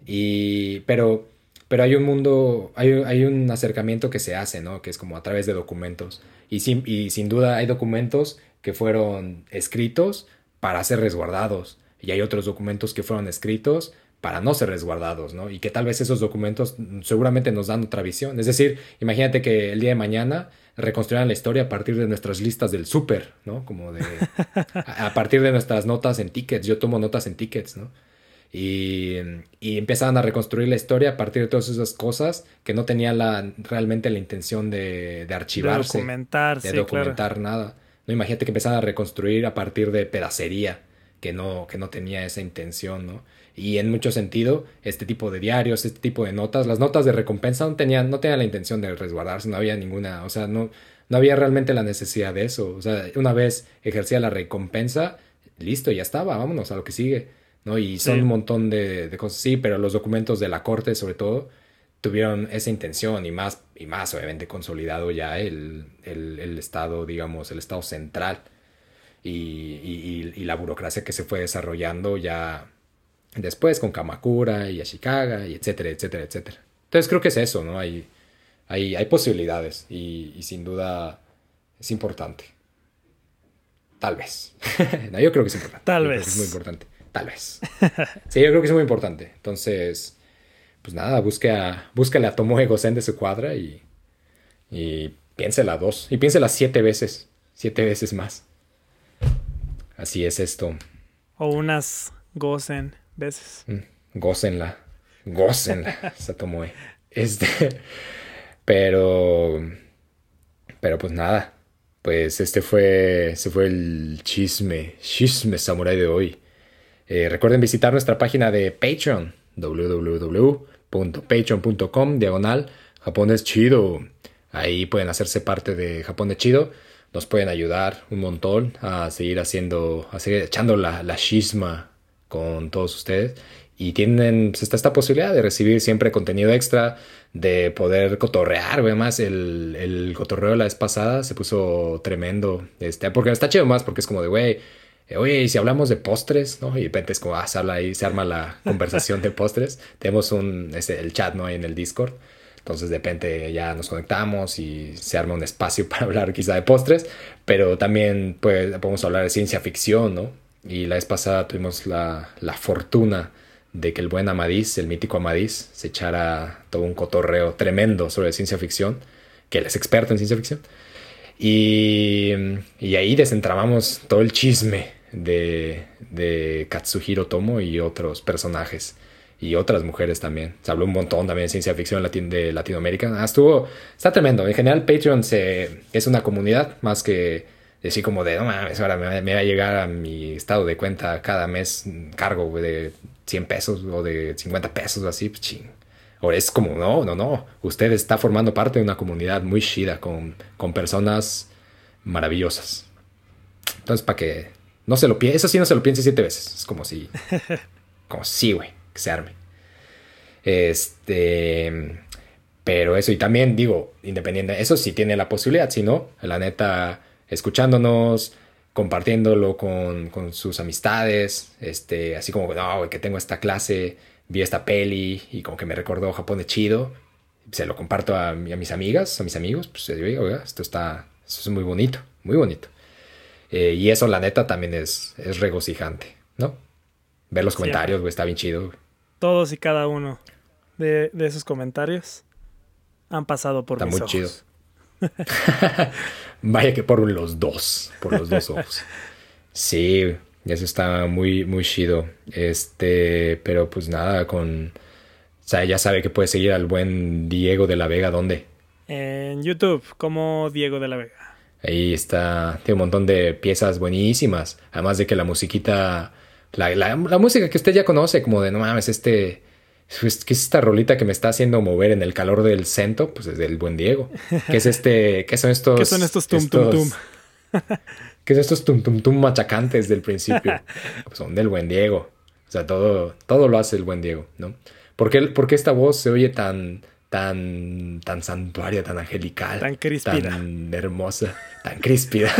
y pero pero hay un mundo, hay, hay, un acercamiento que se hace, ¿no? Que es como a través de documentos. Y sin, y sin duda hay documentos que fueron escritos para ser resguardados. Y hay otros documentos que fueron escritos para no ser resguardados, ¿no? Y que tal vez esos documentos seguramente nos dan otra visión. Es decir, imagínate que el día de mañana reconstruyan la historia a partir de nuestras listas del súper, ¿no? Como de... a partir de nuestras notas en tickets. Yo tomo notas en tickets, ¿no? Y, y, empezaban a reconstruir la historia a partir de todas esas cosas que no tenían la, realmente la intención de, de archivarse. De documentar, De documentar nada. No, imagínate que empezaban a reconstruir a partir de pedacería, que no, que no tenía esa intención, ¿no? Y en mucho sentido, este tipo de diarios, este tipo de notas, las notas de recompensa no tenían, no tenían la intención de resguardarse, no había ninguna, o sea, no, no había realmente la necesidad de eso. O sea, una vez ejercía la recompensa, listo, ya estaba, vámonos a lo que sigue ¿no? Y son un montón de, cosas sí, pero los documentos de la corte, sobre todo, tuvieron esa intención y más, y más obviamente consolidado ya el, el, Estado, digamos, el Estado central y, y, la burocracia que se fue desarrollando ya después con Kamakura y Ashikaga y etcétera, etcétera, etcétera. Entonces creo que es eso, ¿no? Hay, hay, hay posibilidades y, sin duda es importante. Tal vez. no, yo creo que es importante. Tal vez. Es muy importante. Tal vez. Sí, yo creo que es muy importante. Entonces, pues nada, busque a, búscale a Tomoe Gosen de su cuadra y, y piénsela dos. Y piénsela siete veces. Siete veces más. Así es esto. O unas Gosen veces. Mm, gócenla. Gócenla, esa Tomoe. Este. Pero. Pero pues nada. Pues este fue. Este fue el chisme. Chisme samurai de hoy. Eh, recuerden visitar nuestra página de Patreon, www.patreon.com, diagonal, japonés chido. Ahí pueden hacerse parte de Japón Chido. Nos pueden ayudar un montón a seguir haciendo, a seguir echando la, la chisma con todos ustedes. Y tienen pues, esta posibilidad de recibir siempre contenido extra, de poder cotorrear. Además, el, el cotorreo la vez pasada se puso tremendo. Este, porque está chido más, porque es como de, güey, eh, oye, si hablamos de postres, ¿no? Y de repente es como, ah, sale ahí, se arma la conversación de postres. Tenemos un, este, el chat, ¿no? Ahí en el Discord. Entonces de repente ya nos conectamos y se arma un espacio para hablar quizá de postres, pero también pues, podemos hablar de ciencia ficción, ¿no? Y la vez pasada tuvimos la, la fortuna de que el buen Amadís, el mítico Amadís, se echara todo un cotorreo tremendo sobre ciencia ficción, que él es experto en ciencia ficción. Y, y ahí desentramamos todo el chisme de, de Katsuhiro Tomo y otros personajes y otras mujeres también. Se habló un montón también de ciencia ficción de Latinoamérica. Ah, estuvo, está tremendo. En general, Patreon se, es una comunidad más que decir como de, no mames, ahora me, va a llegar a mi estado de cuenta cada mes cargo de 100 pesos o de 50 pesos o así, pues ching. Ahora es como, no, no, no. Usted está formando parte de una comunidad muy chida con, con personas maravillosas. Entonces, para que no se lo piense, eso sí no se lo piense siete veces. Es como si, como si, güey, que se arme. Este, pero eso, y también digo, independiente, eso sí tiene la posibilidad, si no, la neta, escuchándonos, compartiéndolo con, con sus amistades, este, así como, no, güey, que tengo esta clase vi esta peli y como que me recordó Japón de chido. Se lo comparto a, mis amigas, a mis amigos. Pues yo digo, esto está, esto es muy bonito, muy bonito. Eh, y eso, la neta, también es, es regocijante, ¿no? Ver los comentarios, güey, está bien chido. Todos y cada uno de, de esos comentarios han pasado por Está mis muy ojos. chido. Vaya que por los dos, por los dos ojos. Sí, eso está muy, muy chido. Este, pero pues nada, con... O sea, ya sabe que puede seguir al buen Diego de la Vega, ¿dónde? En YouTube, como Diego de la Vega. Ahí está, tiene un montón de piezas buenísimas. Además de que la musiquita, la, la- la música que usted ya conoce, como de no mames, este, pues, ¿qué es esta rolita que me está haciendo mover en el calor del cento? Pues es del buen Diego. ¿Qué es este, qué son estos? ¿Qué son estos tum tum tum? ¿Qué son estos tum tum tum machacantes del principio? Pues son del buen Diego. O sea, todo, todo lo hace el buen Diego, ¿no? ¿Por qué, por qué esta voz se oye tan, tan, tan santuaria, tan angelical? Tan críspida. Tan hermosa, tan críspida.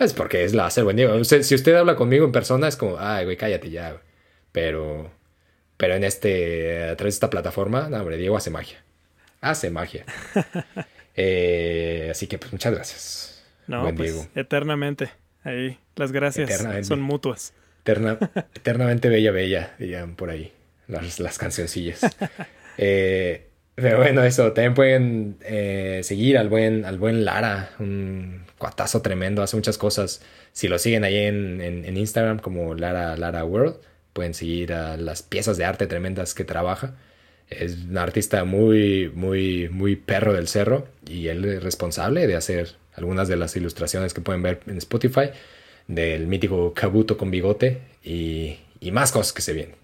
es porque es la hace el buen Diego. Si usted habla conmigo en persona, es como, ay, güey, cállate ya. Pero, pero en este, a través de esta plataforma, no, hombre, Diego hace magia. Hace magia. Eh, así que, pues, muchas gracias. No, buen pues Diego. eternamente. Ahí, las gracias son mutuas. Eterna- eternamente bella, bella, dirían por ahí las, las cancioncillas. Eh, pero bueno, eso, también pueden eh, seguir al buen, al buen Lara, un cuatazo tremendo, hace muchas cosas. Si lo siguen ahí en, en- en Instagram como Lara, Lara World, pueden seguir a las piezas de arte tremendas que trabaja. Es un artista muy, muy, muy perro del cerro y él es responsable de hacer algunas de las ilustraciones que pueden ver en Spotify del mítico Kabuto con bigote y, y más cosas que se vienen.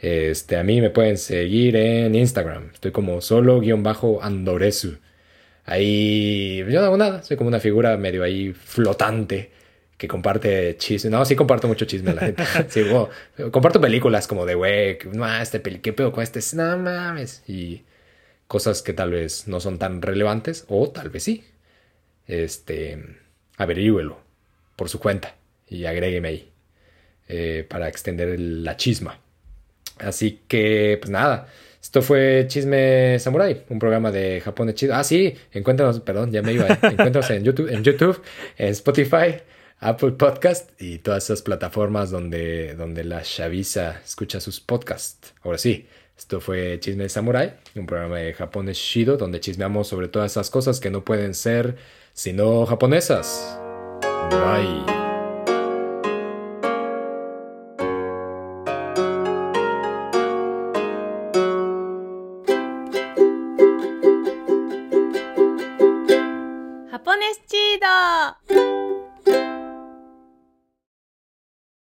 Este, a mí me pueden seguir en Instagram. Estoy como solo-andoresu. Ahí yo no hago nada. Soy como una figura medio ahí flotante que comparte chisme. No, sí comparto mucho chisme, la gente. Sí, wow. Comparto películas como de, güey, no, este peli, ¿qué pedo con este? No mames. Y cosas que tal vez no son tan relevantes o tal vez sí. Este, averígüelo por su cuenta y agrégueme ahí eh, para extender la chisma. Así que, pues nada, esto fue Chisme Samurai, un programa de Japón de chisme. Ah, sí, encuéntranos, perdón, ya me iba. Encuéntranos en YouTube, en YouTube, en Spotify, Apple Podcast y todas esas plataformas donde, donde la chaviza escucha sus podcasts. Ahora sí, esto fue Chisme Samurai, un programa de Japón de Shido, donde chismeamos sobre todas esas cosas que no pueden ser sino japonesas. Bye.